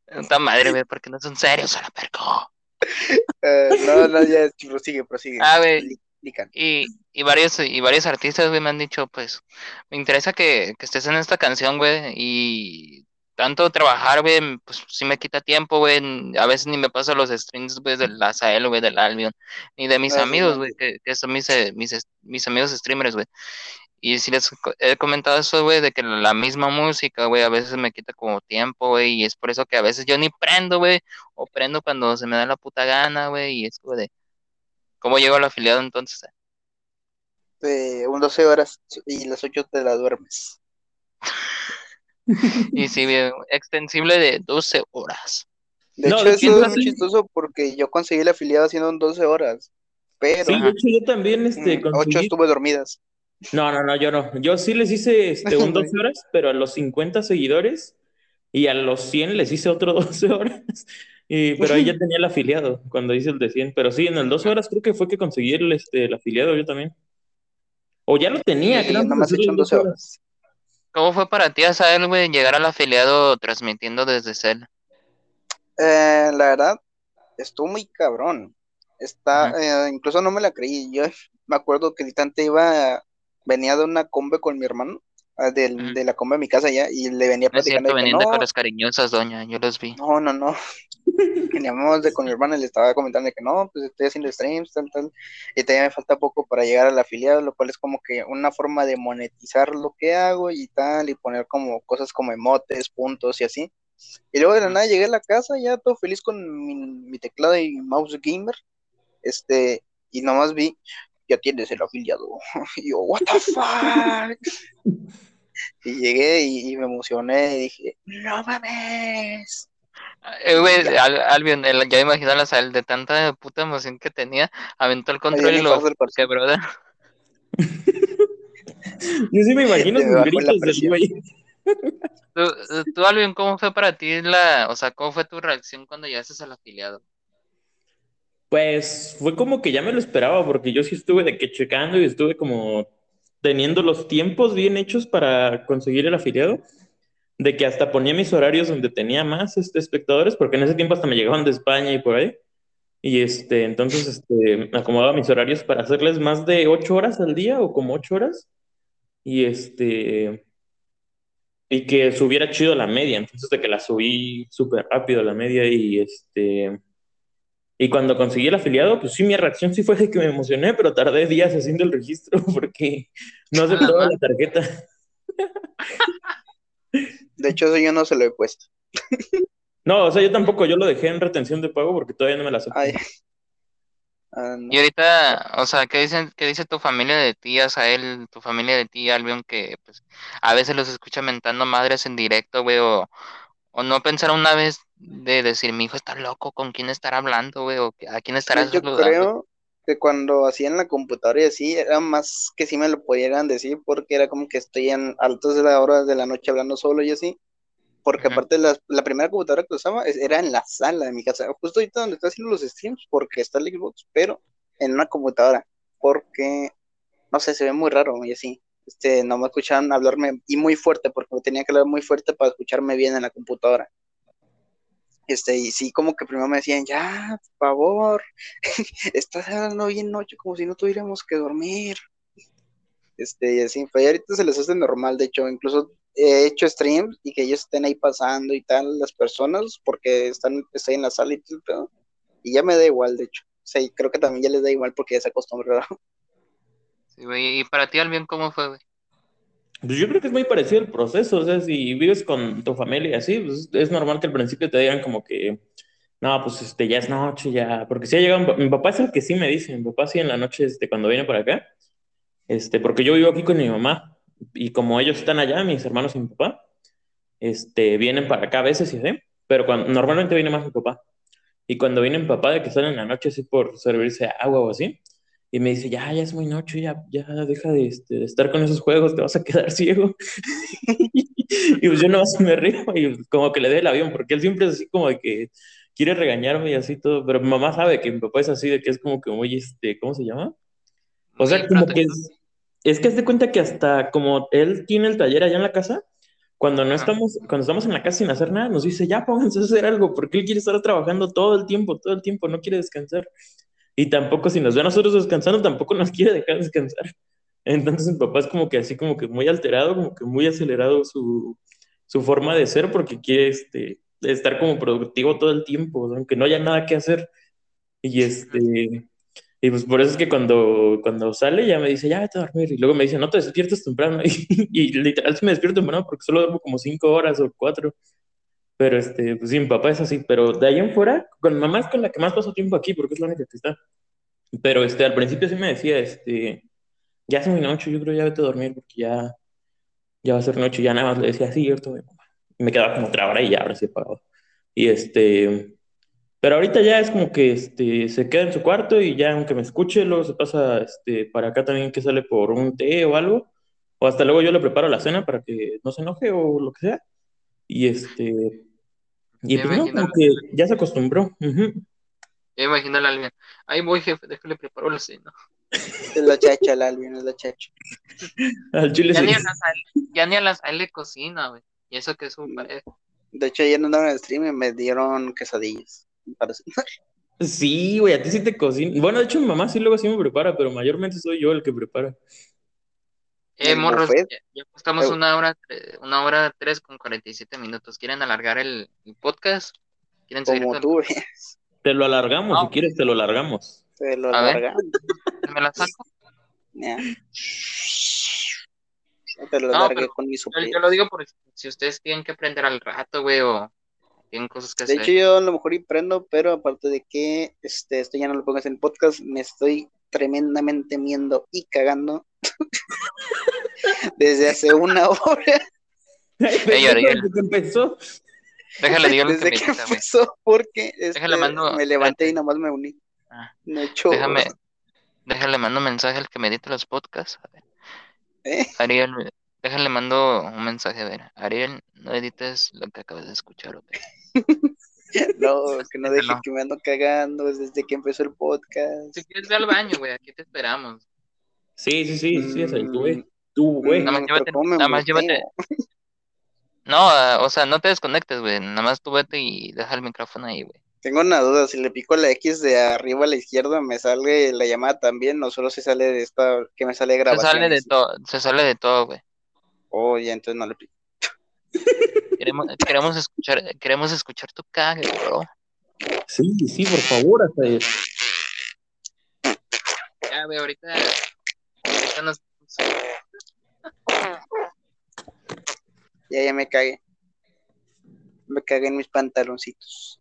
puta madre, güey, porque no son serios a la perco. [LAUGHS] Eh, no, no, ya prosigue, prosigue. Li- Lican. Y, y varios, y varios artistas, güey, me han dicho, pues, me interesa que, que estés en esta canción, güey, y tanto trabajar, güey, pues sí me quita tiempo, güey, a veces ni me paso los streams, güey, del Azael, güey, del Albion, ni de mis Ah, amigos, güey, sí. que, que son mis, eh, mis, mis amigos streamers, güey. Y si les he comentado eso, güey, de que la misma música, güey, a veces me quita como tiempo, güey, y es por eso que a veces yo ni prendo, güey, o prendo cuando se me da la puta gana, güey, y es como de, ¿cómo llego al afiliado entonces? Eh, un 12 horas y las 8 te la duermes. [LAUGHS] Y sí, bien, extensible de 12 horas. De No, hecho, de eso hecho, es muy chistoso porque yo conseguí el afiliado haciendo en 12 horas. Pero Sí, de hecho yo también este, 8 conseguí... estuve dormidas. No, no, no, yo no. Yo sí les hice este, un [LAUGHS] 12 horas, pero a los 50 seguidores y a los 100 les hice otro [LAUGHS] 12 horas. Y, pero ahí ya tenía el afiliado cuando hice el de 100. Pero sí, en el 12 horas creo que fue que conseguí el, este, el afiliado yo también. O ya lo tenía, Y creo. nomás he hecho el en 12 horas. ¿Cómo fue para ti, Asael, güey, llegar al afiliado transmitiendo desde Cel? Eh, la verdad, estuvo muy cabrón. Está, eh, incluso no me la creí. Yo me acuerdo que Ditante iba, venía de una combe con mi hermano, ah, del- Ujú. de la combe a mi casa ya, y le venía No es platicando cierto, de que de no, caras cariñosas, doña, yo los vi. no, no, no. [LAUGHS] Veníamos de con mi hermano y le estaba comentando de que no, pues estoy haciendo streams, tal, tal, y todavía me falta poco para llegar al afiliado, lo cual es como que una forma de monetizar lo que hago y tal, y poner como cosas como emotes, puntos y así. Y luego de la nada llegué a la casa, ya todo feliz con mi, mi teclado y mouse gamer, este, y nomás vi, ya tienes el afiliado. [LAUGHS] Y yo, what the fuck? Y llegué y, y me emocioné y dije, no mames. Eh, güey. Al- Albion, el- ya imagino a de tanta puta emoción que tenía, aventó el control y lo quebró. Yo sí me imagino sus gritos del güey. Tú, tú, Albion, ¿cómo fue para ti la, o sea, cómo fue tu reacción cuando llegaste al afiliado? Pues fue como que ya me lo esperaba, porque yo sí estuve de que checando y estuve como teniendo los tiempos bien hechos para conseguir el afiliado, de que hasta ponía mis horarios donde tenía más este, espectadores, porque en ese tiempo hasta me llegaban de España y por ahí. Y este, entonces este, acomodaba mis horarios para hacerles más de ocho horas al día o como ocho horas. Y este, y que subiera chido la media. Entonces de que la subí súper rápido la media y este, y cuando conseguí el afiliado, pues sí, mi reacción sí fue de que me emocioné, pero tardé días haciendo el registro [LAUGHS] porque no aceptaba la tarjeta. De hecho, eso yo no se lo he puesto. No, o sea, yo tampoco, yo lo dejé en retención de pago porque todavía no me la acepto. Ay. Ah, no. Y ahorita, o sea, ¿qué dicen, qué dice tu familia de ti, Asael, tu familia de ti, Albion, que pues a veces los escucha mentando madres en directo, güey, o, o no pensar una vez de decir, mi hijo está loco, ¿con quién estará hablando, güey? ¿O a quién estará Yo saludando? creo que cuando hacían la computadora y así, era más que sí me lo pudieran decir, porque era como que estoy en altas de la hora de la noche hablando solo y así. Porque aparte la, la primera computadora que usaba era en la sala de mi casa, justo ahorita donde estoy haciendo los streams, porque está el Xbox, pero en una computadora, porque, no sé, se ve muy raro y así. Este, no me escuchaban hablarme y muy fuerte, porque tenía que hablar muy fuerte para escucharme bien en la computadora. Este, y sí, como que primero me decían, ya, por favor, [LAUGHS] estás hablando bien noche, como si no tuviéramos que dormir. Este, y así, ya ahorita se les hace normal, de hecho, incluso he hecho streams y que ellos estén ahí pasando y tal, las personas, porque están, estoy en la sala y todo y ya me da igual, de hecho. O sea, y creo que también ya les da igual porque ya se acostumbraron. Sí, güey, y para ti, Albion, ¿cómo fue, güey? Pues yo creo que es muy parecido el proceso, o sea, si vives con tu familia y así, pues es normal que al principio te digan como que, no, pues este, ya es noche, ya, porque si ha llegado, mi papá es el que sí me dice, mi papá sí en la noche, este, cuando viene para acá, este, porque yo vivo aquí con mi mamá, y como ellos están allá, mis hermanos y mi papá, este, vienen para acá a veces y así, pero cuando, normalmente viene más mi papá, y cuando viene mi papá de que salen en la noche así por servirse agua o así, y me dice, ya, ya es muy noche, ya, ya deja de, este, de estar con esos juegos, te vas a quedar [LAUGHS] ciego. [LAUGHS] y pues yo no me río y como que le dé el avión, porque él siempre es así como de que quiere regañarme y así todo, pero mi mamá sabe que mi papá es así, de que es como que muy, este, ¿cómo se llama? O sea, como que es, es que haz de cuenta que hasta como él tiene el taller allá en la casa, cuando no estamos, cuando estamos en la casa sin hacer nada, nos dice, ya pónganse a hacer algo, porque él quiere estar trabajando todo el tiempo, todo el tiempo, no quiere descansar. Y tampoco si nos ve a nosotros descansando, tampoco nos [LAUGHS] quiere dejar descansar. Entonces mi papá es como que así, como que muy alterado, como que muy acelerado su, su forma de ser, porque quiere este, estar como productivo todo el tiempo, aunque no haya nada que hacer. Y este, y pues por eso es que cuando, cuando sale ya me dice, ya vete a dormir. Y luego me dice, no te despiertes temprano. [LAUGHS] Y, y literal sí me despierto temprano porque solo duermo como cinco horas o cuatro. Pero este, pues sí, mi papá es así. Pero de ahí en fuera, con mamá es con la que más paso tiempo aquí porque es la única que está. Pero este, al principio sí me decía, este, ya es muy noche, yo creo ya vete a dormir porque ya, ya va a ser noche. Ya nada más le decía, sí. Y me quedaba como otra hora y ya ahora sí apagado. Y este, pero ahorita ya es como que este, se queda en su cuarto y ya aunque me escuche, luego se pasa este, para acá también que sale por un té o algo. O hasta luego yo le preparo la cena para que no se enoje o lo que sea. Y este, y Ya pues no, imagino, como que ya se acostumbró. Ujú. ya imagino al Albion. Ahí voy, jefe, déjale preparo la cena. Es la chacha, la Alvin, es la chacha. [LAUGHS] Al chile Ya ni a la sal, ya ni a la sal le cocina, güey. Y eso que es un pareja. De hecho, ayer andaban en el stream y me dieron quesadillas. [LAUGHS] Sí, güey, a ti sí te cocina. Bueno, de hecho mi mamá sí luego sí me prepara, pero mayormente soy yo el que prepara. Eh, morros, buffet. ya, ya estamos Eh. una hora, tre- una hora tres con 47 minutos. ¿Quieren alargar el, el podcast? ¿Quieren seguir Como con- tú ves, [LAUGHS] Te lo alargamos, No. si quieres te lo alargamos. te lo A ver. largan. ¿Me la saco? Ya. [LAUGHS] Te lo No, pero con mi Yo, yo lo digo por si ustedes tienen que aprender al rato, güey, o tienen cosas que De hacer. hecho, yo a lo mejor y prendo, pero aparte de que este, esto ya no lo pongas en el podcast, me estoy tremendamente miendo y cagando [LAUGHS] desde hace una hora, Ey, Ariel. Desde que empezó. Déjale, que desde me que diga, güey. empezó, porque este, Déjale, mando- me levanté y nomás me uní. Ah, No he hecho. Déjame, déjale mando un mensaje al que me edita los podcasts. A ver, ¿eh? Ariel, déjale mando un mensaje, a ver. Ariel, no edites lo que acabas de escuchar, ok. [LAUGHS] [LAUGHS] No, que no deje No. que me ando cagando desde que empezó el podcast. Si quieres, ve al baño, güey. Aquí te esperamos. Sí, sí, sí, sí, es ahí, tú, Mm, güey. Tú, güey. mm, Nada más llévate- ¿cómo me nada más llévate- [LAUGHS] No, o sea, no te desconectes, güey. Nada más tú vete y deja el micrófono ahí, güey. Tengo una duda, si le pico la X de arriba a la izquierda, ¿me sale la llamada también o solo se sale de esta que me sale Se grabación? sale de todo, se sale de todo, güey. Oh, ya, entonces no le pico. [LAUGHS] Queremos, queremos escuchar, queremos escuchar tu cague, bro. Sí, sí, por favor, Azael. Ya, güey, ahorita, ahorita nos, Ya, ya me cagué. Me cagué en mis pantaloncitos.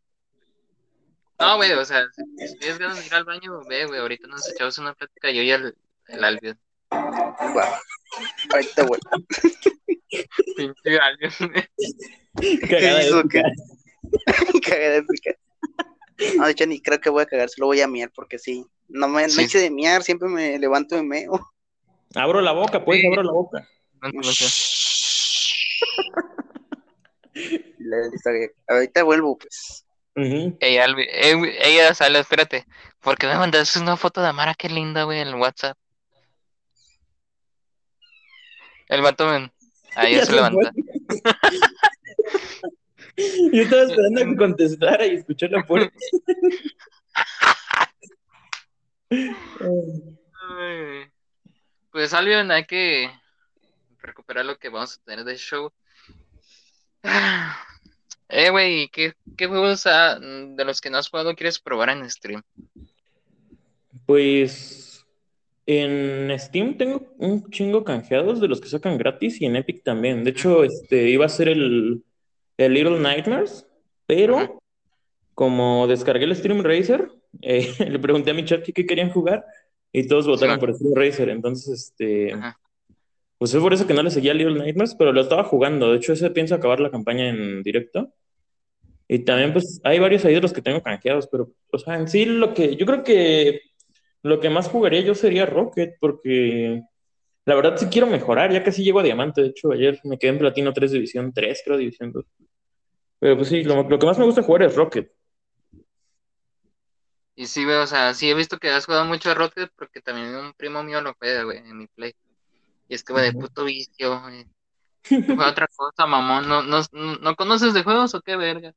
no, güey, o sea, si, tienes ganas de ir al baño, ve, güey, ahorita nos echamos una plática yo y el, el Albion. Va. Ahorita vuelvo. Pinche. Cagada de [LAUGHS] de picar. No, de hecho, ni creo que voy a cagar, solo voy a miar porque sí. No me Sí. no de miar, siempre me levanto y meo. Abro la boca, pues, Sí. abro la boca. No, no [LAUGHS] Ahorita vuelvo, pues. Güey, ella sale, espérate. ¿Por qué me mandaste una foto de Amara? Qué linda, güey, en el WhatsApp. El vato. Ya se levanta. Yo estaba esperando a que contestara y escuché la puerta. Pues, Albion, hay que recuperar lo que vamos a tener de show. Eh, güey, ¿qué, qué juegos ah, de los que no has jugado quieres probar en stream? Pues en Steam tengo un chingo canjeados de los que sacan gratis y en Epic también. De hecho, este iba a ser el, el Little Nightmares, pero Ajá. como descargué el Stream Racer, [LAUGHS] eh, le pregunté a mi chat que qué querían jugar y todos votaron Sí. por Stream Racer. Entonces, este, Ajá. pues fue por eso que no le seguía Little Nightmares, pero lo estaba jugando. De hecho, ese pienso acabar la campaña en directo. Y también, pues, hay varios ahí de los que tengo canjeados, pero, o sea, en sí, lo que yo creo que lo que más jugaría yo sería Rocket, porque la verdad sí quiero mejorar, ya casi llego a Diamante. De hecho, ayer me quedé en Platino 3, División 3, creo, División 2. Pero pues sí, lo, lo que más me gusta jugar es Rocket. Y sí, güey, o sea, sí he visto que has jugado mucho a Rocket porque también un primo mío lo juega, güey, en mi play. Y es que, güey, de puto vicio, güey. Juega otra cosa, mamón. ¿No, no, ¿No conoces de juegos o qué verga?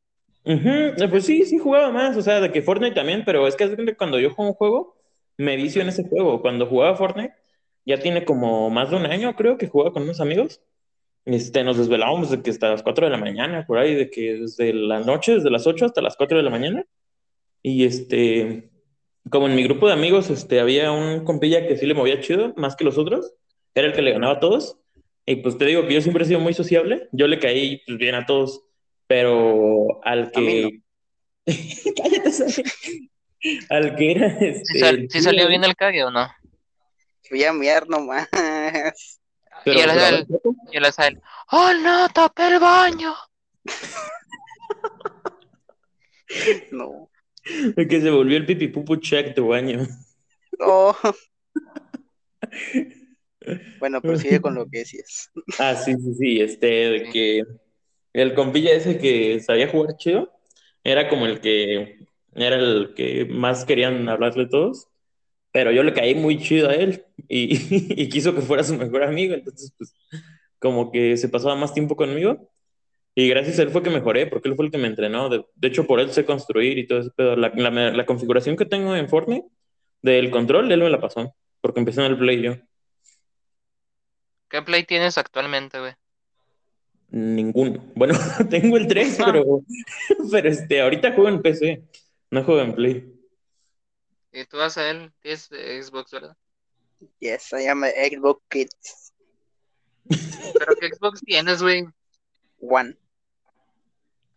Eh, Pues sí, sí jugaba más, o sea, de que Fortnite también, pero es que cuando yo juego un juego, me vicio en ese juego. Cuando jugaba Fortnite, ya tiene como más de un año, creo, que jugaba con unos amigos. Este, nos desvelábamos de que hasta las 4 de la mañana, por ahí, de que desde la noche, desde las 8 hasta las 4 de la mañana. Y este, como en mi grupo de amigos, este, había un compilla que sí le movía chido, más que los otros, era el que le ganaba a todos. Y pues te digo que yo siempre he sido muy sociable, yo le caí pues, bien a todos, pero al que... [LAUGHS] [LAUGHS] Cállate, Sabi. [LAUGHS] Al que era ¿Sí, este, sal- sí salió bien el cague o no? Voy a miar nomás. pero- y el Azael, ¡Oh, no, tapé el baño! [LAUGHS] No. el que se volvió el pipipupu check tu baño. No. [LAUGHS] Bueno, prosigue con lo que decías. Ah, sí, sí, sí, este, de que el compilla ese que sabía jugar chido, era como el que, era el que más querían hablarle todos, pero yo le caí muy chido a él y, [LAUGHS] y quiso que fuera su mejor amigo, entonces pues como que se pasaba más tiempo conmigo y gracias a él fue que mejoré, porque él fue el que me entrenó, de, de hecho por él sé construir y todo eso, pero la, la, la configuración que tengo en Fortnite del control, él me la pasó, porque empecé en el play yo. ¿Qué play tienes actualmente, güey? Ninguno. Bueno, [LAUGHS] tengo el 3, pero, pero este, ahorita juego en PC, no juego en Play. ¿Y tú, Azael, tienes eh, Xbox, verdad? Yes, I am a Xbox Kids ¿Pero qué Xbox tienes, güey? One.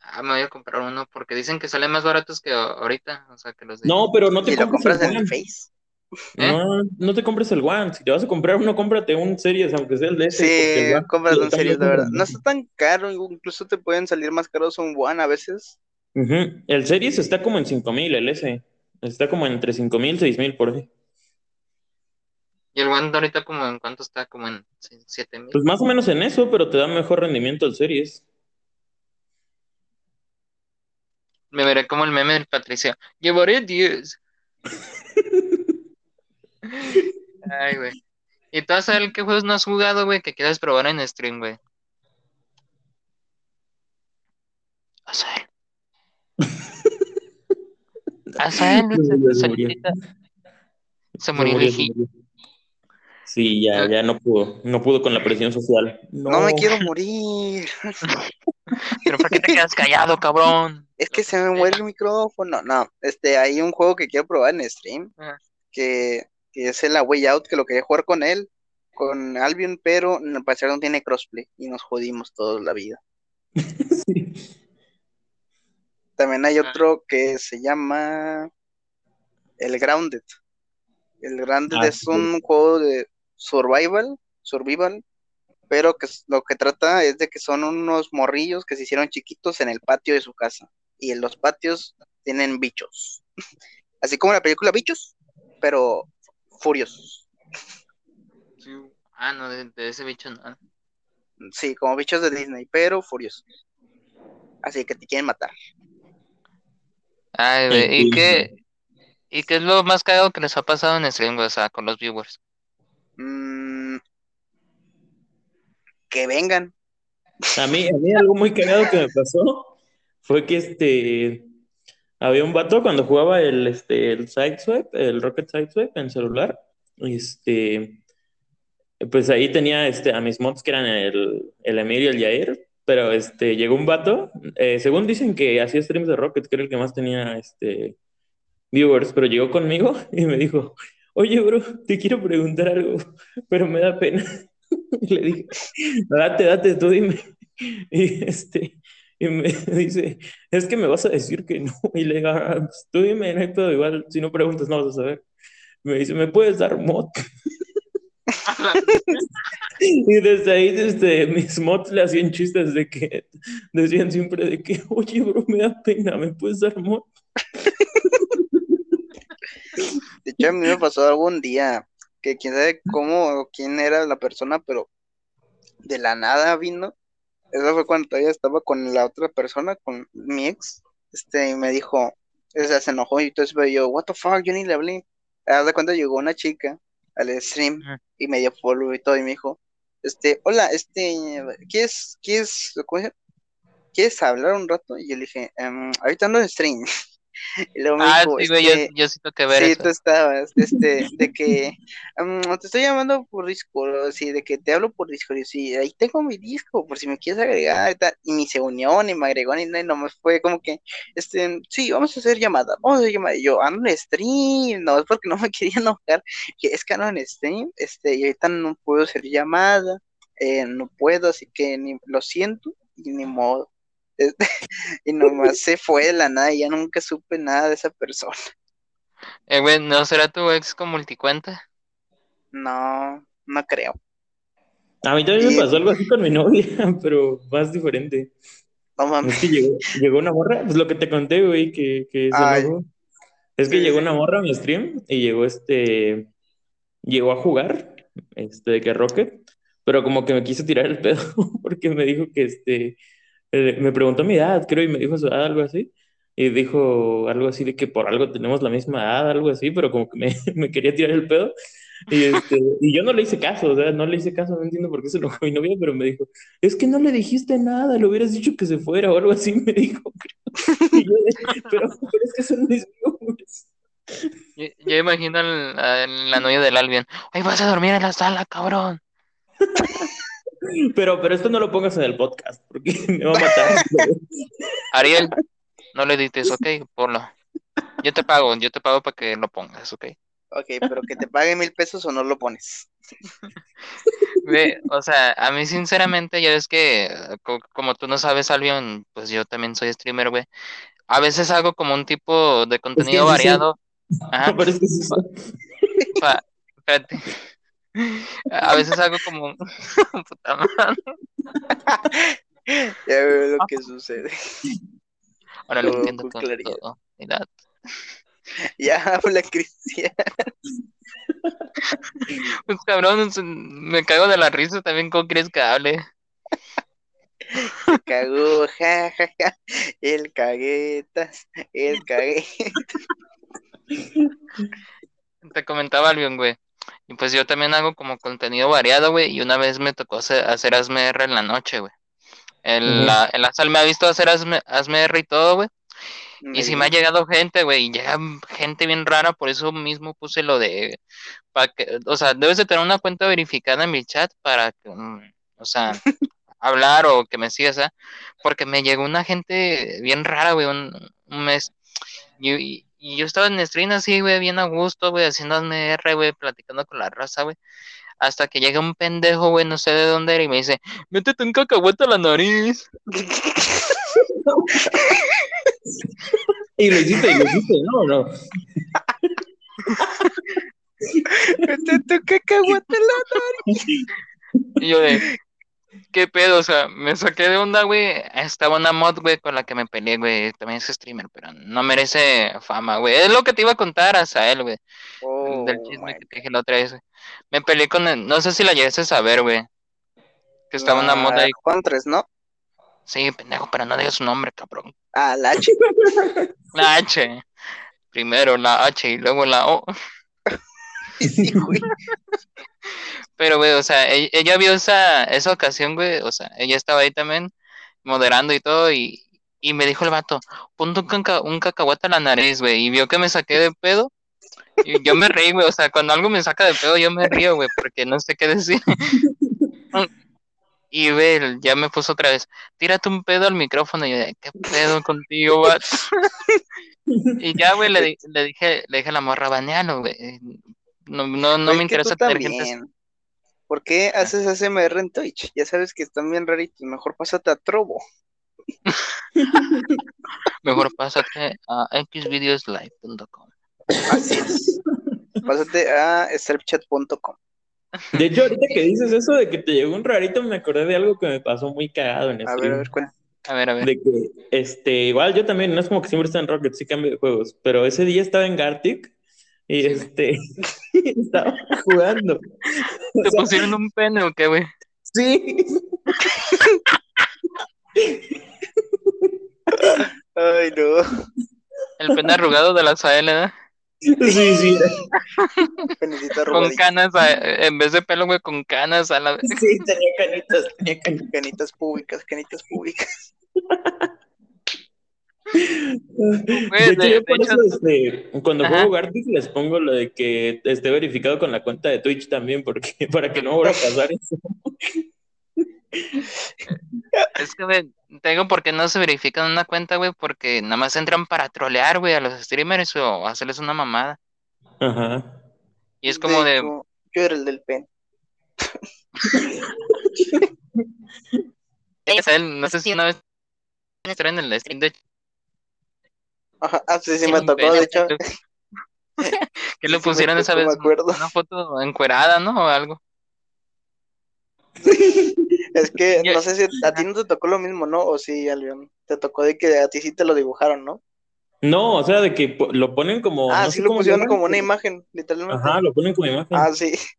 Ah, me voy a comprar uno porque dicen que salen más baratos que ahorita, o sea, que los de... No, pero no te compres compras el el Face. ¿Eh? No, no te compres el One. Si te vas a comprar uno, cómprate un Series, aunque sea el de ese. Sí, compras están serio, de verdad. No está tan caro, incluso te pueden salir más caros un One a veces. El Series está como en 5000, el S. Está como entre 5000, 6000 por ahí. Y el One ahorita como en cuánto está, como en 7 mil. Pues más o menos en eso, pero te da mejor rendimiento el Series. Me veré como el meme del Patricio. Llevaré 10. [LAUGHS] Ay, güey. ¿Y tú sabes qué juegos no has jugado, güey, que quieras probar en stream, güey? Azael. Azael, Se [LAUGHS] murió. solita. Se murió se viejito. murió. Sí, ya, ya no pudo, no pudo con la presión social. No me quiero morir. [LAUGHS] Pero ¿por qué te quedas callado, cabrón? Es que se me muere el micrófono. No, este, hay un juego que quiero probar en stream, Ah. que, que es el A Way Out, que lo quería jugar con él, con Albion, pero al parecer no tiene crossplay y nos jodimos toda la vida. [LAUGHS] Sí. También hay otro que se llama el Grounded. El Grounded Ah, es sí. un juego de survival, survival, pero que lo que trata es de que son unos morrillos que se hicieron chiquitos en el patio de su casa. Y en los patios tienen bichos. [LAUGHS] Así como la película Bichos, pero furiosos. Sí. Ah, no, de, de ese bicho no. Sí, como bichos de Disney, pero furiosos. Así que te quieren matar. Ay, güey, ¿y Entiendo. qué, ¿y qué es lo más cagado que les ha pasado en stream, güey? O sea, con los viewers. Mm, que vengan. A mí, a mí algo muy cagado que me pasó fue que este había un vato cuando jugaba el este el Sideswipe, el Rocket Sideswipe en celular, este pues ahí tenía este a mis mods que eran el, el Emir y el Jair, pero este llegó un vato, eh, según dicen que hacía streams de Rocket, que era el que más tenía este viewers, pero llegó conmigo [LAUGHS] y me dijo, oye bro, te quiero preguntar algo, pero me da pena. [LAUGHS] Y le dije, date, date, tú dime. [LAUGHS] Y este, y me dice, es que me vas a decir que no. Y le digo, "Ah, pues, tú dime, no hay igual, si no preguntas no vas a saber. Me dice, ¿me puedes dar mod? Y desde ahí, desde mis mods le hacían chistes de que decían siempre de que, oye, bro, me da pena, ¿me puedes dar mod? De hecho, a mí me pasó algún día que quién sabe cómo o quién era la persona, pero de la nada vino. Eso fue cuando todavía estaba con la otra persona, con mi ex. Este, y me dijo, o se enojó y entonces yo, what the fuck, yo ni le hablé. Haz de cuenta llegó una chica al stream y me dio follow y todo y me dijo, este, hola, este, ¿quieres, quieres? ¿Quieres hablar un rato? Y yo le dije, "Em, ahorita ando en stream. [LAUGHS] Y luego me Ah, sí, güey, yo, este, yo sí tengo que ver Sí, eso. tú estabas, este, de que mm, te estoy llamando por Discord, sí, de que te hablo por Discord, y sí, ahí tengo mi disco, por si me quieres agregar y ni se unió, ni me agregó, ni nada, y nomás fue como que, este, sí, vamos a hacer llamada, vamos a hacer llamada, y yo, ando en stream, no, es porque no me [LAUGHS] quería enojar, que es que ando en stream, este, y ahorita no puedo hacer llamada, eh, no puedo, así que ni, lo siento, y ni modo. [LAUGHS] Y nomás se fue de la nada y ya nunca supe nada de esa persona. [LAUGHS] Eh, güey, ¿no será tu ex con multicuenta? No, no creo. A mí también Y- me pasó algo así con mi novia, [LAUGHS] pero más diferente. No mames. Es que llegó, llegó una morra, pues lo que te conté, güey, que, que enojó. Es que Sí, llegó una morra a mi stream y llegó este, llegó a jugar, este, de que Rocket, pero como que me quiso tirar el pedo porque me dijo que este, eh, me preguntó mi edad, creo, y me dijo su edad, algo así, y dijo algo así de que por algo tenemos la misma edad, algo así, pero como que me, [LAUGHS] me quería tirar el pedo. Y, este, y yo no le hice caso, o sea, no le hice caso, no entiendo por qué se enojó mi novia, pero me dijo, es que no le dijiste nada, le hubieras dicho que se fuera o algo así, me dijo. [LAUGHS] Y yo pero, pero es que son mis viewers. Yo, yo imagino a la novia del Albion. Ay, vas a dormir en la sala, cabrón. [LAUGHS] Pero, pero esto no lo pongas en el podcast, porque [LAUGHS] me va a matar. Ariel, no le edites, ok, ponlo. Yo te pago, yo te pago para que lo pongas, ok. Ok, pero que te pague mil pesos o no lo pones. Ve, o sea, a mí sinceramente, ya ves que co- como tú no sabes, Albion, pues yo también soy streamer, güey. A veces hago como un tipo de contenido sí variado. [LAUGHS] Ajá, Pero es que sí soy. pa- espérate. A veces hago como [LAUGHS] puta madre. Ya veo lo que sucede. Ahora lo entiendo con claridad. todo. Mira, Ya habla Cristian. Pues cabrón, me cago de la risa también, ¿cómo quieres que hable? Cagó, ja, ja, ja. El caguetas, el caguetas. Te comentaba Albion, güey. Y pues yo también hago como contenido variado, güey. Y una vez me tocó hacer, hacer ASMR en la noche, güey. Ujú. la, sal me ha visto hacer ASM- ASMR y todo, güey. Y si me ha llegado gente, güey, y llega gente bien rara, por eso mismo puse lo de, para que, o sea, debes de tener una cuenta verificada en mi chat para que, mm, o sea, [LAUGHS] hablar o que me sigas, ¿ah? Porque me llegó una gente bien rara, güey, un, un mes. Y, y- y yo estaba en stream así, güey, bien a gusto, güey, haciendo ASMR, güey, platicando con la raza, güey. Hasta que llega un pendejo, güey, no sé de dónde era, y me dice, métete un cacahuete a la nariz. [LAUGHS] Y lo hiciste, y lo hiciste, no, no. [LAUGHS] Vete tu cacahuate la- Y yo de, ¿qué pedo? O sea, me saqué de onda, güey. Estaba una mod, güey, con la que me peleé, güey. También es streamer, pero no merece fama, güey. Es lo que te iba a contar hasta él, güey. Oh, del chisme que te dije la otra vez. güey. Me peleé con él, no sé si la llegaste a saber, güey. Que estaba una mod La ahí. Juan-Tres, ¿no? Sí, pendejo, pero no digas su nombre, cabrón. Ah, la H. La H. Primero la H y luego la O. [LAUGHS] Sí, güey. Pero, güey, o sea, e- ella, vio esa, esa ocasión, güey. O sea, ella estaba ahí también moderando y todo. Y, y me dijo el vato, ponte un, caca- un cacahuate a la nariz, güey. Y vio que me saqué de pedo. Y yo me reí, güey. O sea, cuando algo me saca de pedo, yo me río, güey, porque no sé qué decir. [LAUGHS] Y ve, ya me puso otra vez, tírate un pedo al micrófono. Y yo, ¿qué pedo contigo, vato? [LAUGHS] Y ya, güey, le, le dije, le dije a la morra, banealo, güey. No, no, no me interesa tener gente. también. ¿Por qué haces ASMR en Twitch? Ya sabes que están bien raritos. Mejor pásate a Trovo. [LAUGHS] Mejor pásate a xvideoslive.com. Así es. Pásate a snapchat.com. De hecho, ahorita que dices eso de que te llegó un rarito, me acordé de algo que me pasó muy cagado en A ver, a ver, cuenta. A ver, a ver. De que, este, igual yo también, no es como que siempre está en Rocket, sí cambio de juegos, pero ese día estaba en Gartic y Sí, este, [LAUGHS] estaba jugando. O ¿Te sea, pusieron un pene o qué, güey? sí, Ay, no. El pene arrugado de la SAL, ¿eh? sí, sí, Con canas, a- en vez de pelo, güey, con canas a la vez. sí, tenía canitas, tenía canitas. Canitas públicas, canitas públicas. De hecho, de- yo de por hecho- eso, este, cuando Ajá. juego Gartic les pongo lo de que esté verificado con la cuenta de Twitch también, porque [LAUGHS] para que no vuelva a pasar eso. Es que, güey, te digo porque no se verifican una cuenta, güey, porque nada más entran para trolear, güey, a los streamers o hacerles una mamada. Ajá. Y es como de, hecho, Yo era el del pen. [LAUGHS] no sé si una vez [LAUGHS] en el stream de Ajá, ah, sí, sí, me tocó, de hecho. [LAUGHS] que le Sí, pusieron esa vez me acuerdo. una foto encuerada, ¿no? O algo. [LAUGHS] Es que Yo- no sé si a ti no te tocó lo mismo, ¿no? O sí, Albion. Te tocó de que a ti sí te lo dibujaron, ¿no? No, o sea, de que lo ponen como. ah, no sí sé lo pusieron como una imagen, literalmente. Ajá, lo ponen como imagen. Ah, sí. [LAUGHS]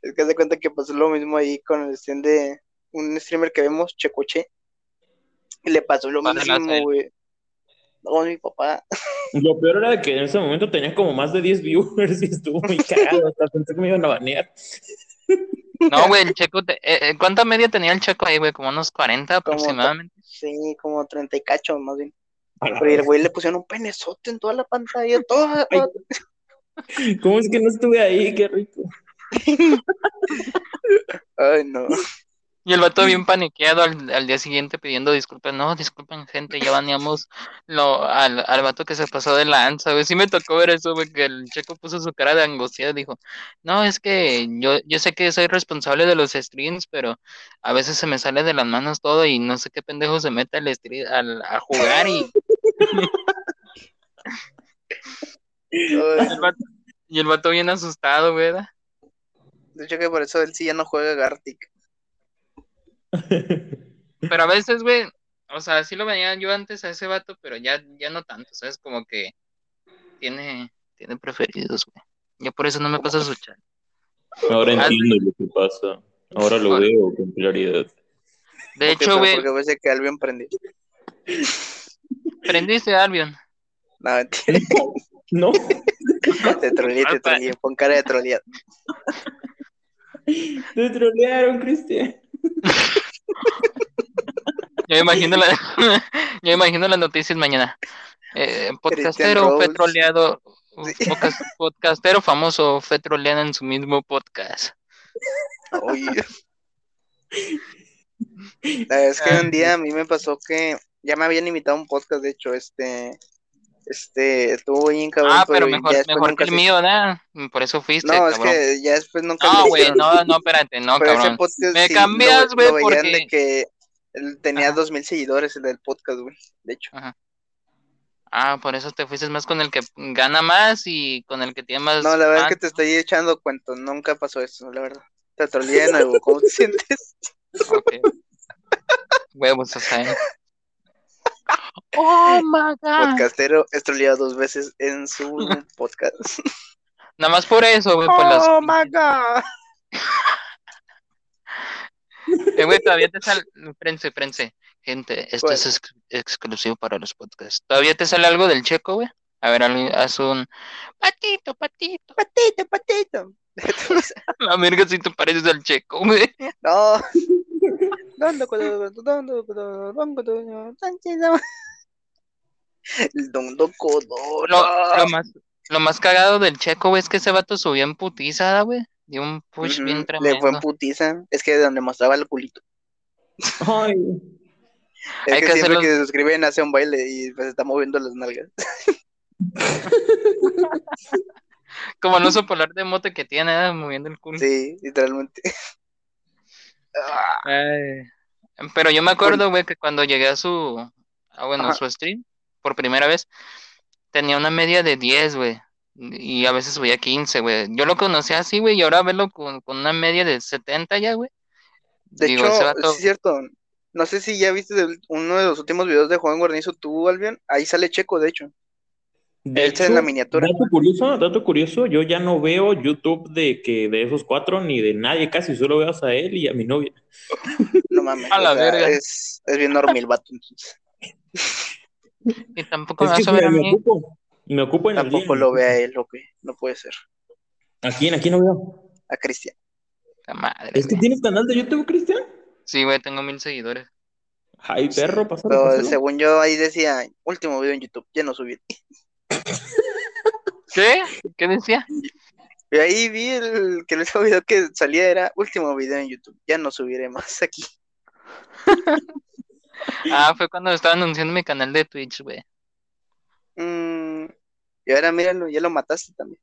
Es que se cuenta que pasó lo mismo ahí con el stream de un streamer que vemos, Checoche. Y le pasó lo mismo, güey. No, mi papá. Lo peor era que en ese momento tenía como más de 10 viewers y estuvo muy cagado. Hasta pensé que me iban a banear. No, güey, el checo, te- eh, eh, ¿cuánta media tenía el checo ahí, güey? Como unos 40 Como aproximadamente. Sí, como 30 y cacho, más bien. Pero el güey le pusieron un penezote en toda la pantalla, toda. [LAUGHS] Ay. ¿Cómo es que no estuve ahí? Qué rico. [LAUGHS] Ay, no. Y el vato bien [LAUGHS] paniqueado al, al día siguiente pidiendo disculpas. No, disculpen, gente, ya baneamos lo, al, al vato que se pasó de lanza, güey. Sí me tocó ver eso, güey, que el checo puso su cara de angustia dijo, no, es que yo, yo sé que soy responsable de los streams, pero a veces se me sale de las manos todo y no sé qué pendejo se mete al stream, al, a jugar y [LAUGHS] el vato, y el vato bien asustado, güey. ¿verdad? de hecho que por eso él sí ya no juega Gartic. [LAUGHS] Pero a veces, güey, o sea, sí lo veía yo antes a ese vato, pero ya, ya no tanto, ¿sabes? Como que tiene, tiene preferidos, güey. Yo por eso no me paso su chat. Ahora Ah, entiendo lo que pasa. Ahora lo veo con claridad. De hecho, güey, Porque parece que Albion prendió. prendiste a Albion. No, [LAUGHS] mentira. No, Te troleé, te troleé. Pon cara de troleado. te trolearon, Cristian. [LAUGHS] [LAUGHS] Yo imagino la, [LAUGHS] yo me imagino las noticias mañana. Eh, podcastero Rose. fue troleado, Sí. [LAUGHS] podcast- podcastero famoso fue troleado en su mismo podcast. Oye. La verdad es que un día a mí me pasó que ya me habían invitado a un podcast, de hecho, este, este, estuvo bien cabrón, Ah, pero mejor, mejor que el se- mío, ¿verdad? Por eso fuiste, No, es que ya después nunca No, güey, no, no, espérate, no, [LAUGHS] Pero ese cabrón. podcast Me sí cambias, güey, porque- de que él tenía Ajá. dos mil seguidores el del podcast, güey, de hecho. Ah, por eso te fuiste más con el que gana más y con el que tiene más. No, la verdad es que te estoy echando cuento, nunca pasó eso, la verdad. Te troleé de nuevo, ¿cómo te [LAUGHS] sientes? Ok. Huevos, o sea. Oh my god. Podcastero es troleado dos veces en su podcast. [LAUGHS] Nada más por eso, güey, por las. Oh my god. Eh, güey, todavía te sale. Prense, prense. Gente, esto es ex- exclusivo para los podcasts. ¿Todavía te sale algo del checo, güey? A ver, haz un. Patito, patito. Patito, patito. [LAUGHS] La verga, si te pareces al checo, güey. No. [LAUGHS] El don Codoro. Lo, lo más, lo más cagado del checo, güey, es que ese vato subió en putiza, güey. Dio un push bien tremendo. Le fue en putiza. Es que de donde mostraba el culito. Ay, Es Hay que, que siempre hacerlo- que se suscriben hace un baile y pues está moviendo las nalgas. [LAUGHS] Como el oso polar de mote que tiene, ¿eh? moviendo el culo. Sí, literalmente. Ay. Pero yo me acuerdo, güey, que cuando llegué a su, ah, bueno, Ajá. su stream, por primera vez, tenía una media de 10, güey. Y a veces subía 15, güey. Yo lo conocía así, güey, y ahora verlo con, con una media de 70 ya, güey. De Digo, hecho, vato- sí es cierto. No sé si ya viste uno de los últimos videos de Juan Guarnizo, tú, Albion. Ahí sale Checo, de hecho. De sale en la miniatura. Dato curioso, dato curioso, yo ya no veo YouTube de que de esos cuatro ni de nadie casi, solo veo a él y a mi novia. [LAUGHS] No mames. A la sea, verga. Es, es bien normal el vato, entonces. Y tampoco Es me vas a ver a mí. ocupo, y me ocupo en el día. Tampoco lo ve a él, ok. No puede ser. ¿A quién? ¿A quién no veo? A Cristian. La madre, ¿Es que tienes canal de YouTube, Cristian? Sí, güey, tengo mil seguidores. Ay, perro, pásalo. según yo, ahí decía, último video en YouTube, ya no subí. ¿Qué? ¿Qué decía? Y ahí vi el, que el último video que salía era último video en YouTube, ya no subiré más aquí. [LAUGHS] Ah, fue cuando estaba anunciando mi canal de Twitch, güey. Mm, y ahora míralo, ya lo mataste también.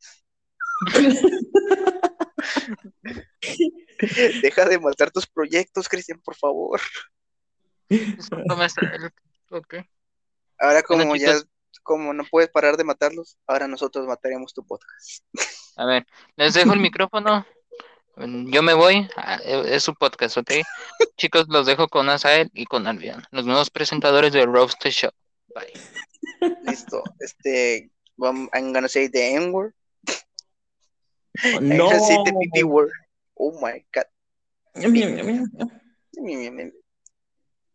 [LAUGHS] Deja de matar tus proyectos, Cristian, por favor. Discúlpame, está- ok. Ahora como Bueno, ya, chicos. Como no puedes parar de matarlos, ahora nosotros mataremos tu podcast. [LAUGHS] A ver, les dejo el micrófono. Yo me voy. Ah, Es su podcast, ¿ok? [LAUGHS] Chicos, los dejo con Asael y con Albion, los nuevos presentadores de Roast Show. Bye. [LAUGHS] Listo. Este, I'm gonna say the N word. I'm No. gonna say the PP word. Oh my god.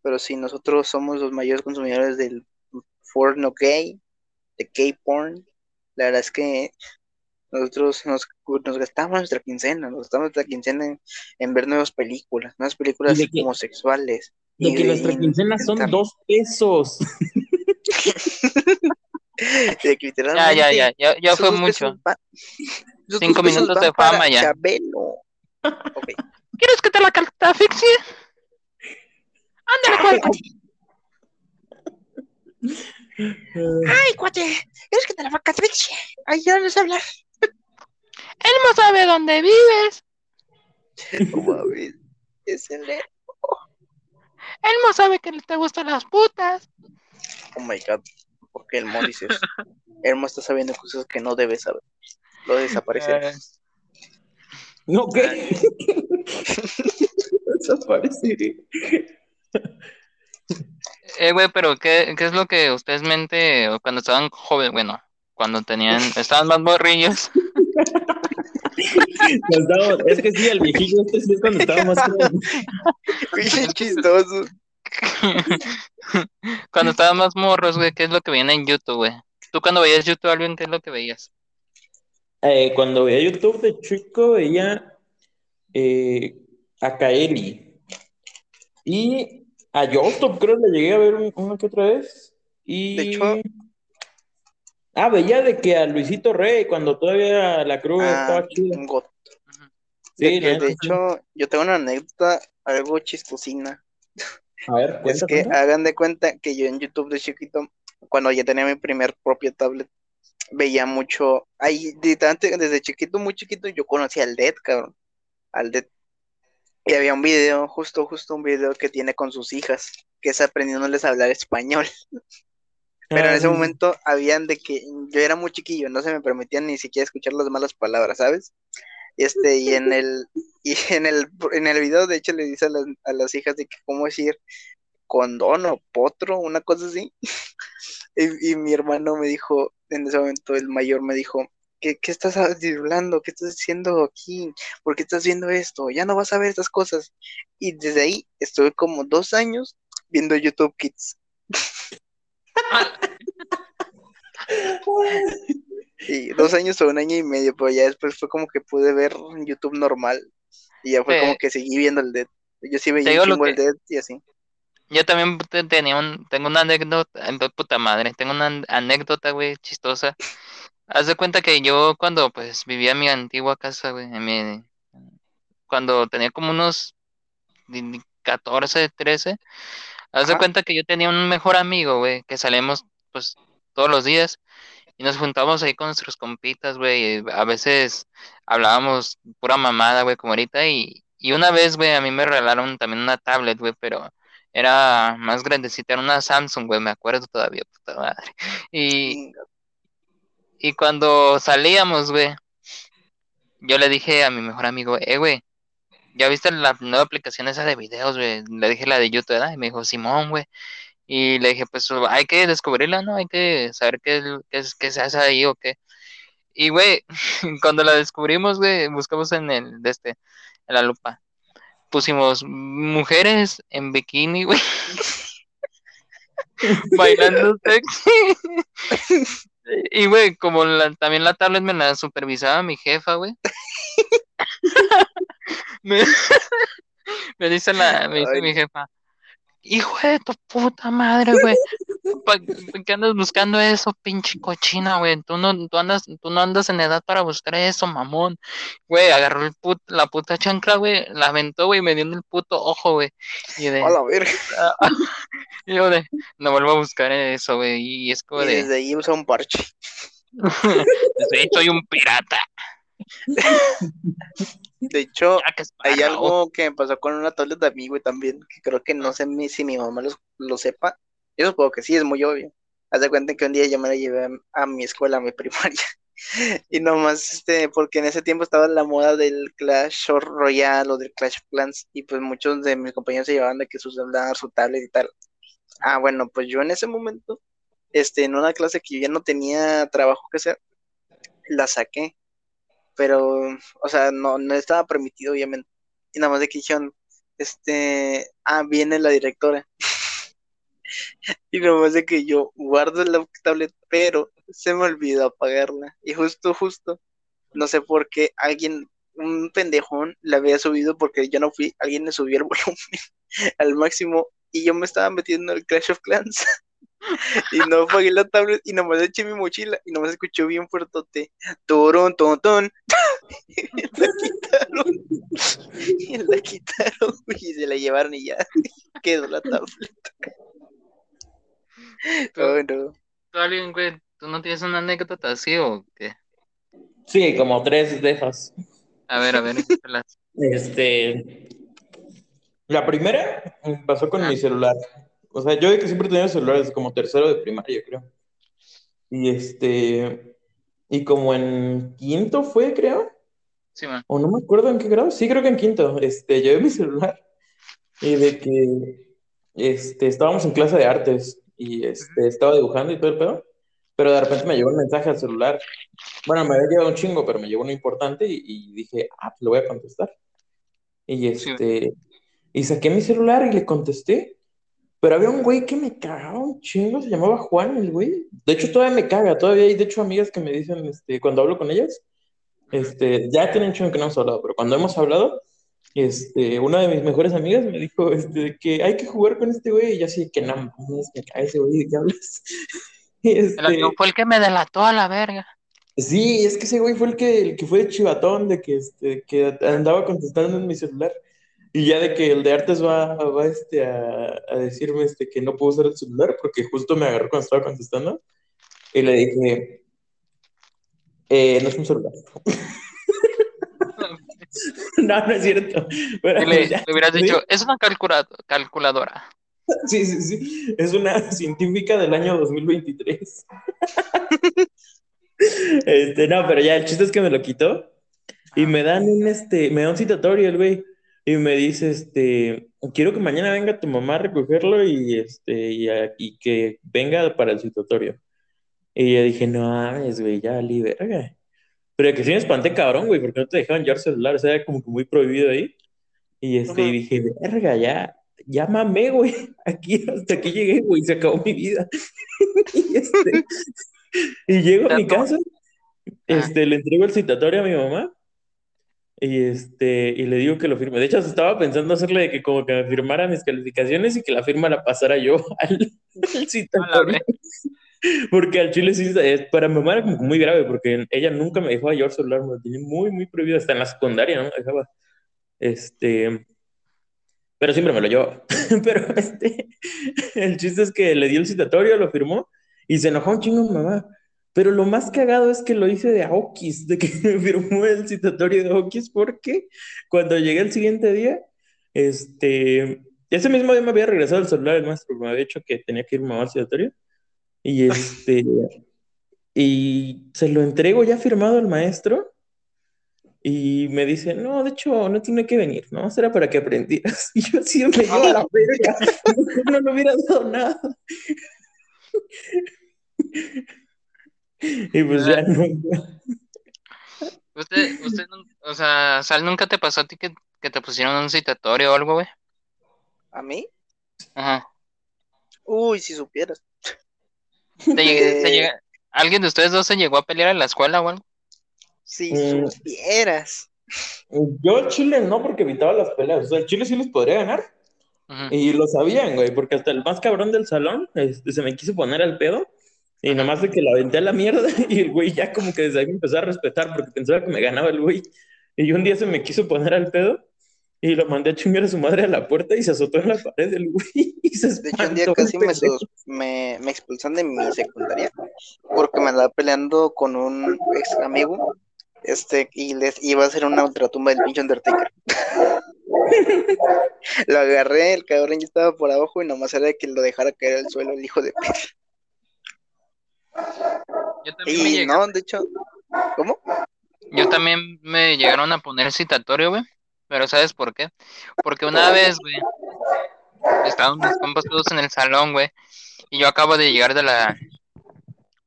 Pero sí, nosotros somos los mayores consumidores del porno gay, de gay porn. La verdad es que nosotros nos, nos gastamos nuestra quincena, nos gastamos nuestra quincena en, en ver nuevas películas, nuevas películas ¿Y de homosexuales. De y que nuestra quincena son dos pesos. [LAUGHS] [LAUGHS] de que Ya, literalmente ya, ya, ya, fue mucho. Cinco minutos de fama ya. Chabelo. Ok. ¿Quieres que te la catafixie? [LAUGHS] Ándale. [LAUGHS] Ay, cuate, ¿eres que te la vaca Ay, ya no sé hablar. Él no sabe dónde vives. [LAUGHS] Es el Él no sabe que te gustan las putas. Oh my god, ¿por qué el Mo dice eso? El Mo está sabiendo cosas que no debe saber. Lo desaparecerá. Eh, ¿No qué? [LAUGHS] Desapareceré. Eh, güey, pero ¿qué, qué es lo que ustedes mente cuando estaban jóvenes, bueno, cuando tenían, [LAUGHS] estaban más morrillos? Damos- es que sí, el viejillo este sí es cuando estaba más joven. [LAUGHS] Qué chistoso. [LAUGHS] Cuando estaban más morros, güey, ¿qué es lo que veían en YouTube, güey? Tú cuando veías YouTube, Alvin, ¿qué es lo que veías? Eh, cuando veía YouTube de chico, veía eh, a Kaeli y a Yostop, creo que le llegué a ver un- una que otra vez. Y... De hecho- Ah, veía de que a Luisito Rey, cuando todavía la cruz Ah, estaba chida. Sí, De, que, la hecho, yo tengo una anécdota algo chistosina. A ver, Es cuenta, que cuenta. hagan de cuenta que yo en YouTube de chiquito, cuando ya tenía mi primer propia tablet, veía mucho, ahí desde chiquito, muy chiquito, yo conocía al Dead, cabrón, al Dead. Y había un video, justo, justo un video que tiene con sus hijas, que es aprendiéndoles a hablar español. [LAUGHS] Pero en Ah, ese sí. momento habían de que yo era muy chiquillo, no se me permitían ni siquiera escuchar las malas palabras, ¿sabes? Este, y en el, [LAUGHS] y en el, en el video, de hecho, le dice a las, a las hijas de que cómo decir condón o potro, una cosa así. [LAUGHS] Y, y mi hermano me dijo, en ese momento, el mayor me dijo, ¿qué, qué estás hablando? ¿Qué estás haciendo aquí? ¿Por qué estás viendo esto? Ya no vas a ver estas cosas. Y desde ahí estuve como dos años viendo YouTube Kids. [LAUGHS] Y dos años o un año y medio, pero ya después fue como que pude ver YouTube normal. Y ya fue Sí. como que seguí viendo el Dead. Yo sí veía un el Dead y así. Yo también te- tenía un, tengo una anécdota, puta madre, tengo una an- anécdota, güey, chistosa. Haz de cuenta que yo cuando pues vivía en mi antigua casa, güey, en mi, cuando tenía como unos di- di- 14, 13, haz de Ajá. cuenta que yo tenía un mejor amigo, güey, que salíamos pues todos los días y nos juntábamos ahí con nuestros compitas, güey, y a veces hablábamos pura mamada, güey, como ahorita y, y una vez, güey, a mí me regalaron también una tablet, güey, pero era más grandecita, era una Samsung, güey, me acuerdo todavía, puta madre. [LAUGHS] Y, Chinga. Y cuando salíamos, güey, yo le dije a mi mejor amigo, eh, güey, ¿ya viste la nueva aplicación esa de videos, güey? Le dije la de YouTube, ¿verdad? Y me dijo, Simón, güey. Y le dije, pues hay que descubrirla, ¿no? Hay que saber qué, qué, qué se hace ahí o qué. Y, güey, [LAUGHS] cuando la descubrimos, güey, buscamos en el, de este, en la lupa. Pusimos mujeres en bikini, güey. [LAUGHS] Bailando sexy. [LAUGHS] Y, güey, como la- también la tablet me la supervisaba mi jefa, güey. [LAUGHS] [LAUGHS] me, [LAUGHS] me dice la, me dice mi jefa, hijo de tu puta madre, güey. ¿Para qué andas buscando eso, pinche cochina, güey? Tú no, tú andas, tú no andas en edad para buscar eso, mamón. Güey, agarró el put, la puta chancla, güey, la aventó, güey, y me dio en el puto ojo, güey. Y de, A la verga. [LAUGHS] y yo de, no vuelvo a buscar eso, güey. Y es como Y de, desde ahí usa un parche. [LAUGHS] desde ahí soy un pirata. [LAUGHS] De hecho, hay algo que me pasó con una tablet de güey, también, que creo que no sé si mi mamá los- lo sepa. Yo supongo que sí, es muy obvio. Haz de cuenta que un día yo me la llevé a, a mi escuela, a mi [LAUGHS] primaria. Y nomás, este, porque en ese tiempo estaba la moda del Clash Royale o del Clash of Clans, y pues muchos de mis compañeros se llevaban de que su celular, su tablet y tal. Ah, bueno, pues yo en ese momento, este, en una clase que yo ya no tenía trabajo que hacer, la saqué. Pero, o sea, no, no estaba permitido, obviamente. Y nada más de que dijeron, este, ah, viene la directora. [LAUGHS] Y nada más de que yo guardo la tablet, pero se me olvidó apagarla. Y justo, justo, no sé por qué alguien, un pendejón, la había subido porque yo no fui, alguien le subió el [LAUGHS] volumen al máximo y yo me estaba metiendo en el Clash of Clans. [LAUGHS] Y no apagué la tablet y nomás eché mi mochila y nomás escuché bien fuertote. Torón, ton, ton. Y [LAUGHS] la quitaron. Y [LAUGHS] la quitaron y se la llevaron y ya quedó la tablet. ¿Tú, Oh, no. tú, alguien, güey, ¿tú no tienes una anécdota así o qué? Sí, como tres de esas. A ver, a ver. Este. La primera pasó con Ah. mi celular. O sea, yo de que siempre tenía celular desde como tercero de primaria, creo. Y este. Y como en quinto fue, creo. Sí, man. O no me acuerdo en qué grado. Sí, creo que en quinto. Este, llevé mi celular. Y de que este, estábamos en clase de artes. Y este, estaba dibujando y todo el pedo. pero de repente me llegó un mensaje al celular. Bueno, me había llegado un chingo, pero me llegó uno importante y, y dije, ah, pues lo voy a contestar. Y Sí. este, y saqué mi celular y le contesté. Pero había un güey que me cagaba un chingo, se llamaba Juan, el güey. De hecho, todavía me caga, todavía hay, de hecho, amigas que me dicen, este, cuando hablo con ellas, este, ya tienen chingo que no hemos hablado, pero cuando hemos hablado, este, una de mis mejores amigas me dijo, este, que hay que jugar con este güey, y yo así, que no mames, me cae ese güey, ¿de qué hablas? [LAUGHS] Y este, fue el que me delató a la verga. Sí, es que ese güey fue el que, el que fue de chivatón, de que, este, que andaba contestando en mi celular. Y ya de que el de artes va, va este, a, a decirme este, que no puedo usar el celular porque justo me agarró cuando estaba contestando. Y le dije, eh, no es un celular. [LAUGHS] No, no es cierto. Pero le, ya, le hubieras sí, dicho, es una calcula- calculadora. [LAUGHS] sí, sí, sí. Es una científica del año 2023. [LAUGHS] Este, no, pero ya el chiste es que me lo quitó. Y me dan un, este, me da un citatorio el güey. Y me dice, este, quiero que mañana venga tu mamá a recogerlo y, este, y, a- y que venga para el citatorio. Y yo dije, no mames, güey, ya, li verga. Pero que sí me espanté cabrón, güey, porque no te dejaban llevar celular, o sea, era como que muy prohibido ahí. Y este, y dije, verga, ya, ya mamé, güey, aquí, hasta aquí llegué, güey, se acabó mi vida. [LAUGHS] Y este, y llego a mi casa, este, le entrego el citatorio a mi mamá y este, y le digo que lo firme. De hecho, estaba pensando hacerle de que como que me firmara mis calificaciones y que la firma la pasara yo [LAUGHS] al, al [LAUGHS] citatorio. [LAUGHS] Porque al chile sí, es, para mi mamá era como muy grave, porque ella nunca me dejaba llevar celular, me lo tenía muy, muy prohibido, hasta en la secundaria no me dejaba. Este, pero siempre me lo llevaba. Pero este, el chiste es que le dio el citatorio, lo firmó y se enojó un chingo mi mamá. Pero lo más cagado es que lo hice de Aokis, de que [LAUGHS] me firmó el citatorio de Aokis, porque cuando llegué el siguiente día, este, ese mismo día me había regresado el celular el maestro, me había dicho que tenía que ir mamá al citatorio. Y [LAUGHS] este, y se lo entrego ya firmado al maestro. Y me dice, no, de hecho, no tiene que venir, ¿no? Será para que aprendieras. [LAUGHS] Y yo me llevo a la verga. No le hubiera dado nada. Y pues ya no. Usted, usted, o sea, Sal, ¿nunca te pasó a ti que, que te pusieron un citatorio o algo, güey? ¿A mí? Ajá. Uy, si supieras. ¿Te llegué- te Eh. llega- ¿Alguien de ustedes dos se llegó a pelear en la escuela o algo? Si Mm. supieras. Yo Chile no, porque evitaba las peleas. O sea, el Chile sí les podría ganar. Y lo sabían, güey, porque hasta el más cabrón del salón este, se me quiso poner al pedo. Y nada más de que la aventé a la mierda [LAUGHS] y el güey ya como que desde ahí me empezó a respetar porque pensaba que me ganaba el güey. Y un día se me quiso poner al pedo y lo mandé a chingar a su madre a la puerta y se azotó en la pared del güey [LAUGHS] y se De hecho, un día casi me, me expulsan de mi secundaria porque me andaba peleando con un ex amigo este, y les iba a hacer una ultratumba del pinche Undertaker. [LAUGHS] lo agarré, el cabrón ya estaba por abajo y nomás era de que lo dejara caer al suelo el hijo de p. Yo también me Y llegué- no, de hecho, ¿cómo? Yo también me llegaron a poner citatorio, güey. Pero ¿sabes por qué? Porque una vez, güey, estaban mis compas todos en el salón, güey. Y yo acabo de llegar de la,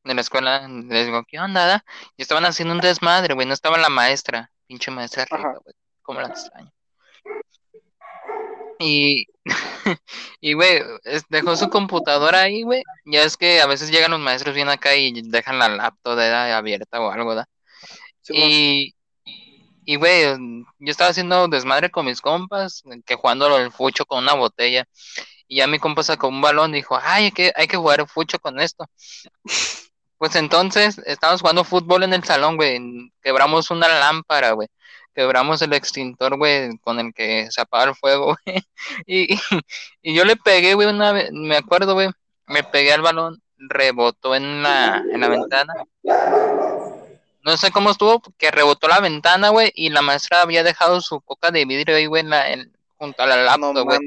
de la escuela. Les digo, ¿qué onda? da?" Y estaban haciendo un desmadre, güey. No estaba la maestra. Pinche maestra rica, güey. Cómo la extraño. Y, [LAUGHS] y güey, dejó su computadora ahí, güey. Ya es que a veces llegan los maestros bien acá y dejan la laptop de abierta o algo, ¿da? Y, y güey, yo estaba haciendo desmadre con mis compas, que jugando el fucho con una botella. Y ya mi compa sacó un balón y dijo, ay, hay que, hay que jugar fucho con esto. Pues entonces estábamos jugando fútbol en el salón, güey. Quebramos una lámpara, güey. Quebramos el extintor, güey, con el que se apaga el fuego, [LAUGHS] güey. Y, y yo le pegué, güey, una vez, me acuerdo, güey. Me pegué al balón, rebotó en la, en la ventana. No sé cómo estuvo, que rebotó la ventana, güey, y la maestra había dejado su coca de vidrio ahí, güey, en la- en- junto a la laptop, güey.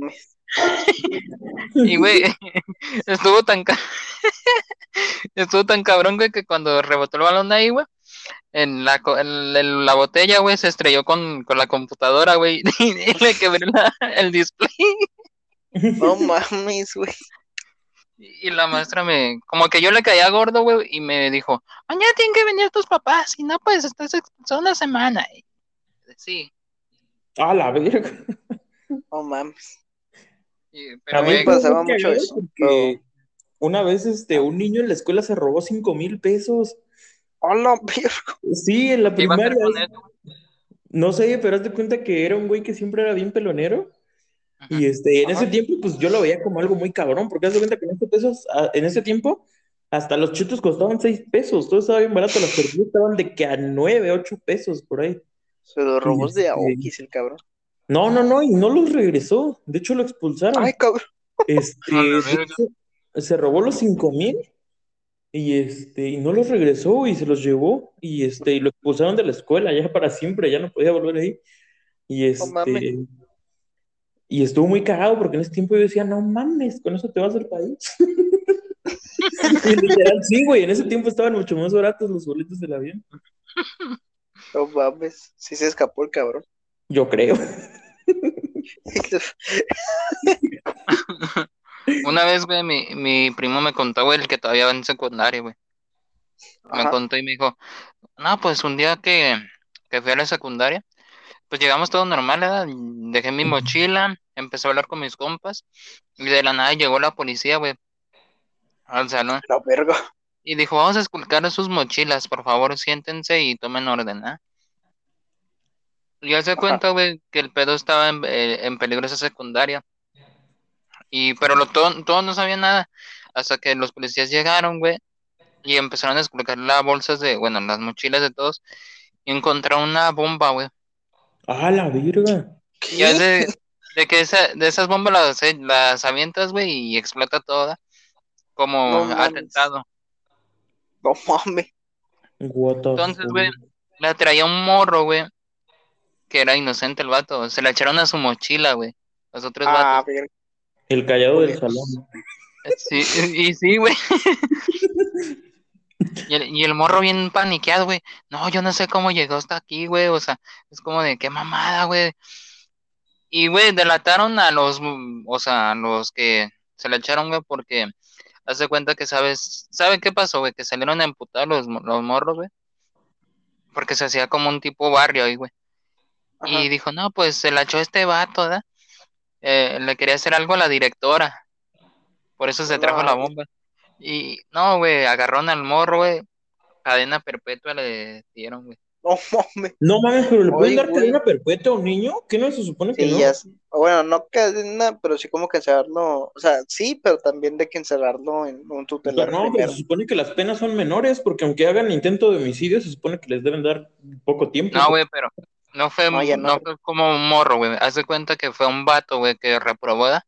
[LAUGHS] Y, güey, [LAUGHS] estuvo tan ca- estuvo tan cabrón, güey, que cuando rebotó el balón ahí, güey, en la, co- en, en la botella, güey, se estrelló con, con la computadora, güey, [LAUGHS] y le quebré la- el display. No mames, güey. Y y la maestra me, como que yo le caía gordo, güey, y me dijo, mañana tienen que venir tus papás, si no, pues estás expulsado una semana. Y, sí, A la verga. No mames. A pero mí güey, me pasaba mucho eso, porque una vez este, un niño en la escuela se robó cinco mil pesos. Hola. Sí, en la ¿qué iba a hacer primaria. No sé, pero haz de cuenta que era un güey que siempre era bien pelonero. Ajá. Y este, en Ajá. ese tiempo, pues yo lo veía como algo muy cabrón, porque haz de cuenta que en ese pesos, a- en ese tiempo, hasta los chetos costaban seis pesos, todo estaba bien barato, las tortillas estaban de que a nueve, ocho pesos por ahí. Se los robó de Este- Aokis, el cabrón. No, no, no, y no los regresó, de hecho lo expulsaron. Ay, cabrón. Este, [LAUGHS] se robó los cinco mil y este, y no los regresó y se los llevó y este, y lo expulsaron de la escuela ya para siempre, ya no podía volver ahí. Y este, y estuvo muy cagado porque en ese tiempo yo decía, no mames, con eso te vas del país. [LAUGHS] Y literal, sí, güey, en ese tiempo estaban mucho más baratos los boletos del avión. No mames. Sí se escapó el cabrón. Yo creo. [LAUGHS] [LAUGHS] Una vez, güey, mi, mi primo me contó, güey, el que todavía va en secundaria, güey. Me contó y me dijo, no, pues un día que, que fui a la secundaria, pues llegamos todo normal, ¿verdad? Dejé mi mochila, empecé a hablar con mis compas, y de la nada llegó la policía, güey, al salón, La verga. y dijo, vamos a esculcar sus mochilas, por favor, siéntense y tomen orden, ¿ah? Y él se cuenta, güey, que el pedo estaba en, eh, en peligro esa secundaria. Y, pero lo, todo- todos no sabían nada. Hasta que los policías llegaron, güey, y empezaron a esculcar las bolsas de, bueno, las mochilas de todos. Y encontraron una bomba, güey. Ah, la verga. Ya de, de que esa, de esas bombas las, eh, las avientas, güey, y explota toda. Como No atentado. No mames. Entonces, güey, la traía un morro, güey, que era inocente el vato. Se la echaron a su mochila, güey. Los otros Ah, vatos. El callado del salón. Sí, y sí, güey. Y el, y el morro bien paniqueado, güey. No, yo no sé cómo llegó hasta aquí, güey. O sea, es como de qué mamada, güey. Y, güey, delataron a los, o sea, a los que se la echaron, güey, porque hace cuenta que sabes, ¿saben qué pasó, güey? Que salieron a emputar los, los morros, güey. Porque se hacía como un tipo barrio ahí, güey. Y dijo, no, pues se la echó este vato, ¿verdad? Eh, le quería hacer algo a la directora. Por eso se trajo la bomba. Y no, güey, agarraron al morro, güey. Cadena perpetua le dieron, güey. [LAUGHS] No mames. No mames, pero le pueden Oye, dar güey. cadena perpetua a un niño, ¿qué no se supone que Sí, no? ya. Bueno, no cadena, pero sí como que encerrarlo. O sea, sí, pero también de que encerrarlo en un tutelar no, pero se supone que las penas son menores, porque aunque hagan intento de homicidio, se supone que les deben dar poco tiempo. No, güey, pero no fue, No, ya no. no fue como un morro, güey. Haz de cuenta que fue un vato, güey, que reprobó. Ya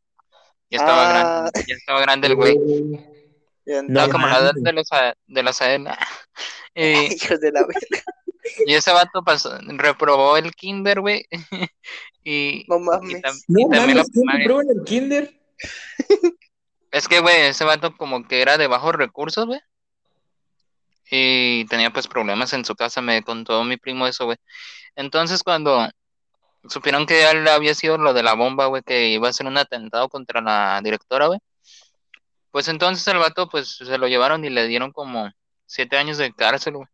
estaba Ah. grande, ya estaba grande el güey. No como la edad de los a- de las [LAUGHS] AEL. Y, Hijos de la verga. y ese vato pasó, reprobó el kinder, güey. [LAUGHS] Y, No y, mames. tam- No y también la mames, ¿quién primaria. prueba en el kinder? Es que, güey, ese vato como que era de bajos recursos, güey. Y tenía pues problemas en su casa, me contó mi primo eso, güey. Entonces cuando supieron que él había sido lo de la bomba, güey, que iba a ser un atentado contra la directora, güey. Pues entonces el vato pues se lo llevaron y le dieron como siete años de cárcel, güey.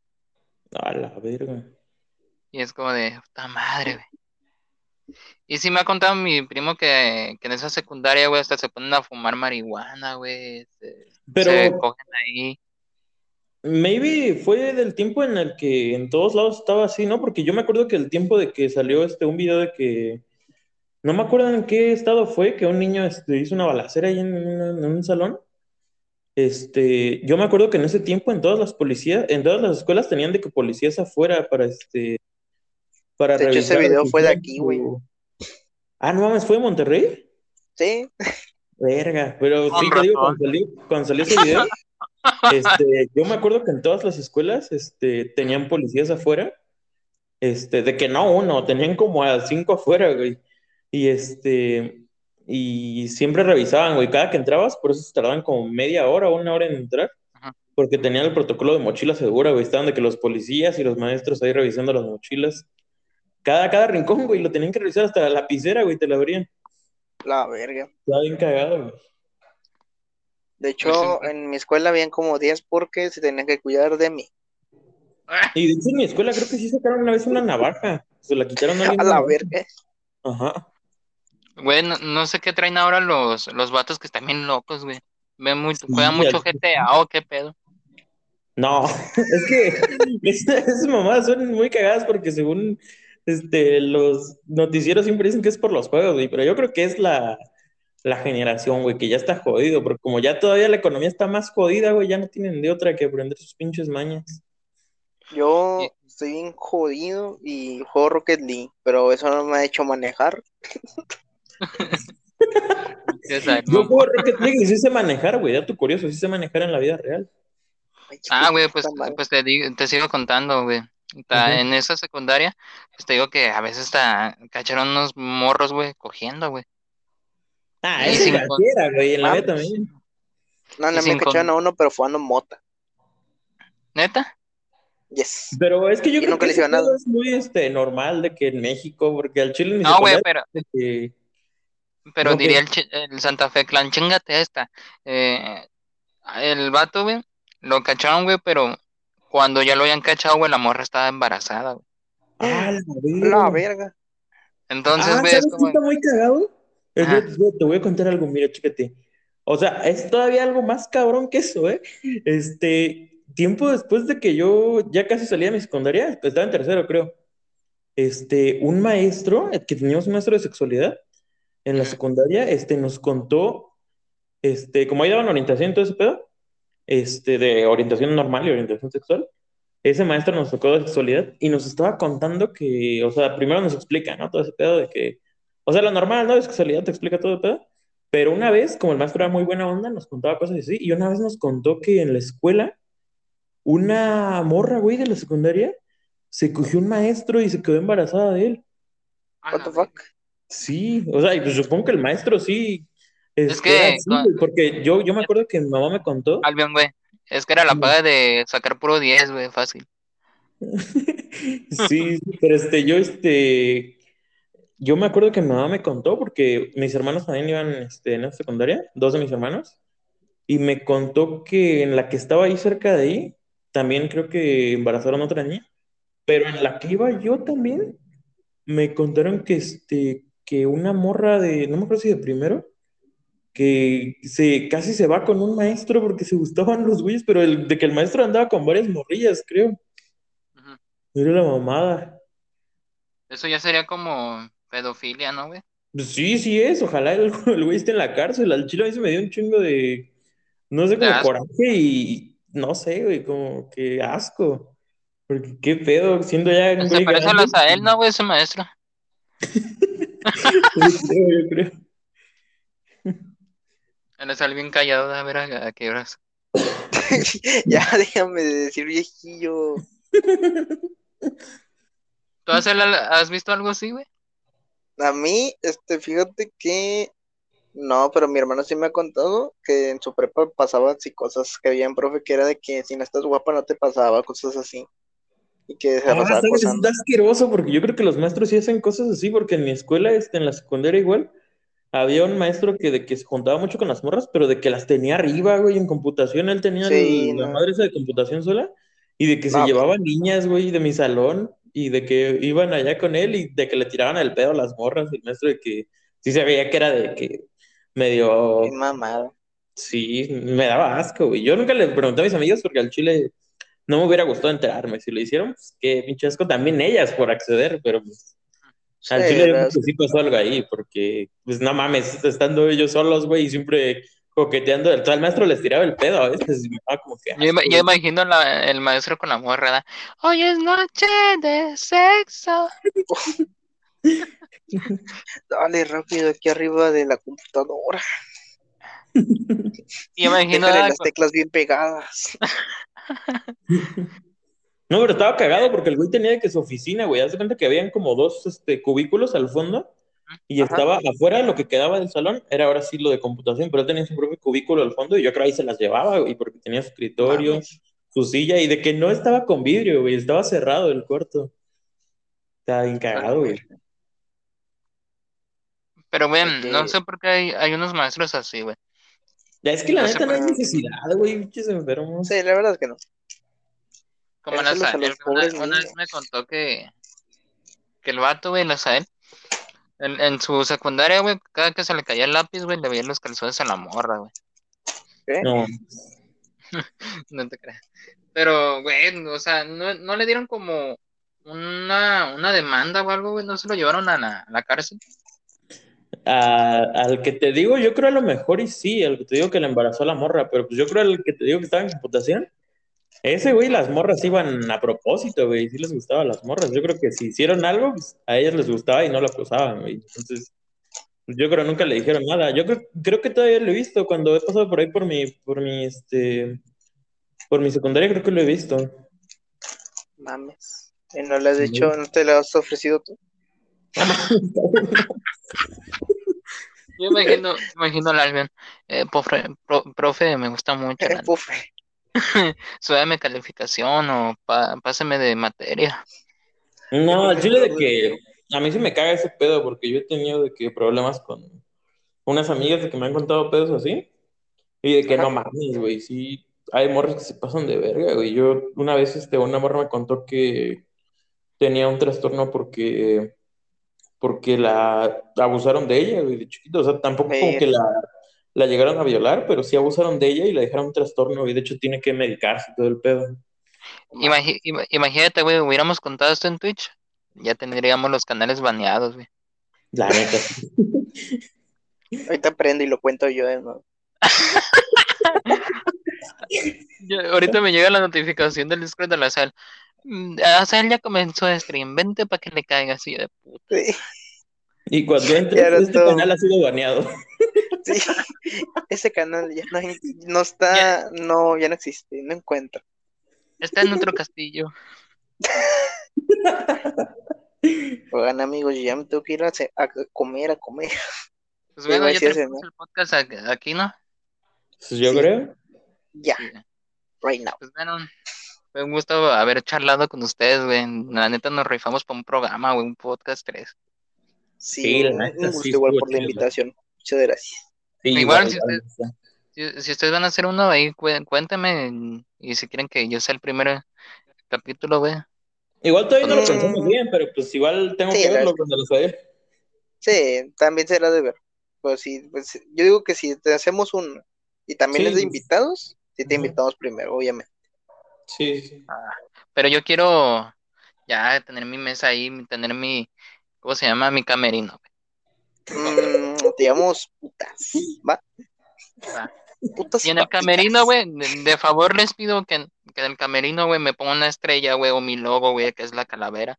A la verga. Y es como de puta madre, güey. Y sí me ha contado mi primo que, que en esa secundaria, güey, hasta se ponen a fumar marihuana, güey. Se, Pero se cogen ahí. Maybe fue del tiempo en el que en todos lados estaba así, ¿no? Porque yo me acuerdo que el tiempo de que salió este un video de que no me acuerdo en qué estado fue, que un niño este, hizo una balacera ahí en, una- en un salón. Este, yo me acuerdo que en ese tiempo en todas las policías, en todas las escuelas tenían de que policías afuera para este para De hecho, ese video fue de aquí, güey. Ah, no mames, ¿fue de Monterrey? Sí. Verga, pero sí te digo, cuando salió, cuando salió ese video, [LAUGHS] este, yo me acuerdo que en todas las escuelas, este, tenían policías afuera, este, de que no uno, tenían como a cinco afuera, güey, y este, y siempre revisaban, güey, cada que entrabas, por eso se tardaban como media hora o una hora en entrar, Ajá. porque tenían el protocolo de mochila segura, güey, estaban de que los policías y los maestros ahí revisando las mochilas, cada, cada rincón, güey, lo tenían que revisar hasta la lapicera, güey, te la abrían, La verga. estaba bien cagado, güey. De hecho, en mi escuela habían como 10 porque se tenían que cuidar de mí. Y de hecho en mi escuela creo que sí sacaron una vez una navaja. Se la quitaron a. A la verga. Ajá. Güey, no, no sé qué traen ahora los, los vatos que están bien locos, güey. Ven Sí, juegan mucho GTA o qué pedo. No, [LAUGHS] es que [LAUGHS] esas mamadas son muy cagadas porque según este, los noticieros siempre dicen que es por los juegos, güey, pero yo creo que es la, la generación, güey, que ya está jodido, porque como ya todavía la economía está más jodida, güey, ya no tienen de otra que aprender sus pinches mañas. Yo estoy bien jodido y juego Rocket League, pero eso no me ha hecho manejar. [LAUGHS] Yo juego Rocket League y sí sé manejar, güey, dato curioso, sí sé manejar en la vida real. Ay, Ah, güey, pues, pues te digo, te sigo contando, güey. Ujú. En esa secundaria, pues te digo que a veces hasta cacharon unos morros, güey, cogiendo, güey. Ah, eso sin cualquiera, güey, en la Vamos. también. No, no me cacharon a uno, pero jugando mota. ¿Neta? Yes. Pero es que yo Y creo que nada. pedo es muy este, normal de que en México, porque al Chile ni No, güey, pero, que- pero No, diría el, Santa Fe Clan, chingate esta. Eh, el vato, güey, lo cacharon, güey, pero cuando ya lo habían cachado, güey, la morra estaba embarazada, güey. Ah, la La verga. verga. Entonces, Ah, güey, ¿sabes es como, está muy cagado? Te voy a contar algo, mira, chécate. O sea, es todavía algo más cabrón que eso, ¿eh? Este, tiempo después de que yo ya casi salía de mi secundaria, estaba en tercero, creo. Este, un maestro, que teníamos un maestro de sexualidad en la secundaria, este, nos contó, este, como ahí daban orientación y todo ese pedo, este, de orientación normal y orientación sexual, ese maestro nos tocó de sexualidad y nos estaba contando que, o sea, primero nos explica, ¿no? Todo ese pedo de que, o sea, lo normal, ¿no? De sexualidad te explica todo pedo. Pero una vez, como el maestro era muy buena onda, nos contaba cosas así. Y una vez nos contó que en la escuela, una morra, güey, de la secundaria, se cogió un maestro y se quedó embarazada de él. a What the fuck? Sí, o sea, y pues supongo que el maestro sí. Es que era así, güey, porque yo, yo me acuerdo que mi mamá me contó. Albion, güey, es que era la paga de sacar puro 10, güey, fácil. Sí, [LAUGHS] sí, pero este, yo, este, yo me acuerdo que mi mamá me contó porque mis hermanos también iban, este, en la secundaria, dos de mis hermanos, y me contó que en la que estaba ahí cerca de ahí, también creo que embarazaron a otra niña, pero en la que iba yo también, me contaron que, este, que una morra de, no me acuerdo si de primero, que se, casi se va con un maestro porque se gustaban los güeyes, pero el, de que el maestro andaba con varias morrillas, creo. Ujú. Era la mamada. Eso ya sería como pedofilia, ¿no, güey? Pues sí, sí es. Ojalá el, [LAUGHS] el güey esté en la cárcel. Al chile a mí se me dio un chingo de, no sé, como coraje y no sé, güey, como que asco. Porque qué pedo, siendo ya un Se parece a grande. a él, ¿no, güey? Ese maestro. [LAUGHS] Yo creo, yo creo. Él es alguien callado, a ver a, a qué horas. [LAUGHS] ya déjame de decir viejillo. ¿Tú has, has visto algo así, güey? A mí, este, fíjate que no, pero mi hermano sí me ha contado que en su prepa pasaban así cosas que había en profe que era de que si no estás guapa no te pasaba, cosas así. Y que se Ah. Está asqueroso porque yo creo que los maestros sí hacen cosas así, porque en mi escuela, este, en la secundaria igual, había un maestro que de que se juntaba mucho con las morras, pero de que las tenía arriba, güey, en computación, él tenía Sí, el- la madre esa de computación sola, y de que se pues. llevaba niñas, güey, de mi salón, y de que iban allá con él, y de que le tiraban el pedo a las morras, el maestro de que sí se veía que era de que medio, Qué mamada. sí, me daba asco, güey. Yo nunca le pregunté a mis amigas porque al chile no me hubiera gustado enterarme. Si lo hicieron, pues qué pinche asco también ellas por acceder, pero pues al Sí, chile yo creo las- que sí pasó algo ahí, porque pues no mames, estando ellos solos, güey, y siempre coqueteando, el, el maestro les tiraba el pedo a veces, daba como que Yo, imagino la- el maestro con la morra. Hoy es noche de sexo. [LAUGHS] Dale rápido aquí arriba de la computadora. [LAUGHS] Y imagino las teclas bien pegadas. [LAUGHS] No, pero estaba cagado porque el güey tenía que su oficina, güey. Haz de cuenta que habían como dos este, cubículos al fondo y Ajá. estaba afuera lo que quedaba del salón, era ahora sí lo de computación, pero él tenía su propio cubículo al fondo y yo creo ahí se las llevaba, güey, porque tenía su escritorio, Mames. su silla y de que no estaba con vidrio, güey, estaba cerrado el cuarto. Estaba bien cagado, güey. Pero, güey, no sé por qué hay, hay unos maestros así, güey. Ya es que la No neta no hay necesidad, güey, pinches enfermos. Sí, la verdad es que no. Como los una, una vez me contó que, que el vato, güey, la Sael, en, en su secundaria, güey, cada que se le caía el lápiz, güey, le veía los calzones a la morra, güey. ¿Qué? No, [LAUGHS] No te creas. Pero, güey, o sea, no, no le dieron como una, una demanda o algo, güey, no se lo llevaron a la, a la cárcel. a- al que te digo, yo creo a lo mejor y sí, al que te digo que le embarazó a la morra, pero pues yo creo al que te digo que estaba en computación, ese güey, las morras iban a propósito, güey, sí les gustaba a las morras. Yo creo que si hicieron algo, pues, a ellas les gustaba y no lo acusaban, güey. Entonces, pues, yo creo que nunca le dijeron nada. Yo creo, creo que todavía lo he visto cuando he pasado por ahí por mi, por mi, este, por mi secundaria, creo que lo he visto. Mames. ¿Y no le has dicho, no te lo has ofrecido tú? Yo imagino, imagino al Albion, eh, profe, pro- profe, me gusta mucho, la- Puf. [LAUGHS] súbeme calificación o pa- pásame de materia. No, al chile de que a mí sí me caga ese pedo porque yo he tenido de que problemas con unas amigas de que me han contado pedos así y de que Ajá. no mames, güey, sí, hay morras que se pasan de verga, güey. Yo una vez este, una morra me contó que tenía un trastorno porque porque la abusaron de ella, güey, de chiquito, o sea, tampoco como que la, la llegaron a violar, pero sí abusaron de ella y la dejaron un trastorno y de hecho tiene que medicarse todo el pedo. Imagínate, güey, hubiéramos contado esto en Twitch, ya tendríamos los canales baneados, güey. La neta. [LAUGHS] Ahorita aprendo y lo cuento yo de nuevo. [LAUGHS] Yo- ahorita me llega la notificación del Discord de la sal. Mm, A Sal ya comenzó a stream, vente para que le caiga así de puta. Sí, Y cuando entres, este todo. canal ha sido baneado. [LAUGHS] sí. Ese canal ya no, hay- no [LAUGHS] está, no, ya no existe, no encuentro. Está en otro castillo. [LAUGHS] Oigan, amigos, yo ya me tengo que ir a, comer, a comer. Pues bueno, ya tenemos el podcast aquí, ¿no? Pues yo Sí. creo. Ya, Sí. right now. Pues bueno, fue un gusto haber charlado con ustedes, güey. La neta nos rifamos para un programa, güey, un podcast 3. Sí, Sí, la un, neta, un gusto sí, igual por la invitación. Muchas gracias. Sí, Igual, si igual, usted- Si, si ustedes van a hacer uno ahí, cué- cuéntenme. Y si quieren que yo sea el primer capítulo, güey. Igual todavía no lo Mm. pensamos bien, pero pues igual tengo Sí, que verlo cuando lo sé. Sí, también será de ver. Pues sí, pues yo digo que si te hacemos un y también Sí. es de invitados, sí te invitamos primero, obviamente. Sí, sí. Pero yo quiero ya tener mi mesa ahí, tener mi, ¿cómo se llama? Mi camerino. Mm, te llamamos putas, ¿va? Va. Putas Y en el papitas. camerino, güey, de, de favor les pido que, que en el camerino, güey, me pongan una estrella, güey, o mi logo, güey, que es la calavera.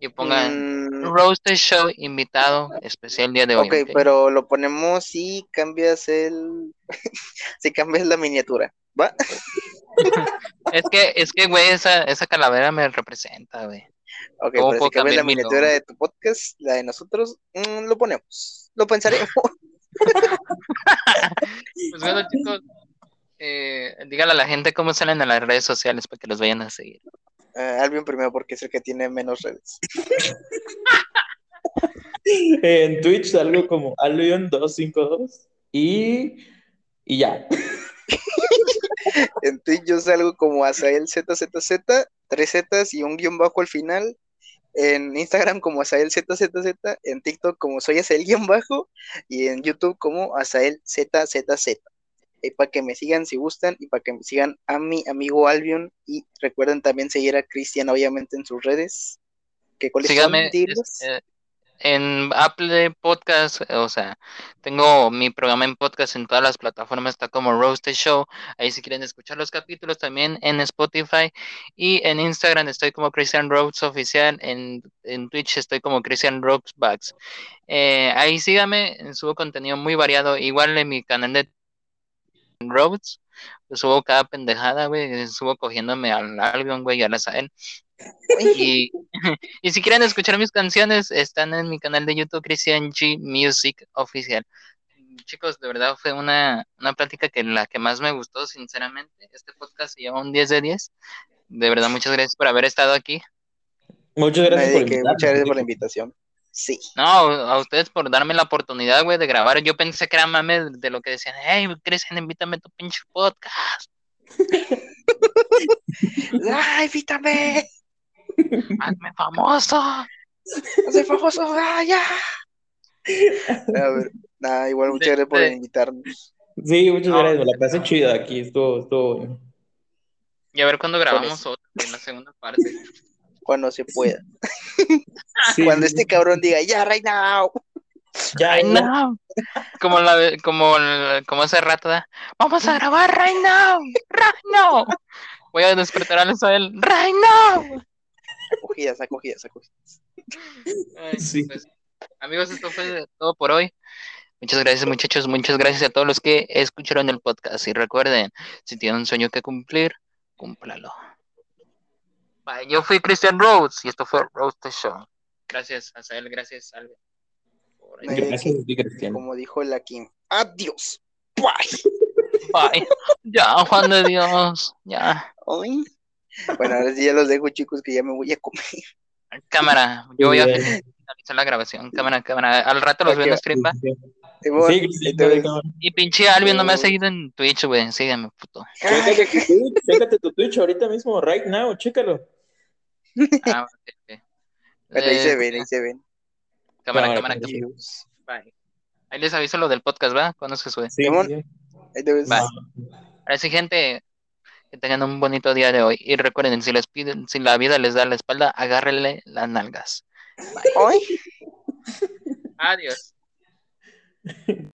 Y pongan Mm, Roasted Show invitado especial día de hoy. ok, ¿ok? pero lo ponemos si cambias el. [LAUGHS] si cambias la miniatura, ¿va? [LAUGHS] Es que, es que, güey, esa, esa calavera me representa, güey. Ok, ¿Cómo pero si cambias la miniatura de tu podcast, la de nosotros, mm, lo ponemos. Lo pensaremos. [LAUGHS] Pues bueno, chicos, eh, dígale a la gente cómo salen a las redes sociales para que los vayan a seguir. Ah, Albion primero porque es el que tiene menos redes. [LAUGHS] En Twitch salgo como Albion252 y, y ya. [LAUGHS] En Twitch yo salgo como Asael ZZZ, tres Zetas y un guion bajo al final. En Instagram como Asael ZZZ, en TikTok como soy Asael guion bajo y en YouTube como Asael ZZZ. Y para que me sigan si gustan y para que me sigan a mi amigo Albion y recuerden también seguir a Cristian obviamente en sus redes. ¿Qué cuáles Síganme es- eh, en Apple Podcast, o sea, tengo mi programa en podcast en todas las plataformas, está como Roasted Show, ahí si quieren escuchar los capítulos también en Spotify y en Instagram estoy como Christian Rhodes Oficial, en, en Twitch estoy como Christian Rhodes Bugs. Eh, ahí síganme, subo contenido muy variado, igual en mi canal de Rhodes, subo cada pendejada, güey, subo cogiéndome al Albion, güey, y a la Sael. Y, [LAUGHS] y si quieren escuchar mis canciones, están en mi canal de YouTube, Christian G Music Oficial. Chicos, de verdad fue una, una plática que la que más me gustó, sinceramente. Este podcast se lleva un 10 de 10. De verdad, muchas gracias por haber estado aquí. Muchas gracias por muchas gracias por la invitación. Sí. No, a ustedes por darme la oportunidad, güey, de grabar. Yo pensé que era mame de lo que decían, hey, Cristian, invítame a tu pinche podcast. [LAUGHS] [LAUGHS] ¡Ay, invítame! Hazme famoso. ¡Soy famoso! ¡Ah, ya! A ver, nada, igual muchas gracias por invitarnos. Sí, muchas No. gracias, la pasé chida aquí, estuvo, estuvo bueno. Y a ver cuándo grabamos otro, en la segunda parte. Cuando se pueda. Sí, Cuando este cabrón diga, ya, right now. ya, Right now. Como, la, como, como hace rato, ¿da? vamos a grabar right now, right now. Voy a despertar a Isabel, right now. Acogidas, acogidas, acogidas. Ay, Sí. pues, amigos, esto fue todo por hoy. Muchas gracias, muchachos. Muchas gracias a todos los que escucharon el podcast. Y recuerden, si tienen un sueño que cumplir, cúmplalo. Bye. Yo fui Christian Rhodes y esto fue Rhodes the Show. Gracias, Azael. Gracias, ahí. Gracias Cristian. Como dijo la Kim. Adiós. Bye. Bye. [LAUGHS] Ya, Juan de Dios. Ya. Ay. Bueno, ahora sí ya los dejo, chicos, que ya me voy a comer. Cámara. Yo voy a finalizar la grabación. Cámara, cámara. Al rato los veo en stream, ¿va? Sí. Y pinche Alvin no me ha seguido en Twitch, güey. Síganme, puto. Chécate tu Twitch, chécate tu Twitch ahorita mismo, right now, chécalo. Ah, ok, ok. Bueno, ahí se Eh, ven, ahí se ven. Cámara, Cámara, cámara. Bye. Ahí les aviso lo del podcast, ¿va? Cuando se sube. Sí, Simón. sí. Ahí te ves. Bye. Ahora sí, gente, que tengan un bonito día de hoy. Y recuerden, si les piden, si la vida les da la espalda, agárrenle las nalgas. Ay. Adiós. [LAUGHS]